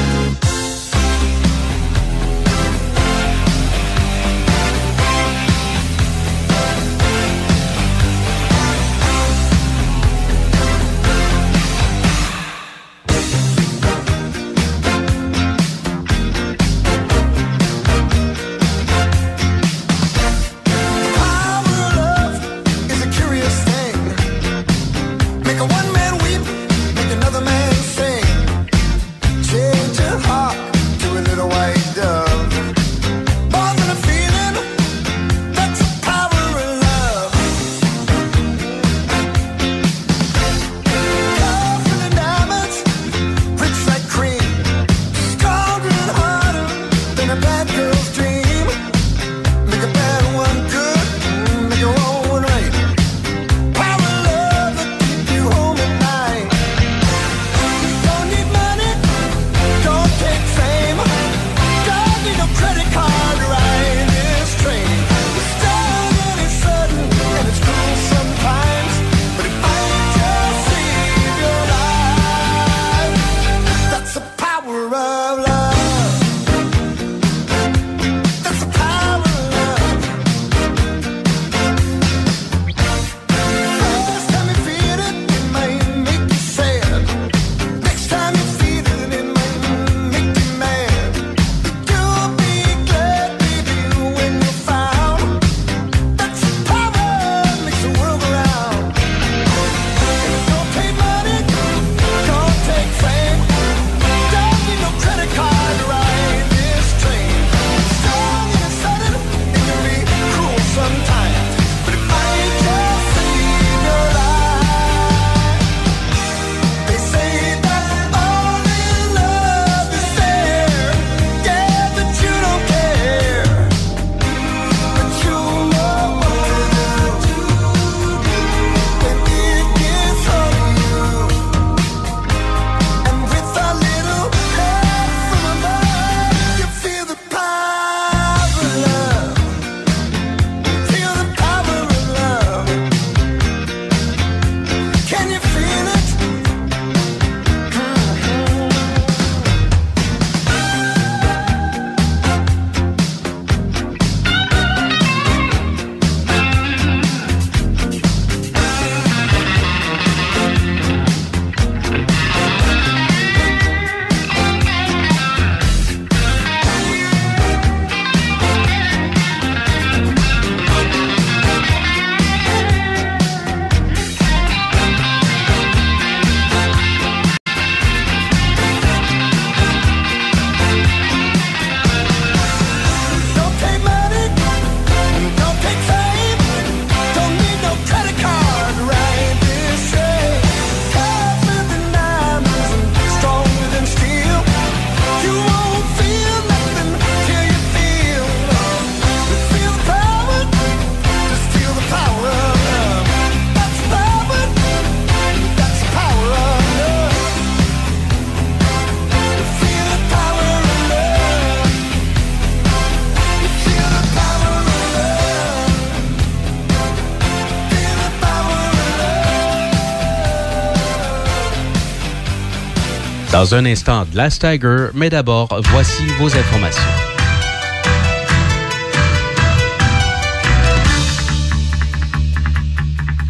Dans un instant, Glass Tiger, mais d'abord, voici vos informations.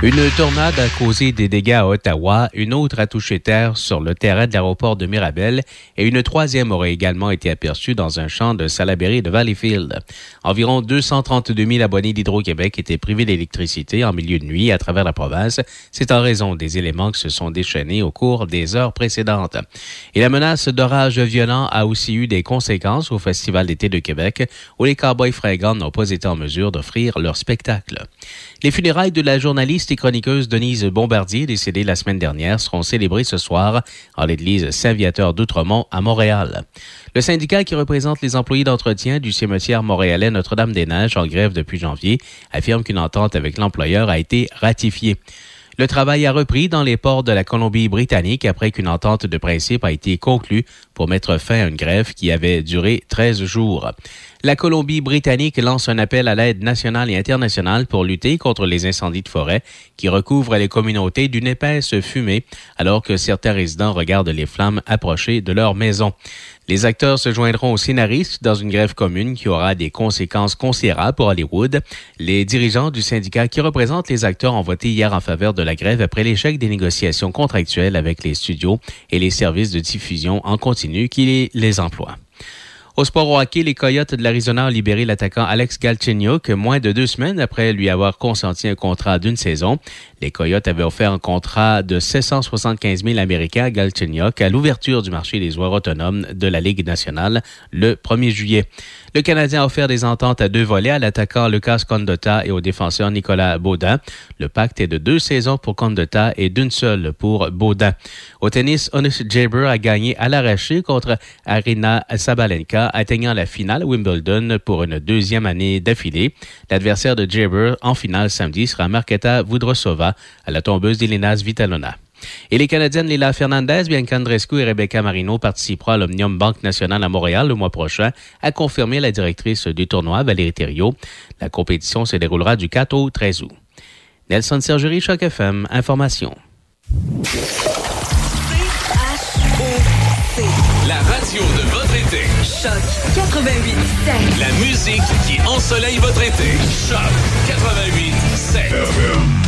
Une tornade a causé des dégâts à Ottawa, une autre a touché terre sur le terrain de l'aéroport de Mirabel et une troisième aurait également été aperçue dans un champ de Salaberry de Valleyfield. Environ 232 000 abonnés d'Hydro-Québec étaient privés d'électricité en milieu de nuit à travers la province. C'est en raison des éléments qui se sont déchaînés au cours des heures précédentes. Et la menace d'orage violent a aussi eu des conséquences au Festival d'été de Québec où les Cowboys fringants n'ont pas été en mesure d'offrir leur spectacle. Les funérailles de la journaliste et chroniqueuse Denise Bombardier, décédée la semaine dernière, seront célébrées ce soir en l'église Saint-Viateur d'Outremont à Montréal. Le syndicat qui représente les employés d'entretien du cimetière montréalais Notre-Dame-des-Neiges en grève depuis janvier affirme qu'une entente avec l'employeur a été ratifiée. Le travail a repris dans les ports de la Colombie-Britannique après qu'une entente de principe a été conclue pour mettre fin à une grève qui avait duré 13 jours. La Colombie-Britannique lance un appel à l'aide nationale et internationale pour lutter contre les incendies de forêt qui recouvrent les communautés d'une épaisse fumée alors que certains résidents regardent les flammes approcher de leur maison. Les acteurs se joindront aux scénaristes dans une grève commune qui aura des conséquences considérables pour Hollywood. Les dirigeants du syndicat qui représentent les acteurs ont voté hier en faveur de la grève après l'échec des négociations contractuelles avec les studios et les services de diffusion en continu qui les emploient. Au sport au hockey, les Coyotes de l'Arizona ont libéré l'attaquant Alex Galchenyuk moins de deux semaines après lui avoir consenti un contrat d'une saison. Les Coyotes avaient offert un contrat de 775 000 Américains à Galchenyuk à l'ouverture du marché des joueurs autonomes de la Ligue nationale le 1er juillet. Le Canadien a offert des ententes à deux volets à l'attaquant Lucas Condotta et au défenseur Nicolas Baudin. Le pacte est de deux saisons pour Condotta et d'une seule pour Baudin. Au tennis, Honus Jaber a gagné à l'arraché contre Arina Sabalenka, atteignant la finale Wimbledon pour une deuxième année d'affilée. L'adversaire de Jaber en finale samedi sera Marketa Vudrosova à la tombeuse d'Elena Vitalona. Et les Canadiennes Lila Fernandez, Bianca Andreescu et Rebecca Marino participeront à l'Omnium Banque Nationale à Montréal le mois prochain, a confirmé la directrice du tournoi, Valérie Thériault. La compétition se déroulera du 4 au 13 août. Nelson Sergerie, Choc FM, Information. La radio de votre été. Choc 88 La musique qui ensoleille votre été. Choc 88 7.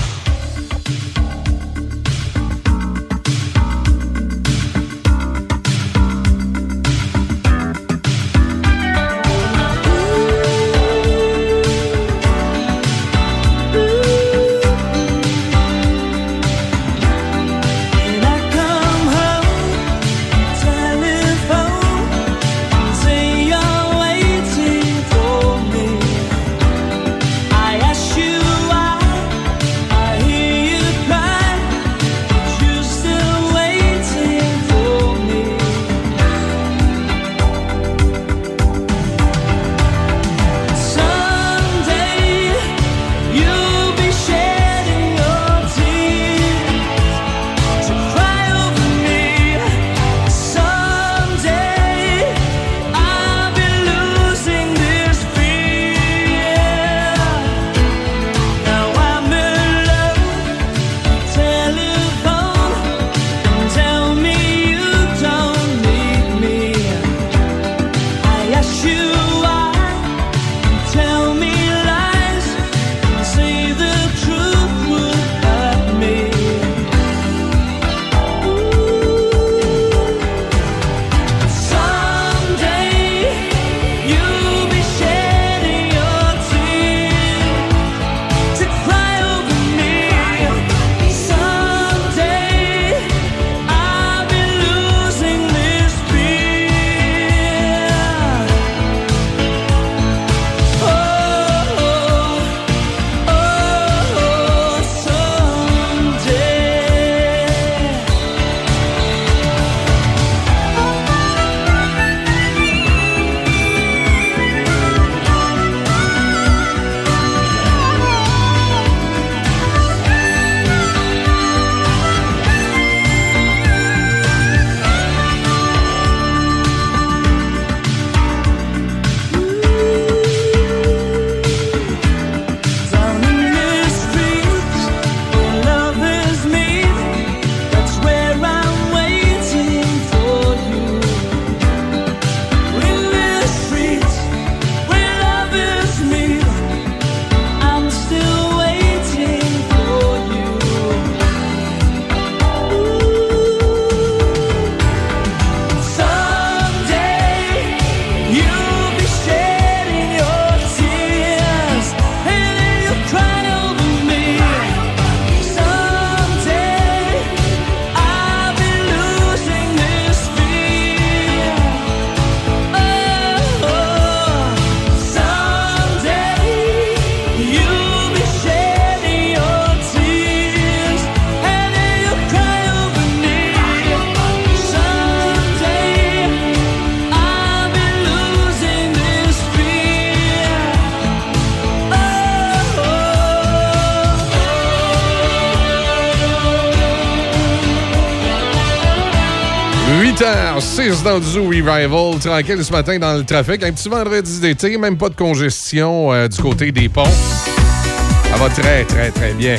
8h06 dans le Zoo Revival. Tranquille ce matin dans le trafic. Un petit vendredi d'été, même pas de congestion euh, du côté des ponts. Ça va très, très, très bien.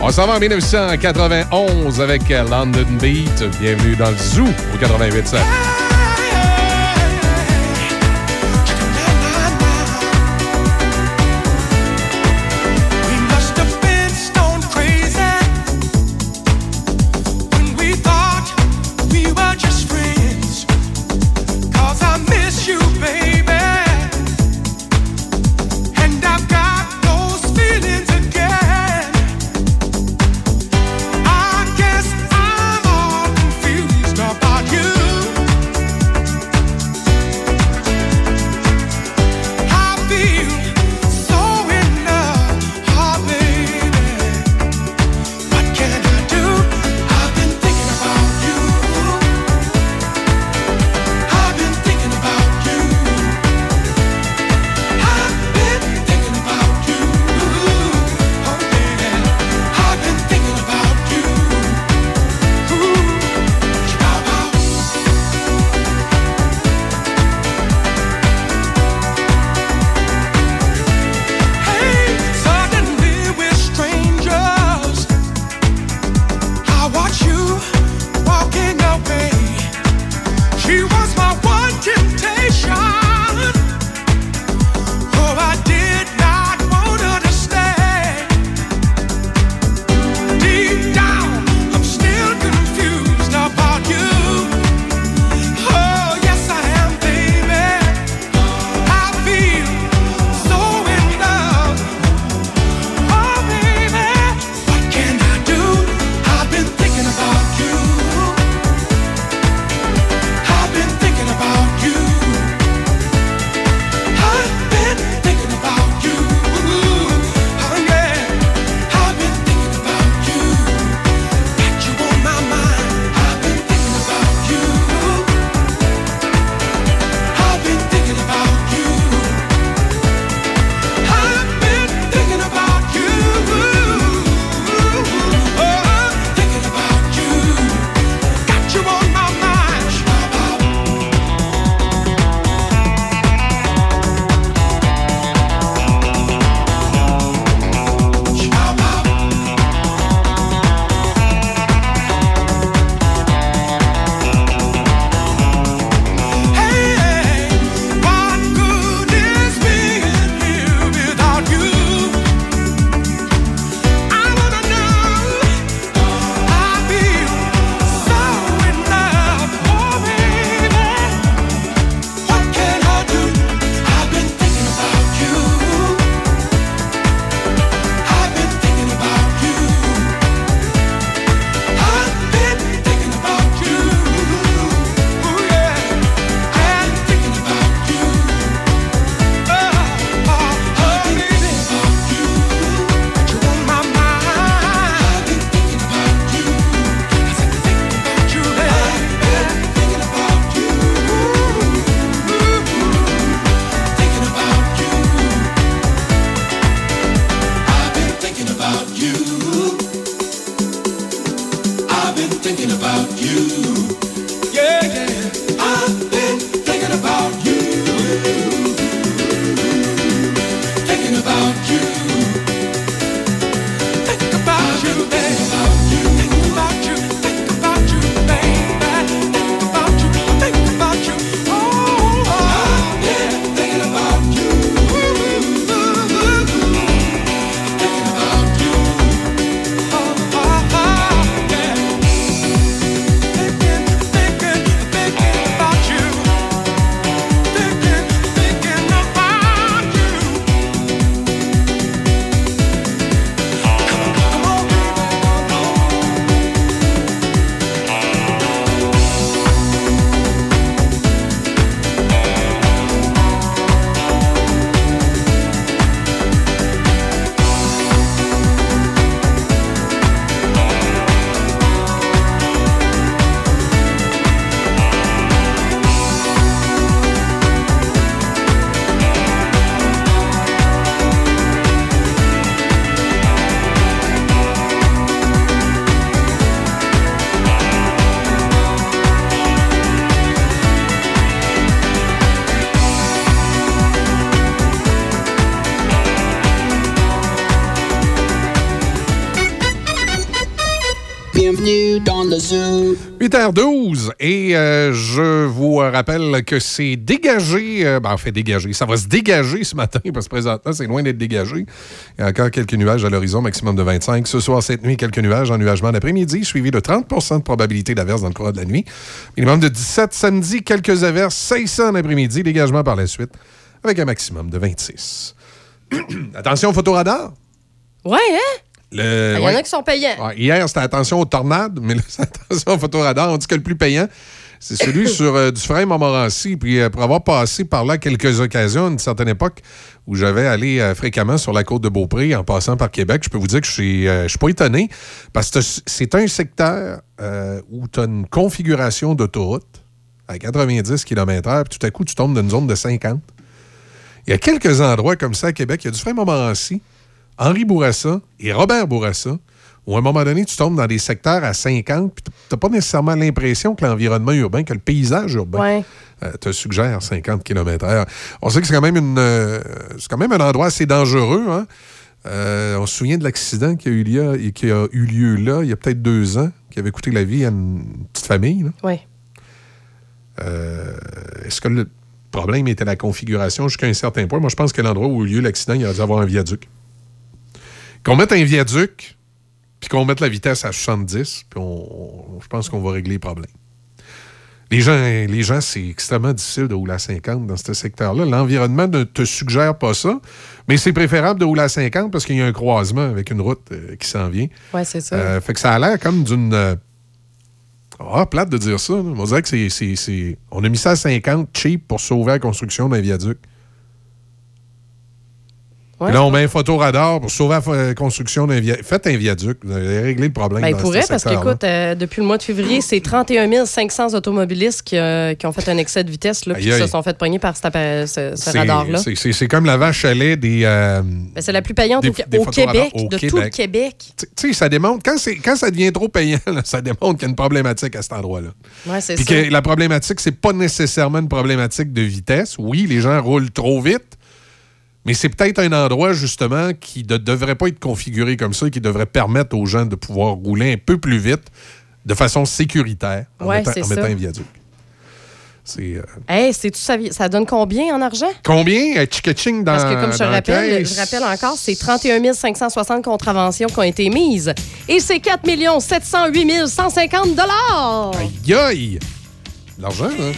On s'en va en 1991 avec euh, London Beat. Bienvenue dans le Zoo au 88.7. euh, je vous rappelle que c'est dégagé, euh, ben, en fait dégagé, ça va se dégager ce matin parce que présentement c'est loin d'être dégagé. Il y a encore quelques nuages à l'horizon, maximum de 25. Ce soir, cette nuit, quelques nuages, ennuagement d'après-midi, suivi de 30% de probabilité d'averse dans le courant de la nuit. Minimum de 17 samedi, quelques averses, 600 en après-midi, dégagement par la suite, avec un maximum de 26. Attention, photoradar. Ouais, hein? Le- Il y en ouais. a qui sont payants. Ouais, hier, c'était attention aux tornades, mais là, c'est attention au photoradar. On dit que le plus payant, c'est celui sur euh, du frein Montmorency. Puis euh, pour avoir passé par là quelques occasions, à une certaine époque, où j'avais allé euh, fréquemment sur la côte de Beaupré en passant par Québec, je peux vous dire que je suis, euh, je suis pas étonné parce que c'est un secteur où tu as une configuration d'autoroute à 90 km/h, puis tout à coup, tu tombes dans une zone de 50. Il y a quelques endroits comme ça à Québec. Il y a du frein Montmorency, Henri Bourassa et Robert Bourassa, où à un moment donné, tu tombes dans des secteurs à 50, puis tu n'as pas nécessairement l'impression que l'environnement urbain, que le paysage urbain Ouais. euh, te suggère 50 km/h. On sait que c'est quand même une, euh, c'est quand même un endroit assez dangereux. hein. Euh, on se souvient de l'accident qui a eu lieu, et qui a eu lieu là, il y a peut-être deux ans, qui avait coûté la vie à une petite famille. Oui. Est-ce que le problème était la configuration jusqu'à un certain point? Moi, je pense que l'endroit où a eu lieu l'accident, il y aurait dû avoir un viaduc. Qu'on mette un viaduc, puis qu'on mette la vitesse à 70, puis on- on- je pense qu'on va régler les problèmes. Les gens, les gens c'est extrêmement difficile de rouler à 50 dans ce secteur-là. L'environnement ne te suggère pas ça, mais c'est préférable de rouler à 50 parce qu'il y a un croisement avec une route euh, qui s'en vient. Ouais, c'est ça. Euh, fait que ça a l'air comme d'une. euh, Ah, plate de dire ça. là. On dirait que c'est- On a mis ça à 50 cheap pour sauver la construction d'un viaduc. Ouais. Là, on met un photoradar pour sauver la fa- construction d'un viaduc. Faites un viaduc. Vous allez régler le problème. Ben, il pourrait, ce parce qu'écoute, euh, depuis le mois de février, c'est 31 500 automobilistes qui, euh, qui ont fait un excès de vitesse, là, puis qui se sont fait pogner par cet ce, radar-là. c'est- comme la vache à lait des. euh, Ben, c'est la plus payante Des- au, Québec, au de tout le Québec. Tu sais, ça démontre. Quand, quand ça devient trop payant, là, ça démontre qu'il y a une problématique à cet endroit-là. Ouais, c'est Puis ça. que la problématique, c'est pas nécessairement une problématique de vitesse. Oui, les gens roulent trop vite, mais c'est peut-être un endroit, justement, qui ne devrait pas être configuré comme ça et qui devrait permettre aux gens de pouvoir rouler un peu plus vite de façon sécuritaire en Ouais, mettant, c'est en mettant un viaduc. C'est. euh, Hey, sais-tu ça, ça donne combien en argent? combien? tchika-tching dans Parce que comme je te rappelle, je rappelle encore, c'est 31 560 contraventions qui ont été mises. Et c'est 4 708 150 dollars. Aïe, aïe! L'argent, là.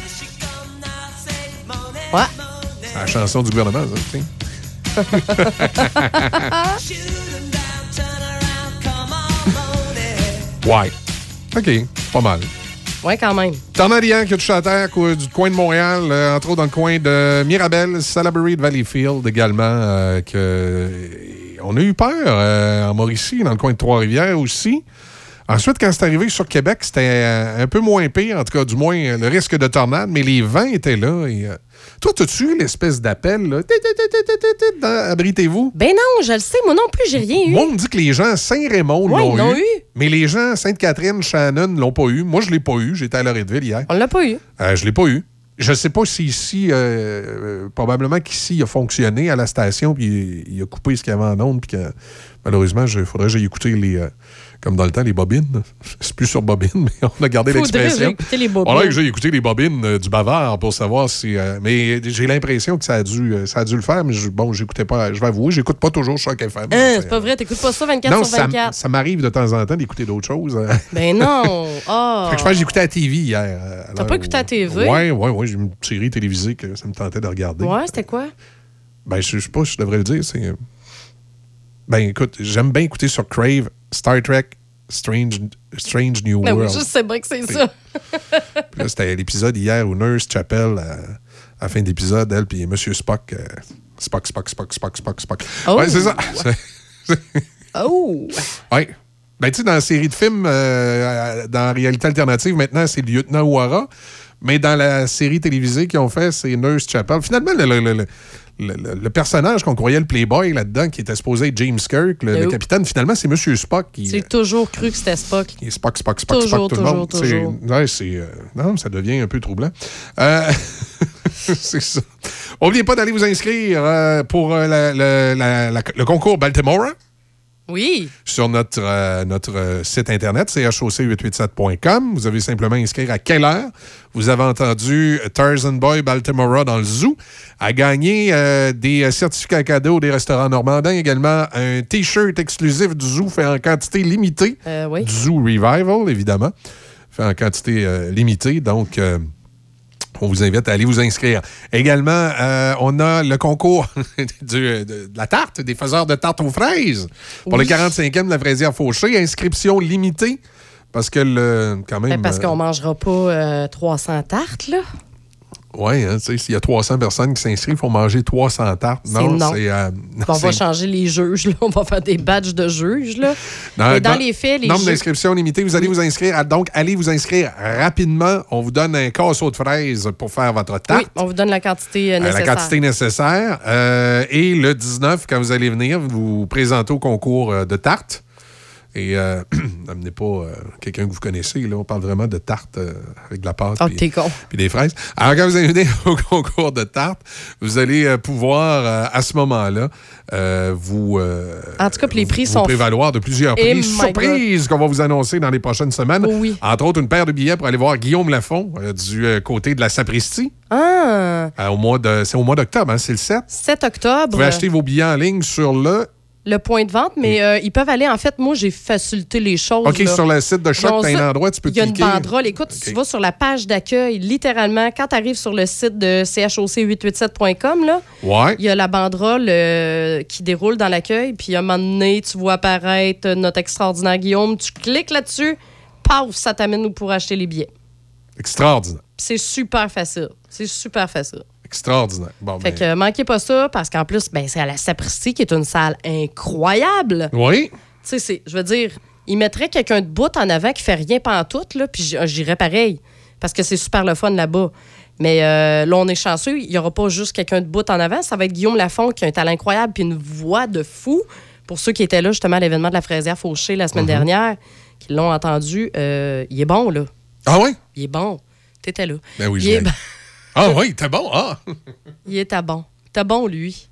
Ouais. C'est la chanson du gouvernement, ça, tu sais. ouais. OK, pas mal. Ouais, quand même. Tornade hier qui a touché à terre du coin de Montréal, euh, entre autres dans le coin de Mirabel, Salaberry de Valleyfield également. euh, que, on a eu peur euh, en Mauricie, dans le coin de Trois-Rivières aussi. Ensuite, quand c'est arrivé sur Québec, c'était euh, un peu moins pire, en tout cas, du moins, euh, le risque de tornade, mais les vents étaient là. Et, euh, toi, as-tu eu l'espèce d'appel, là? Abritez-vous? Ben non, je le sais, moi non plus, j'ai rien eu. Moi, on me dit que les gens à Saint-Raymond l'ont eu, eu. Mais les gens à Sainte-Catherine, Shannon l'ont pas eu. Moi, je l'ai pas eu. J'étais à Loretteville hier. On l'a pas eu. Euh, je l'ai pas eu. Je sais pas si ici, euh, euh, probablement qu'ici, il a fonctionné à la station, puis il, il a coupé ce qu'il y avait en onde, puis que malheureusement, il faudrait que j'aille écouter les. Comme dans le temps, les bobines. C'est plus sur bobine, mais on a gardé l'expression. que j'ai écouté les bobines euh, du bavard pour savoir si. euh, mais j'ai l'impression que ça a dû, euh, ça a dû le faire, mais je- bon, j'écoutais pas. Je vais avouer, j'écoute pas toujours Choc FM. Hein, c'est pas vrai, t'écoutes pas ça 24 non, sur ça, 24. ça m'arrive de temps en temps d'écouter d'autres choses. euh. Ben non. Ah. Fait que je pense que écouté à la TV hier. T'as pas écouté à où- TV? Ouais, ouais, ouais. J'ai une série télévisée que ça me tentait de regarder. Ouais, c'était quoi? Ben, je je sais pas je devrais le dire. C'est. Ben, écoute, j'aime bien écouter sur Crave Star Trek Strange, Strange New Ben oui, World. je sais bien que c'est ça. Puis là, c'était l'épisode hier où Nurse Chapel, euh, à la fin de l'épisode, elle, puis Monsieur Spock. euh, Spock, Spock, Spock, Spock, Spock, Spock. Oh. Ouais, c'est ça. Oh! Oui. Ben, tu sais, dans la série de films, euh, dans la réalité alternative, maintenant, c'est le lieutenant Ouara. Mais dans la série télévisée qu'ils ont fait, c'est Nurse Chapel. Finalement, le, le- le- le- le- le personnage qu'on croyait le Playboy là-dedans, qui était supposé être James Kirk, le, le capitaine, finalement, c'est Monsieur Spock. J'ai toujours cru que c'était Spock. Spock, Spock, Spock, Toujours, Spock, tout le toujours, monde. toujours. Ouais, euh, non, ça devient un peu troublant. Euh, c'est ça. N'oubliez pas d'aller vous inscrire euh, pour la- la- la- la- le concours Baltimore. Oui. sur notre, euh, notre euh, site internet, choc887.com. Vous avez simplement inscrire à quelle heure vous avez entendu Tarzan Boy Baltimore dans le zoo, à gagner euh, des certificats cadeaux des restaurants normandins, également un T-shirt exclusif du zoo fait en quantité limitée. Euh, oui. Du Zoo Revival, évidemment. Fait en quantité limitée. Donc, on vous invite à aller vous inscrire. Également, euh, on a le concours du- de, de la tarte, des faiseurs de tarte aux fraises. Pour Oui. le 45e de la fraisière fauchée, inscription limitée. Parce que le, quand même. Ben, parce euh, qu'on mangera pas euh, 300 tartes, là. Ouais, hein, tu sais, s'il y a 300 personnes qui s'inscrivent, il faut manger 300 tartes. Non. c'est. euh, on va changer les juges, là. On va faire des badges de juges, là. Non, Mais dans les faits, les Nombre juges... d'inscriptions limitées. Vous allez vous inscrire. à- donc, allez vous inscrire rapidement. On vous donne un casseau de fraises pour faire votre tarte. Oui, on vous donne la quantité euh, Euh, nécessaire. La quantité nécessaire. Euh, et le 19, quand vous allez venir, vous vous présentez au concours de tarte. Et euh, n'amenez pas euh, quelqu'un que vous connaissez. Là. On parle vraiment de tarte euh, avec de la pâte. Oh, puis- puis des fraises. Alors, quand vous allez venir au concours de tarte, vous allez euh, pouvoir, à ce moment-là, vous, En tout cas, les prix vous sont... prévaloir de plusieurs Eh prix my surprises qu'on va vous annoncer dans les prochaines semaines. Entre autres, une paire de billets pour aller voir Guillaume Lafont du côté de la Sapristie. Ah! Au mois de, c'est au mois d'octobre, hein, c'est le 7. 7 Vous octobre, pouvez acheter vos billets en ligne sur le... le point de vente, mais euh, ils peuvent aller... En fait, moi, j'ai facilité les choses. OK, là. sur le site de Choc, ont t'as un endroit, tu peux Il y a une cliquer. banderole. Écoute, tu vas sur la page d'accueil, littéralement, quand tu arrives sur le site de choc887.com, là, Ouais. il y a la banderole euh, qui déroule dans l'accueil, puis à un moment donné, tu vois apparaître notre extraordinaire Guillaume, tu cliques là-dessus, paf, ça t'amène où pour acheter les billets. Extraordinaire. C'est super facile. C'est super facile. Extraordinaire. Bon, Fait ben, que euh, manquez pas ça, parce qu'en plus, ben, c'est à la Sapristi, qui est une salle incroyable. Oui. Tu sais, je veux dire, il mettrait quelqu'un de bout en avant qui fait rien pantoute, là, puis j'irais pareil. Parce que c'est super le fun là-bas. Mais euh, là, on est chanceux. Il n'y aura pas juste quelqu'un de bout en avant. Ça va être Guillaume Lafont qui a un talent incroyable puis une voix de fou. Pour ceux qui étaient là, justement, à l'événement de la fraisière Fauché la semaine Mhm. dernière, qui l'ont entendu, euh, il est bon, là. Ah oui? Il est bon. T'étais là. Ben oui, il je. Ah oui, t'es bon. Ah! il est à bon. T'es bon, lui.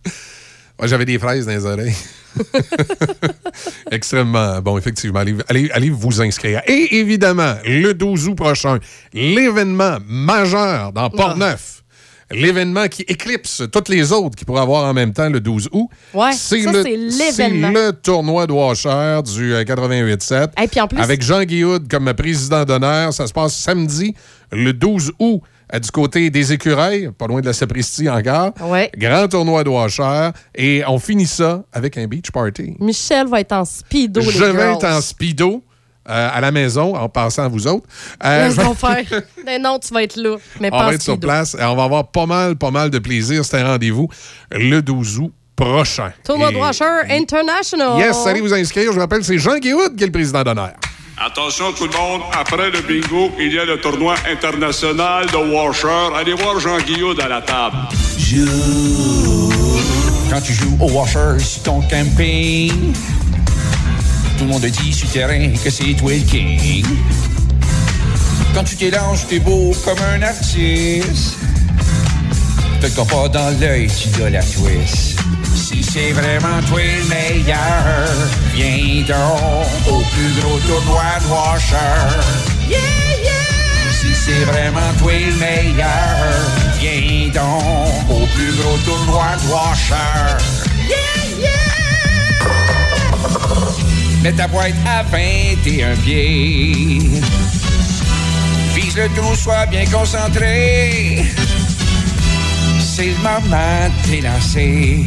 Moi, j'avais des fraises dans les oreilles. Extrêmement bon, effectivement. Allez, allez- allez vous inscrire. Et évidemment, le 12 août prochain, l'événement majeur dans Port-Neuf. L'événement qui éclipse toutes les autres qui pourraient avoir en même temps le 12 août. Ouais, c'est ça, le, c'est l'événement. c'est le tournoi de Washer du euh, 88-7. Et puis en plus- Avec Jean Guihoud comme président d'honneur. Ça se passe samedi, le 12 août, euh, du côté des écureuils, pas loin de la Sapristie encore. Ouais. Grand tournoi de Washer. Et on finit ça avec un beach party. Michel va être en speedo, les Je vais girls. être en speedo euh, à la maison en passant à vous autres. Euh, Laisse je vais- donc faire. Ben non, tu vas être là. Mais on va être sur place et on va avoir pas mal, pas mal de plaisir. C'est un rendez-vous le 12 août prochain. Tournoi Et- de Washer International. Yes, allez vous inscrire. Je vous rappelle, c'est Jean Guihoud qui est le président d'honneur. Attention tout le monde, après le bingo, il y a le tournoi international de Washer. Allez voir Jean Guillaume à la table. Quand tu joues au washer sur ton camping, tout le monde dit sur terrain que c'est toi king. Quand tu t'élanges, t'es beau comme un artiste. Pas dans l'œil, tu dois la twist. Si c'est vraiment toi le meilleur, viens donc au plus gros tournoi de washer. Yeah, yeah! Si c'est vraiment toi le meilleur, viens donc au plus gros tournoi de washer. Yeah, yeah! Mets ta boîte à 21 pieds. Vise le trou, sois bien concentré. C'est le moment de t'élancer.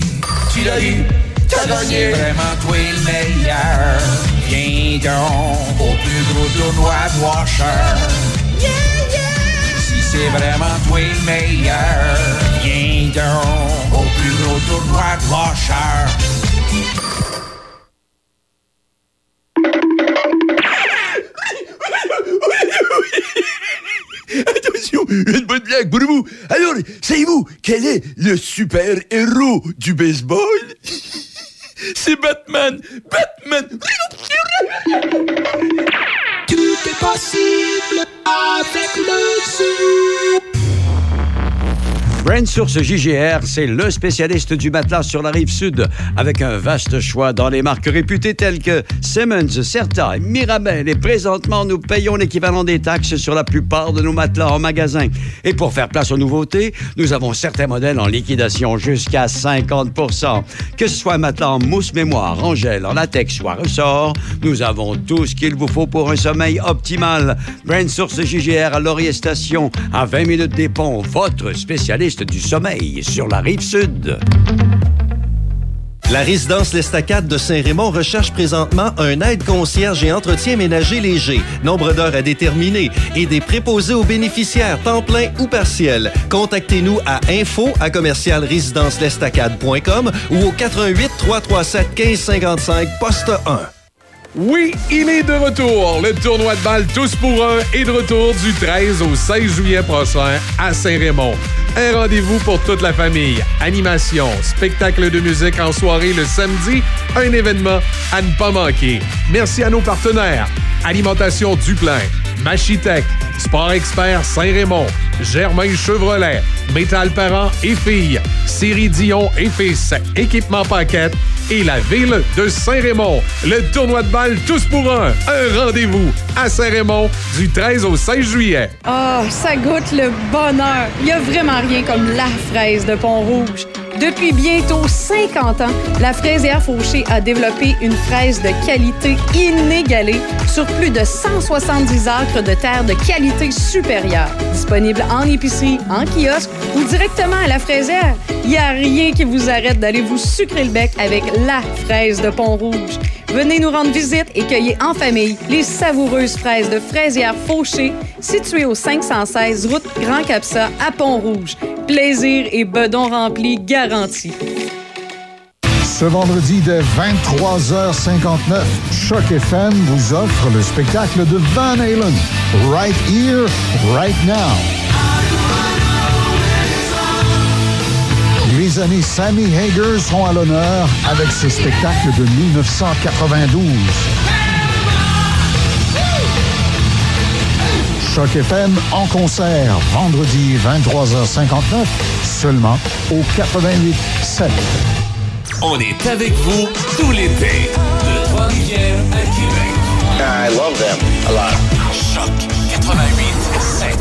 Tu l'as eu, t'as gagné. Vraiment toi le meilleur. Viens donc au plus gros tournoi de washer. Si c'est vraiment toi le meilleur, viens donc au plus gros tournoi de washer. Une bonne blague pour vous. Alors, savez-vous quel est le super-héros du baseball? C'est Batman. Batman. Tout est possible avec le zoo. Brand Source JGR, c'est le spécialiste du matelas sur la rive sud, avec un vaste choix dans les marques réputées telles que Simmons, Certa, Mirabel. Et présentement, nous payons l'équivalent des taxes sur la plupart de nos matelas en magasin. Et pour faire place aux nouveautés, nous avons certains modèles en liquidation jusqu'à 50% Que ce soit un matelas en mousse mémoire, en gel, en latex ou à ressort, nous avons tout ce qu'il vous faut pour un sommeil optimal. Brand Source JGR à Laurier Station, à 20 minutes des ponts, votre spécialiste du sommeil sur la rive sud. La résidence L'Estacade de Saint-Raymond recherche présentement un aide-concierge et entretien ménager léger, nombre d'heures à déterminer et des préposés aux bénéficiaires, temps plein ou partiel. Contactez-nous à info à commercial résidence-l'estacade.com ou au 88 337 1555 poste 1. Oui, il est de retour. Le tournoi de balle Tous pour un est de retour du 13 au 16 juillet prochain à Saint-Raymond. Un rendez-vous pour toute la famille. Animation, spectacle de musique en soirée le samedi, un événement à ne pas manquer. Merci à nos partenaires. Alimentation Duplain, Machitech, Sport Expert Saint-Raymond, Germain Chevrolet, Métal Parents et Filles, Série Dion et Fils, Équipement Paquette et la ville de Saint-Raymond. Le tournoi de balle Tous pour un. Un rendez-vous à Saint-Raymond du 13 au 16 juillet. Ah, ça goûte le bonheur. Il n'y a vraiment rien comme la fraise de Pont-Rouge. Depuis bientôt 50 ans, la fraisière Fauché a développé une fraise de qualité inégalée sur plus de 170 acres de terre de qualité supérieure. Disponible en épicerie, en kiosque ou directement à la fraisière, il n'y a rien qui vous arrête d'aller vous sucrer le bec avec la fraise de Pont-Rouge. Venez nous rendre visite et cueillez en famille les savoureuses fraises de fraisière Fauché, situées au 516 route Grand Capsa à Pont-Rouge. Plaisir et bedon rempli garantis. Ce vendredi dès 23h59, Choc FM vous offre le spectacle de Van Halen, Right Here, Right Now. Les années Sammy Hager seront à l'honneur avec ce spectacle de 1992. Choc FM en concert vendredi 23h59 seulement au 88.7. On est avec vous tout l'été. De Trois-Rivières à Québec. I love them a lot. Choc 88 7.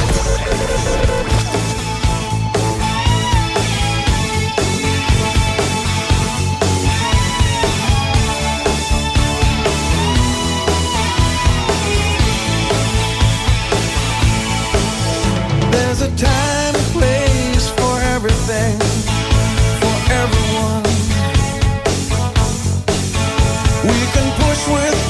There's a time with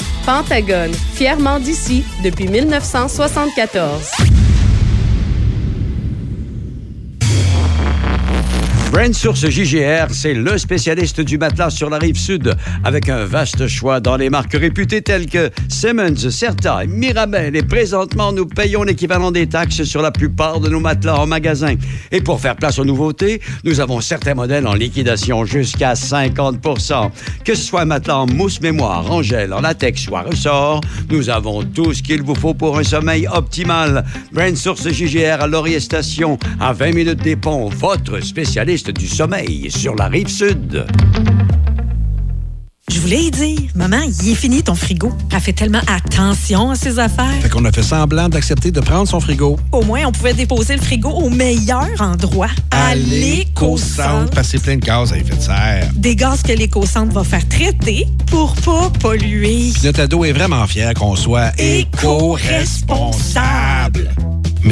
Pentagone, fièrement d'ici depuis 1974. Brand Source JGR, c'est le spécialiste du matelas sur la rive sud, avec un vaste choix dans les marques réputées telles que Simmons, Certa, Mirabel. Et présentement, nous payons l'équivalent des taxes sur la plupart de nos matelas en magasin. Et pour faire place aux nouveautés, nous avons certains modèles en liquidation jusqu'à 50% Que ce soit un matelas en mousse mémoire, en gel, en latex ou à ressort, nous avons tout ce qu'il vous faut pour un sommeil optimal. Brand Source JGR à Laurier Station, à 20 minutes des ponts, votre spécialiste du sommeil sur la rive sud. Je voulais y dire, maman, il est fini ton frigo. Elle fait tellement attention à ses affaires. Fait qu'on a fait semblant d'accepter de prendre son frigo. Au moins, on pouvait déposer le frigo au meilleur endroit, à l'éco-centre. Passer plein de gaz à effet de serre. Des gaz que l'éco-centre va faire traiter pour pas polluer. Puis Notre ado est vraiment fier qu'on soit éco-responsable.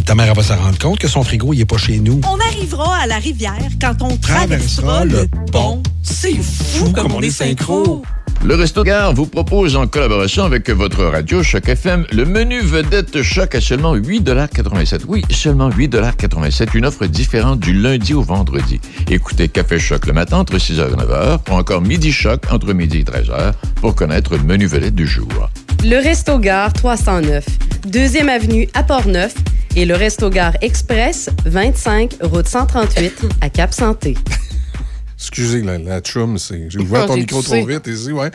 Ta mère elle va se rendre compte que son frigo, il est pas chez nous. On arrivera à la rivière quand on traversera le pont. C'est fou comme on est synchro. Le Resto Gare vous propose en collaboration avec votre radio Choc FM le menu vedette Choc à seulement 8,87 Oui, seulement 8,87 Une offre différente du lundi au vendredi. Écoutez Café Choc le matin entre 6h et 9h ou encore Midi Choc entre midi et 13h pour connaître le menu vedette du jour. Le Resto Gare 309, deuxième avenue à Port-Neuf et le Resto Gare Express 25 route 138 à Cap-Santé. Excusez, la, la chum, c'est. J'ai ouvert ton micro trop vite ici, ouais.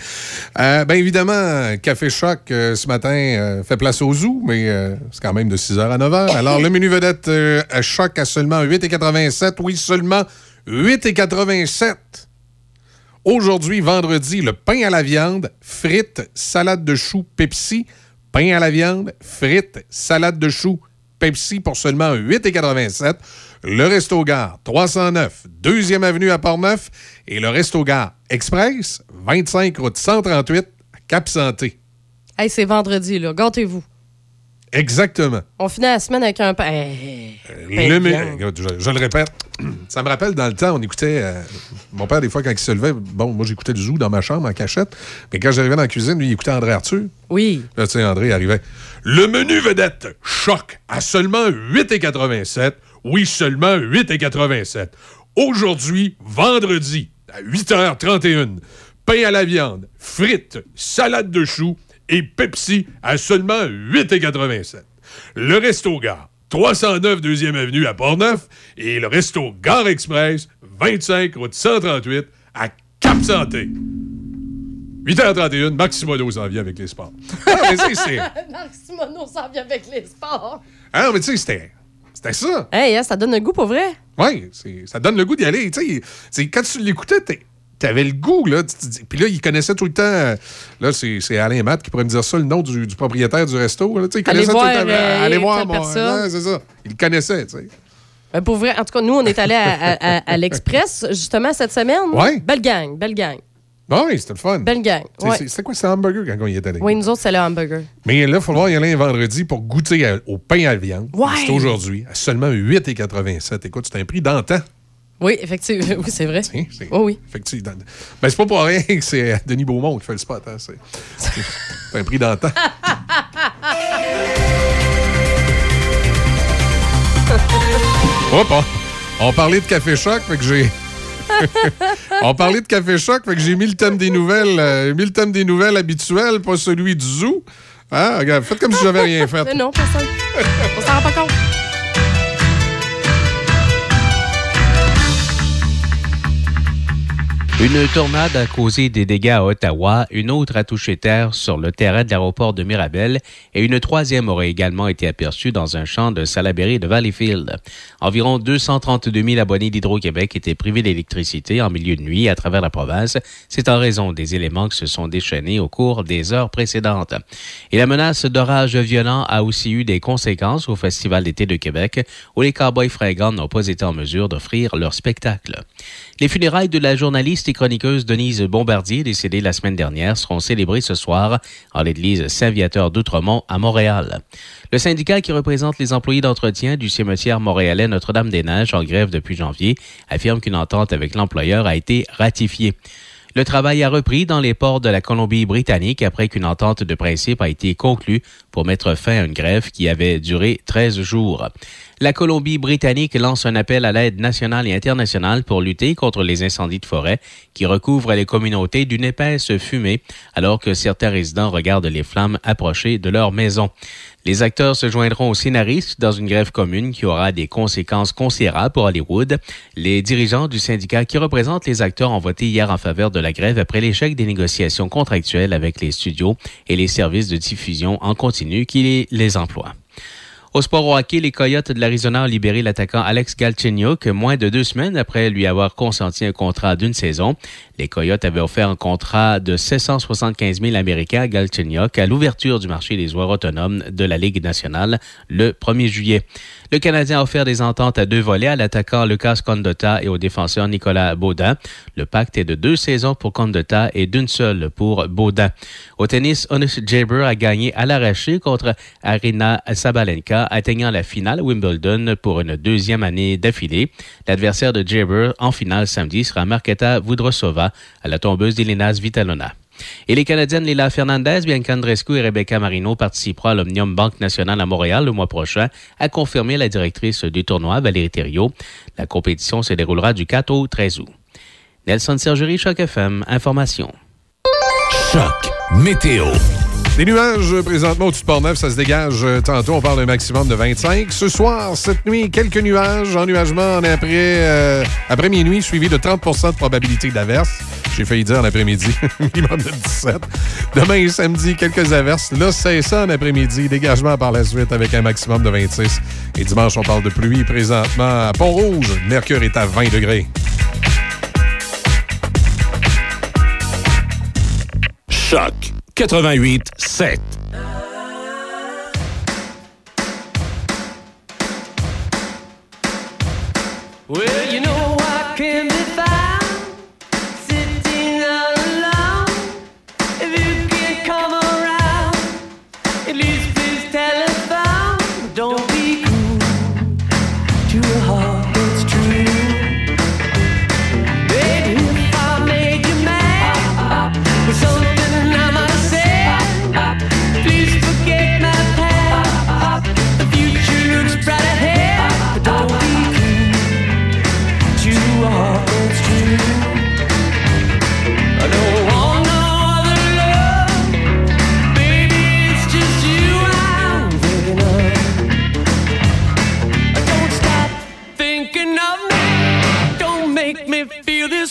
Euh, ben évidemment, Café Choc euh, ce matin euh, fait place au zoo, mais c'est quand même de 6h à 9h. Alors, le menu vedette à Choc à seulement 8,87. Oui, seulement 8,87. Aujourd'hui, vendredi, le pain à la viande, frites, salade de choux, Pepsi. Pain à la viande, frites, salade de choux, Pepsi pour seulement 8,87. Le Resto Gare, 309, 2e Avenue à Portneuf. Et le Resto Gare Express, 25 route 138 à Cap-Santé. Hey, c'est vendredi, là. Gâtez-vous. Exactement. On finit la semaine avec un pain. Hey, pain Le. Écoute, je, je le répète, ça me rappelle dans le temps, on écoutait. euh, mon père, des fois, quand il se levait, bon, moi, j'écoutais le zoo dans ma chambre en cachette. Mais quand j'arrivais dans la cuisine, lui, il écoutait André Arthur. Oui. Là, tu sais, André arrivait. Le menu vedette choc à seulement 8,87. Oui, seulement 8,87. Aujourd'hui, vendredi, à 8h31, pain à la viande, frites, salade de choux et Pepsi à seulement 8,87. Le Resto Gare, 309 2e Avenue à Portneuf et le Resto Gare Express, 25 route 138 à Cap-Santé. 8h31, Maximodo s'en vient avec les sports. Ah, mais tu sais, c'est- Marc Simoneau s'en vient avec les sports. Ah, mais tu sais, c'était. C'était ça. Hey, hein, ça donne le goût pour vrai? Oui, ça donne le goût d'y aller. Tu sais, c'est- quand tu l'écoutais, t'es- t'avais le goût, là. Puis là, il connaissait tout le temps. euh, Là, c'est c'est Alain Matt qui pourrait me dire ça, le nom du, du propriétaire du resto. Là, il Allez connaissait voir, tout le temps. euh, allez voir. Ouais, c'est ça. Il le connaissait, tu sais. Ben, pour vrai, en tout cas, nous, on est allés à, à- à- à l'Express, justement, cette semaine. Ouais. Belle gang, belle gang. Ah oui, c'était le fun. Belle gang. C'est- Ouais. c'est- C'était quoi, c'était hamburger quand on y est allé? Oui, nous autres, c'est le hamburger. Mais là, il falloir y aller un vendredi pour goûter au pain à viande. Ouais. C'est aujourd'hui, à seulement 8,87. Écoute, c'est un prix d'antan. Oui, effectivement. Oui, c'est vrai. c'est- Oh, oui. Effectivement. Ben, c'est pas pour rien que c'est Denis Beaumont qui fait le spot. Hein. C'est c'est un prix d'antan. Hop, on, on parlait de Café Choc, fait que j'ai. on parlait de Café Choc, fait que j'ai mis le thème des nouvelles, euh, mis le thème des nouvelles habituelles, pas celui du zoo. Hein? Regarde, faites comme si j'avais rien fait. Mais non, personne. On s'en rend pas compte. Une tornade a causé des dégâts à Ottawa, une autre a touché terre sur le terrain de l'aéroport de Mirabel et une troisième aurait également été aperçue dans un champ de Salaberry de Valleyfield. Environ 232 000 abonnés d'Hydro-Québec étaient privés d'électricité en milieu de nuit à travers la province. C'est en raison des éléments qui se sont déchaînés au cours des heures précédentes. Et la menace d'orage violent a aussi eu des conséquences au Festival d'été de Québec où les Cowboys fringants n'ont pas été en mesure d'offrir leur spectacle. Les funérailles de la journaliste et chroniqueuse Denise Bombardier, décédée la semaine dernière, seront célébrées ce soir en l'église Saint-Viateur d'Outremont à Montréal. Le syndicat qui représente les employés d'entretien du cimetière montréalais Notre-Dame-des-Neiges en grève depuis janvier affirme qu'une entente avec l'employeur a été ratifiée. Le travail a repris dans les ports de la Colombie-Britannique après qu'une entente de principe a été conclue pour mettre fin à une grève qui avait duré 13 jours. La Colombie-Britannique lance un appel à l'aide nationale et internationale pour lutter contre les incendies de forêt qui recouvrent les communautés d'une épaisse fumée alors que certains résidents regardent les flammes approcher de leur maison. Les acteurs se joindront aux scénaristes dans une grève commune qui aura des conséquences considérables pour Hollywood. Les dirigeants du syndicat qui représentent les acteurs ont voté hier en faveur de la grève après l'échec des négociations contractuelles avec les studios et les services de diffusion en continu qui les emploient. Au sport au hockey, les Coyotes de l'Arizona ont libéré l'attaquant Alex Galchenyuk moins de deux semaines après lui avoir consenti un contrat d'une saison. Les Coyotes avaient offert un contrat de 775 000 Américains à Galchenyuk à l'ouverture du marché des joueurs autonomes de la Ligue nationale le 1er juillet. Le Canadien a offert des ententes à deux volets à l'attaquant Lucas Condotta et au défenseur Nicolas Baudin. Le pacte est de deux saisons pour Condotta et d'une seule pour Baudin. Au tennis, Honus Jaber a gagné à l'arraché contre Arina Sabalenka, atteignant la finale à Wimbledon pour une deuxième année d'affilée. L'adversaire de Jaber en finale samedi sera Marketa Vudrosova à la tombeuse d'Elena Vitalona. Et les Canadiennes Lila Fernandez, Bianca Andrescu et Rebecca Marino participeront à l'Omnium Banque Nationale à Montréal le mois prochain, a confirmé la directrice du tournoi, Valérie Thériault. La compétition se déroulera du 4 au 13 août. Nelson Sergerie, Choc FM, Information. Choc météo. Des nuages présentement au-dessus de Port-Neuf, ça se dégage euh, tantôt. On parle d'un maximum de 25. Ce soir, cette nuit, quelques nuages, ennuagement en après, euh, après minuit, suivi de 30% de probabilité d'averse. J'ai failli dire en après-midi, minimum de 17. Demain et samedi, quelques averses. Là, c'est ça en après-midi. Dégagement par la suite avec un maximum de 26. Et dimanche, on parle de pluie présentement à Pont-Rouge. Mercure est à 20 degrés. Choc 88 7.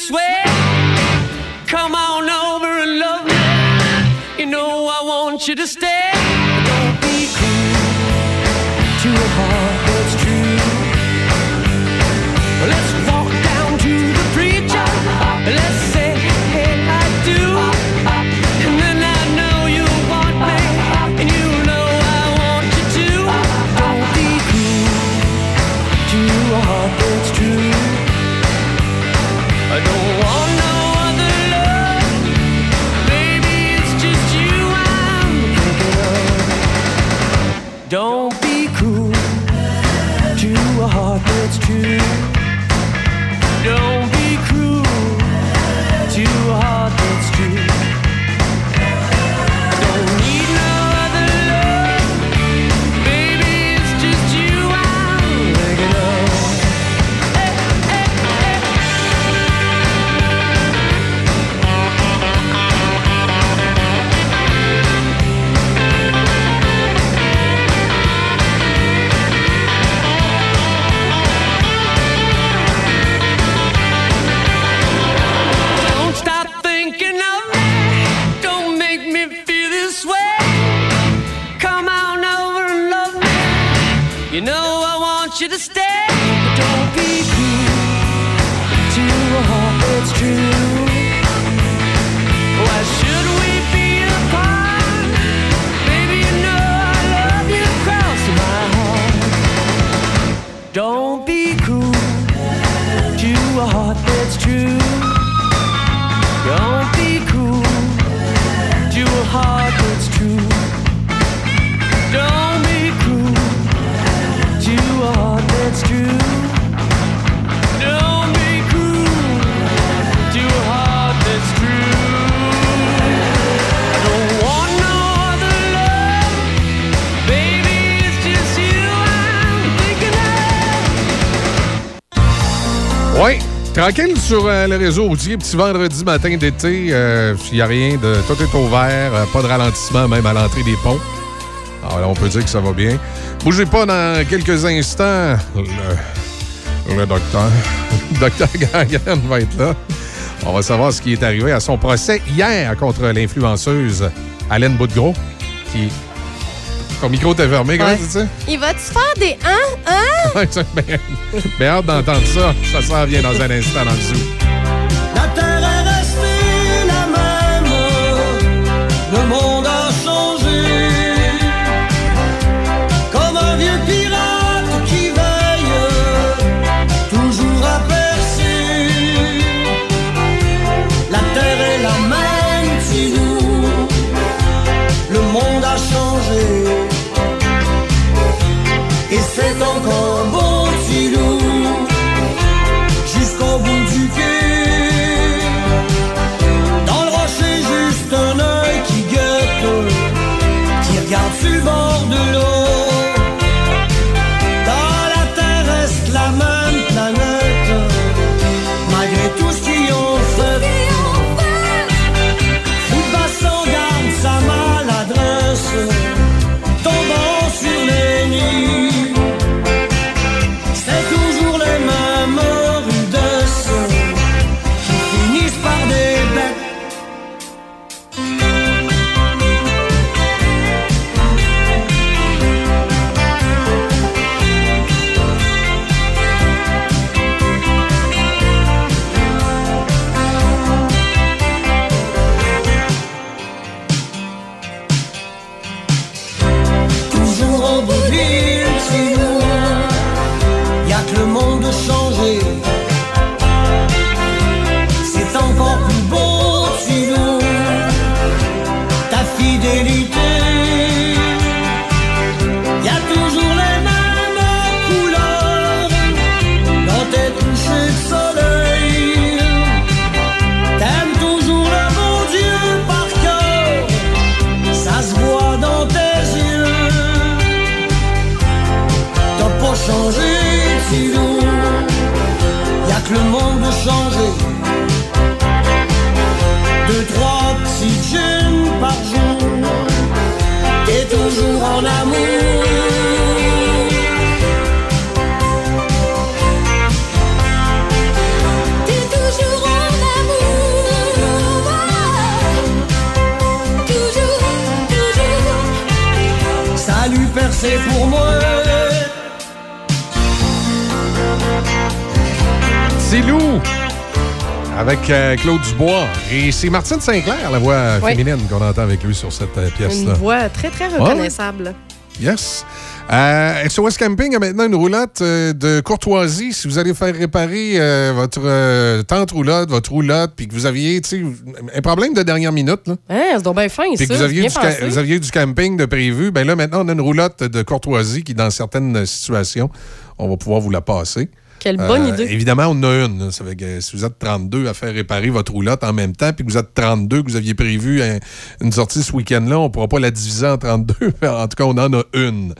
Way. Come on over and love me. You know I want you to stay. Don't be cruel to a heart that's true. Don't tranquille sur euh, le réseau routier. Petit vendredi matin d'été, il n'y a rien de. Tout est ouvert, euh, pas de ralentissement même à l'entrée des ponts. Alors, on peut dire que ça va bien. Bougez pas dans quelques instants. Le, docteur. Le docteur Gangan va être là. On va savoir ce qui est arrivé à son procès hier contre l'influenceuse Alain Boudgros, qui. Ton micro était fermé, comment Ouais. tu dis? Il va-tu faire des hein? Hein? Ben, ben, hâte d'entendre ça. Ça s'en vient dans un instant dans le zoo. Avec euh, Claude Dubois. Et c'est Martine Sinclair, la voix Oui. féminine qu'on entend avec lui sur cette euh, Une pièce-là. voix très, très Ouais, reconnaissable. Yes. Euh, SOS Camping a maintenant une roulotte euh, de courtoisie. Si vous allez faire réparer votre tente roulotte, votre roulotte, puis que vous aviez un problème de dernière minute, là, Hein, c'est donc bien fin, puis ça. que vous aviez, du vous aviez du camping de prévu, ben là, maintenant, on a une roulotte de courtoisie qui, dans certaines situations, on va pouvoir vous la passer. Quelle bonne Euh, idée. Évidemment, on en a une. Ça fait que si vous êtes 32 à faire réparer votre roulotte en même temps, puis que vous êtes 32, que vous aviez prévu un- une sortie ce week-end-là, on ne pourra pas la diviser en 32. en tout cas, on en a une.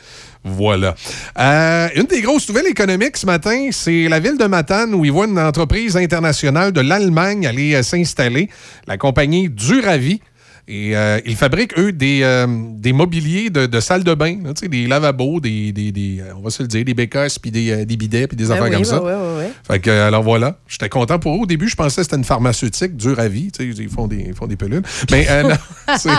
Voilà. Euh, une des grosses nouvelles économiques ce matin, c'est la ville de Matane où ils voient une entreprise internationale de l'Allemagne aller euh, s'installer, la compagnie Duravi. Et euh, ils fabriquent, eux, des, euh, des mobiliers de, de salle de bain, là, des lavabos, des, des, des, euh, on va se le dire, des bécasses, puis des, des bidets, puis des Ben affaires oui, comme ben ça. ouais. Fait que, alors voilà, j'étais content pour eux. Au début, je pensais que c'était une pharmaceutique dure à vie. Ils font des, ils font des pilules. Mais euh, non,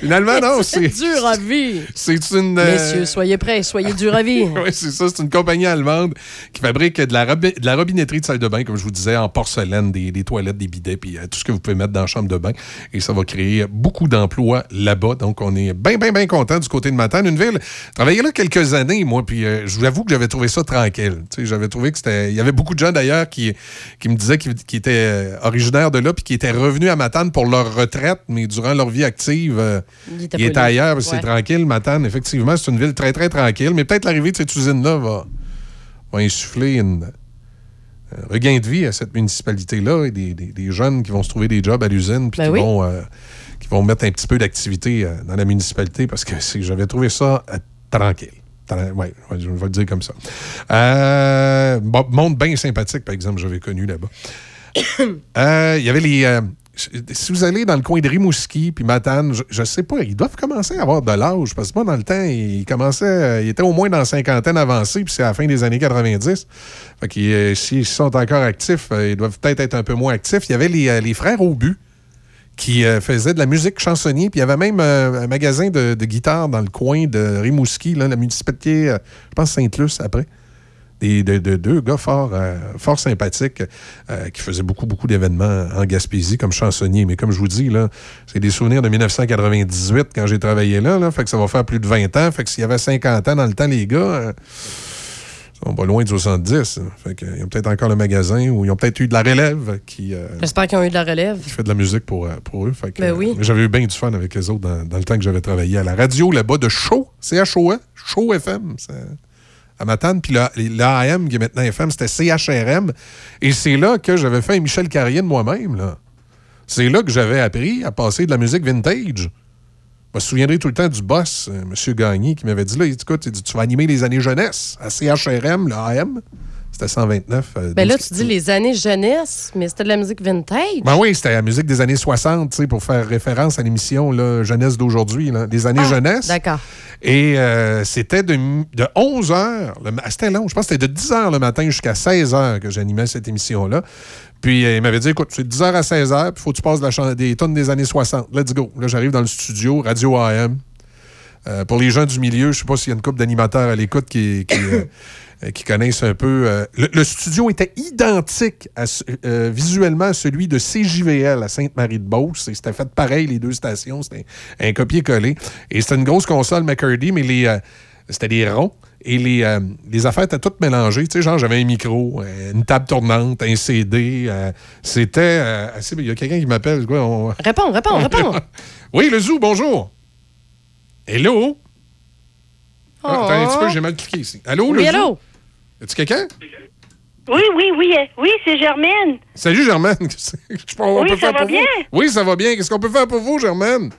Finalement, non, c'est. dur à vivre. C'est une. euh, Messieurs, soyez prêts, soyez durs à vivre. oui, c'est ça. C'est une compagnie allemande qui fabrique de la, robi- de la robinetterie de salle de bain, comme je vous disais, en porcelaine, des, des toilettes, des bidets, puis euh, tout ce que vous pouvez mettre dans la chambre de bain. Et ça va créer beaucoup d'emplois là-bas. Donc, on est bien, bien, bien content du côté de Matane. Une ville. Travaillé là quelques années, moi, puis euh, je vous avoue que j'avais trouvé ça tranquille. J'avais trouvé que c'était. Il y avait beaucoup de gens d'ailleurs qui, qui me disaient qu'ils qui étaient originaires de là, puis qui étaient revenus à Matane pour leur retraite, mais durant leur vie active, Il là. ailleurs, c'est tranquille. Matane, effectivement, c'est une ville très, très tranquille. Mais peut-être l'arrivée de cette usine-là va, va insuffler une, un regain de vie à cette municipalité-là et des, des- des jeunes qui vont se trouver des jobs à l'usine puis Ben qui, oui. vont, euh, qui vont mettre un petit peu d'activité euh, dans la municipalité parce que j'avais trouvé ça euh, tranquille. Ouais, je vais le dire comme ça. Euh, bon, monde bien sympathique, par exemple, j'avais connu là-bas. Euh, Il y avait les. euh, si vous allez dans le coin de Rimouski puis Matane, je, je sais pas, ils doivent commencer à avoir de l'âge parce que moi, dans le temps, ils commençaient, euh, ils étaient au moins dans la cinquantaine avancée puis c'est à la fin des années 90. Fait que euh, s'ils sont encore actifs, euh, ils doivent peut-être être un peu moins actifs. Il y avait les, frères Aubu qui euh, faisaient de la musique chansonnier puis il y avait même un magasin de, guitare dans le coin de Rimouski, là, la municipalité, je pense Sainte-Luce après de, de- deux gars fort, euh, fort sympathiques euh, qui faisaient beaucoup, beaucoup d'événements en Gaspésie comme chansonniers. Mais comme je vous dis, là, c'est des souvenirs de 1998 quand j'ai travaillé là, là. Fait que ça va faire plus de 20 ans. Fait que s'il y avait 50 ans dans le temps, les gars, euh, ils sont pas loin de 70. hein. Fait que, ils ont peut-être encore le magasin ou ils ont peut-être eu de la relève qui, euh, J'espère qu'ils ont eu de la relève. qui fait de la musique pour, pour eux. Fait que, Ben oui. euh, J'avais eu bien du fun avec les autres dans, dans le temps que j'avais travaillé à la radio là-bas de Show, C-H-O-E, Show FM. À Matane, puis l'AM qui est maintenant FM, c'était CHRM. Et c'est là que j'avais fait un Michel Carrier de moi-même. là. C'est là que j'avais appris à passer de la musique vintage. Je me souviendrai tout le temps du boss, euh, M. Gagné, qui m'avait dit là, il dit, écoute, il dit, tu vas animer les années jeunesse à CHRM, l'AM. C'était 129. euh, Ben là, 12 tu dis les années jeunesse, mais c'était de la musique vintage. ben oui, c'était la musique des années 60, tu sais, pour faire référence à l'émission là, Jeunesse d'aujourd'hui, là, des années jeunesse. D'accord. Et euh, c'était de, de 11 h, c'était long, je pense que c'était de 10 h le matin jusqu'à 16 h que j'animais cette émission-là. Puis euh, il m'avait dit, écoute, c'est de 10 h à 16 h, puis faut que tu passes la des tonnes des années 60. Let's go. Là, j'arrive dans le studio, Radio AM. Euh, pour les gens du milieu, je sais pas s'il y a une couple d'animateurs à l'écoute qui, euh, qui connaissent un peu. euh, le, le studio était identique à euh, visuellement à celui de CJVL à Sainte-Marie-de-Beauce. C'était fait pareil, les deux stations. C'était un, un copier-coller. Et c'était une grosse console McCurdy, mais les, euh, c'était des ronds. Et les, euh, les affaires étaient toutes mélangées. Tu sais, genre, j'avais un micro, euh, une table tournante, un CD. euh, c'était euh, assez. Il y a quelqu'un qui m'appelle. on- Réponds, réponds, réponds. oui, le zoo, bonjour. Hello? Ah, attends un petit peu, Oh. j'ai mal cliqué ici. Allô, le Oui, zoo? allô? Est-ce quelqu'un? Oui, oui, oui, euh, oui, c'est Germaine. Salut, Germaine. Oui, peut ça faire va pour bien? vous? Oui, ça va bien. Qu'est-ce qu'on peut faire pour vous, Germaine?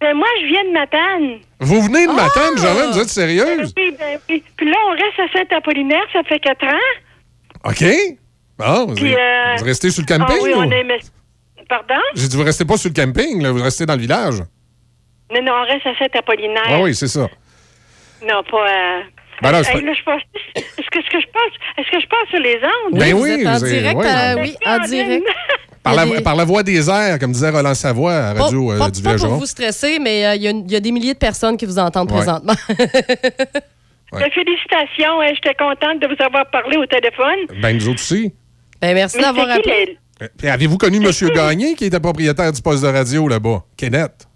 Ben, moi, je viens de Matane. Vous venez de Matane, Germaine? Vous êtes Ben sérieuse? oui, ben oui. Puis là, on reste à Saint-Apollinaire, ça fait quatre ans. OK. Bon, vous, Puis, euh, vous restez sur le camping? Ah oui, on aimait... Pardon? J'ai dit, vous restez pas sur le camping, là, vous restez dans le village. Non, non, on reste à Saint-Apollinaire. Ah oui, c'est ça. Non, pas... Euh... Ben là, c'est Hey, pas- là, je passe... Est-ce que, je passe... Est-ce que je passe sur les ondes? Ben oui, êtes en êtes- direct, euh, oui, en direct. Par la, des- par la voix des airs, comme disait Roland Savoie à Pas, Radio euh, pas- du pas pour vous stresser, mais euh, il y, a y des milliers de personnes qui vous entendent Ouais. présentement. Ben, félicitations, hein, j'étais contente de vous avoir parlé au téléphone. Ben, nous autres aussi. ben, merci d'avoir appelé. Euh, Avez-vous connu M. Gagné, qui était propriétaire du poste de radio là-bas? Kenneth.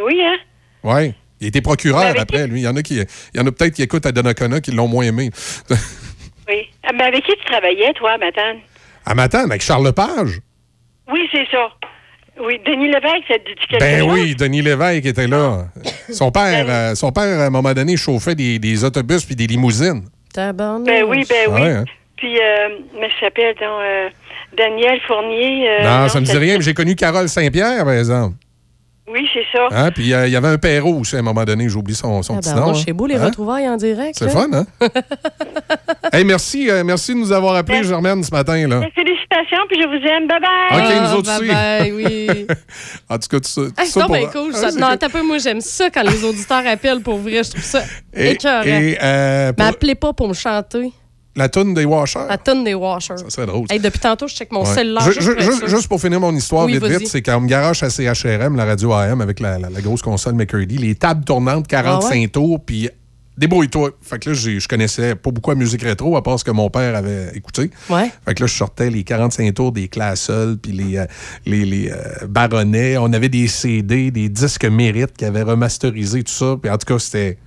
Oui, hein? Oui. Il était procureur après, lui. Il y en a qui, il y en a peut-être qui écoutent à Donnacona qui l'ont moins aimé. Oui. Ah, Mais avec qui tu travaillais, toi, Matane? à Matane, avec Charles Lepage. Oui, c'est ça. Oui, Denis Lévesque, ça te dit quelque Ben chose? oui, Denis Lévesque était là. Son père, euh, son père, à un moment donné, chauffait des, des autobus puis des limousines. Tabarnouche. Ben oui, ben oui. Ouais, hein? Puis, euh, mais ça s'appelle donc euh, Daniel Fournier. euh, non, ça me dit rien, mais j'ai connu Carole Saint-Pierre, par exemple. Oui, c'est ça. Hein? Puis il y avait un Perrault aussi, à un moment donné, j'oublie son, son Ah, petit ben, nom. hein. chez beau les Hein? retrouvailles en direct. C'est là. fun, hein? hey, merci, euh, merci de nous avoir appelé, Germaine, ce matin. là. Ben, Félicitations, puis je vous aime. Bye bye. OK, nous Ah, autres aussi. bye-bye, oui. en tout cas, tout ça. tout Ah, ça c'est pour- cool. Ah, ça. c'est Non, t'as peu, moi, j'aime ça quand les auditeurs appellent pour vrai. Je trouve ça Et- écœurant. et, euh, Mais pour- appelez pas pour me chanter. La toune des Washers. La tonne des washers. Ça serait drôle. Hey, depuis tantôt, je check mon Ouais. cellulaire. Ju- juste ju- pour juste, finir mon histoire Oui, vite vite, c'est me garoche à CHRM, la radio AM avec la, la- la grosse console McCurdy, les tables tournantes, 45 Ah ouais? tours, puis débrouille-toi. Fait que là, je connaissais pas beaucoup la musique rétro, à part ce que mon père avait écouté. Ouais. Fait que là, je sortais les 45 tours des Classel, puis les, euh, les, les euh, Baronnets. On avait des CD, des disques mérites qui avaient remasterisé tout ça. Puis en tout cas, c'était.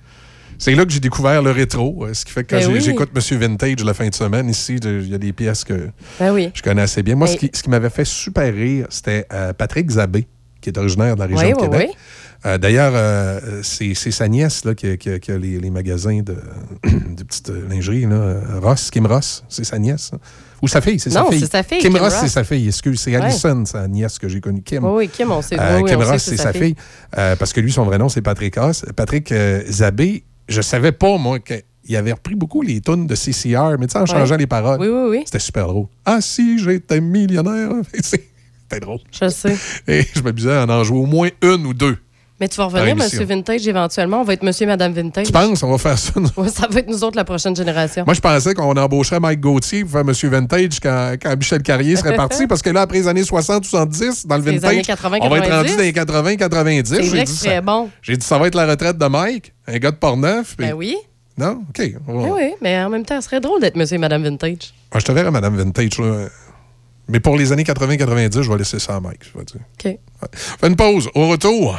C'est là que j'ai découvert le rétro, euh, ce qui fait que quand Ben oui. j'écoute Monsieur Vintage la fin de semaine, ici, il y a des pièces que Ben oui. je connais assez bien. Moi, ce Ben- qui, ce qui m'avait fait super rire, c'était euh, Patrick Zabé, qui est originaire de la région Oui, de Québec. oui. Euh, D'ailleurs, euh, c'est sa nièce là, qui, a- qui a- qui a les, les magasins de, de petites euh, lingeries. Là. Ross, Kim Ross, c'est sa nièce. ça. Ou sa fille, c'est sa Non, fille. c'est sa fille, Kim, Kim Ross, Ross. c'est sa fille, excuse. C'est Ouais. Allison, sa nièce que j'ai connue. Kim. Oui, oui, Kim, on sait. Euh, oui, Kim on Ross, c'est sa fille. Euh, parce que lui, son vrai nom, c'est Patrick Ross. Patrick euh, Zabé, je savais pas, moi, qu'il avait repris beaucoup les tunes de CCR, mais tu sais, en Ouais. changeant les paroles. Oui, oui, oui. C'était super drôle. Ah, si j'étais millionnaire. C'est- C'était drôle. Je sais. Et je m'amusais à en jouer au moins une ou deux. Mais tu vas revenir. Monsieur Vintage, éventuellement. On va être Monsieur et Madame Vintage. Tu penses, on va faire ça? Ouais, ça va être nous autres, la prochaine génération. Moi, je pensais qu'on embaucherait Mike Gauthier pour faire Monsieur Vintage quand, quand Michel Carrier serait parti, parce que là, après les années 60, 70, dans le Les vintage, années 80, on va être 90. rendu dans les 80, 90. C'est vrai dit que ça- bon. J'ai dit, ça va être la retraite de Mike, un gars de Portneuf. puis- Ben oui. Non? OK. on va- Ben oui, mais en même temps, ce serait drôle d'être Monsieur et Madame Vintage. Ah, je te verrai, Madame Vintage. là. Mais pour les années 80-90, je vais laisser ça à Mike. je vais dire. OK. Ouais. Fais une pause. Au retour,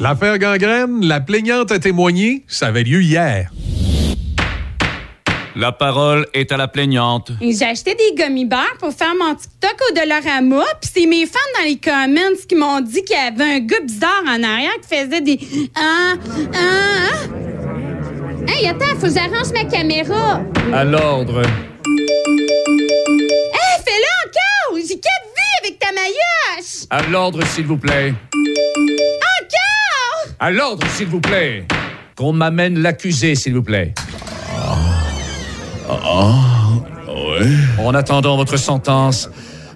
L'affaire gangrène, la plaignante a témoigné, ça avait lieu hier. La parole est à la plaignante. J'ai acheté des gummy bears pour faire mon TikTok au Dollarama, puis c'est mes fans dans les comments qui m'ont dit qu'il y avait un gars bizarre en arrière qui faisait des ah ah ah. Hey, attends, faut que j'arrange ma caméra. À l'ordre. Vies avec ta maillotche! À l'ordre, s'il vous plaît. Encore! À l'ordre, s'il vous plaît. Qu'on m'amène l'accusé, s'il vous plaît. Ah, ouais. En attendant votre sentence,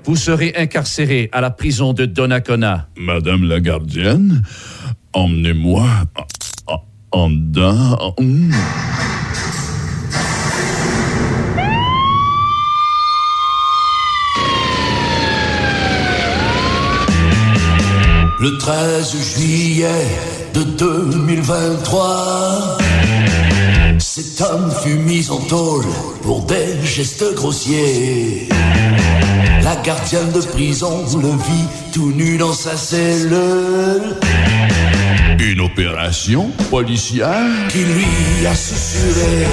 vous serez incarcéré à la prison de Donnacona. Madame la gardienne, emmenez-moi en- en- en Le 13 juillet de 2023, cet homme fut mis en tôle pour des gestes grossiers. La gardienne de prison le vit tout nu dans sa cellule. Une opération policière? Qui lui a susurré,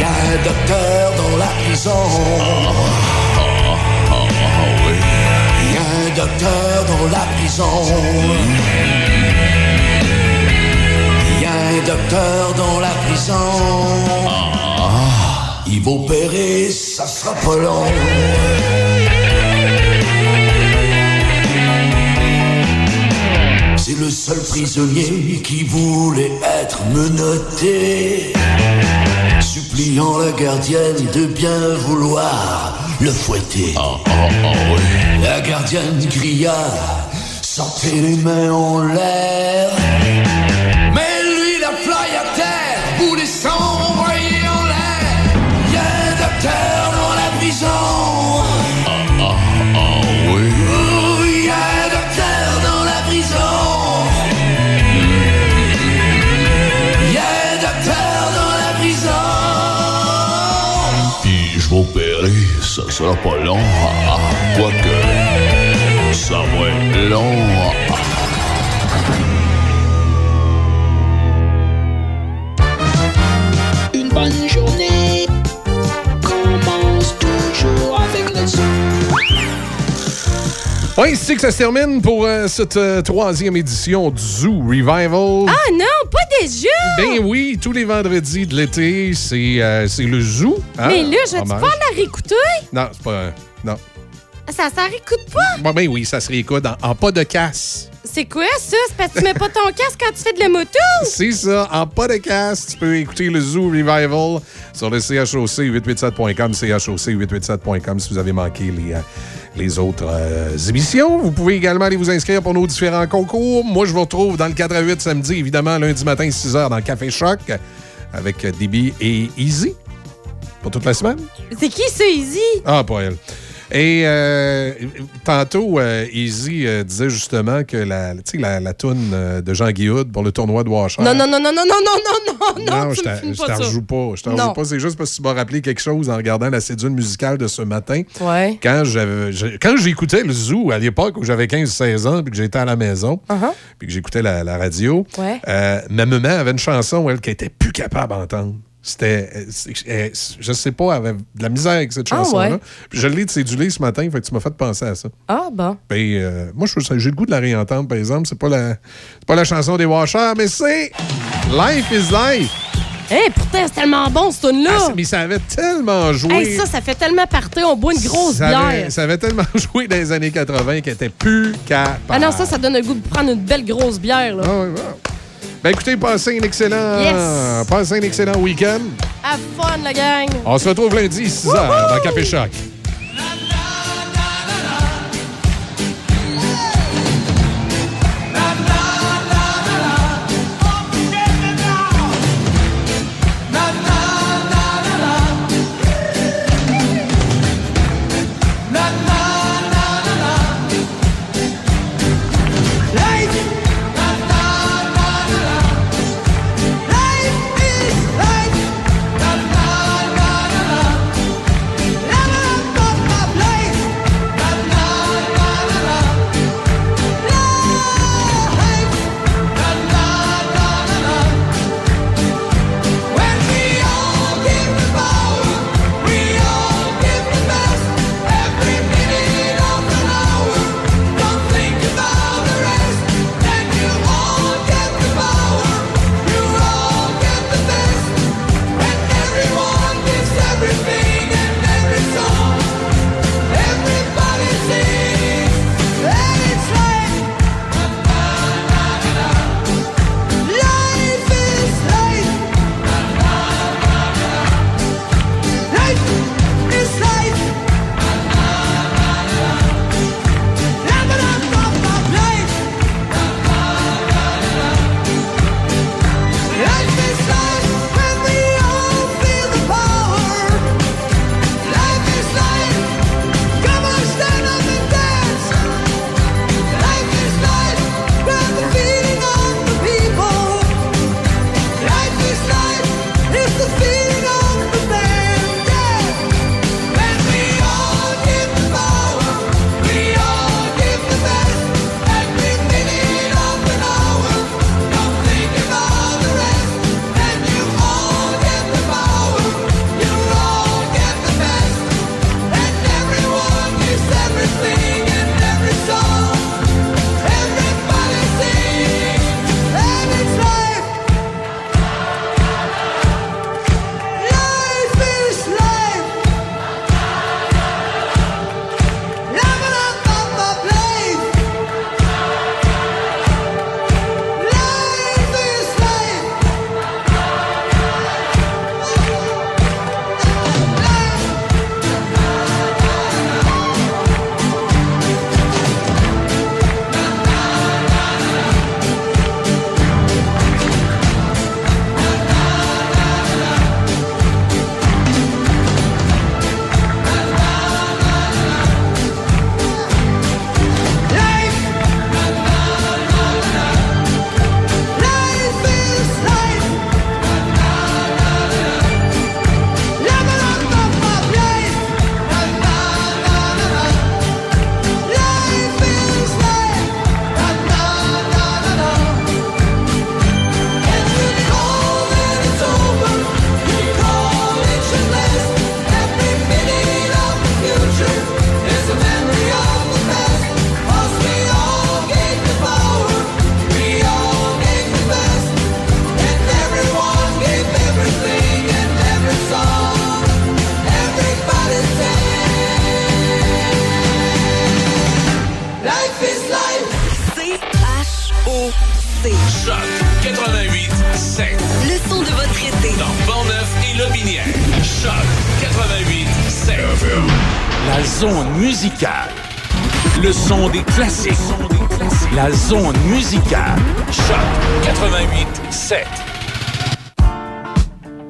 y a un docteur dans la prison. Docteur dans la prison. Il y a un docteur dans la prison. Il va opérer, ça sera pas long. C'est le seul prisonnier qui voulait être menotté. Suppliant la gardienne de bien vouloir le fouetter. La gardienne cria Sortez les mains en l'air. Sera pas long. Ah, Quoique, ça va être long. Oui, c'est ici que ça se termine pour euh, cette euh, troisième édition du Zoo Revival. Ah non, pas déjà! Ben oui, tous les vendredis de l'été, c'est euh, c'est le zoo. hein, Mais là, je vais hommage. pas la réécouter? Non, c'est pas. euh, non. Ça, ça réécoute pas? Bon, ben oui, ça se réécoute en, en pas de casse. C'est quoi ça? C'est parce que tu mets pas ton casque quand tu fais de la moto? C'est ça, en pas de casse, tu peux écouter le Zoo Revival sur le CHOC887.com, CHOC887.com si vous avez manqué les, euh, les autres euh, émissions. Vous pouvez également aller vous inscrire pour nos différents concours. Moi, je vous retrouve dans le 4 à 8 samedi, évidemment, lundi matin, 6 h dans le Café Choc avec DB et Easy pour toute la semaine? C'est qui ça, Easy? Ah, pas elle. Et euh, tantôt, euh, Easy euh, disait justement que la, la, la toune euh, de Jean Guihoud pour le tournoi de Washer. Non, non, non, non, non, non, non, non, non, Non, je t'en- rejoue pas. Je t'en rejoue pas. C'est juste parce que tu m'as rappelé quelque chose en regardant la cédule musicale de ce matin. Ouais. Quand j'écoutais le Zoo à l'époque où j'avais 15-16 ans puis que j'étais à la maison puis que j'écoutais la, la radio. Ouais. ma maman avait une chanson, elle, qui était plus capable d'entendre. C'était, euh, euh, je sais pas, avait de la misère avec cette Ah, chanson-là. ouais? Puis je l'ai cédulée ce matin, fait que tu m'as fait penser à ça. Ah, bon. Ben, euh, moi, j'ai le goût de la réentendre, par exemple. C'est pas la, c'est pas la chanson des Washers, mais c'est Life is Life. Hé, pourtant, c'est tellement bon, ce tune-là. Ah, mais ça avait tellement joué. Hey, ça, ça fait tellement partir. On boit une grosse ça bière. avait, ça avait tellement joué dans les années 80 qu'elle était plus capable. Ah non, ça, ça donne le goût de prendre une belle grosse bière. Là. Ben écoutez, passez un excellent, Yes. passez un excellent week-end. Have fun, la gang. On se retrouve lundi 6h dans Café Choc.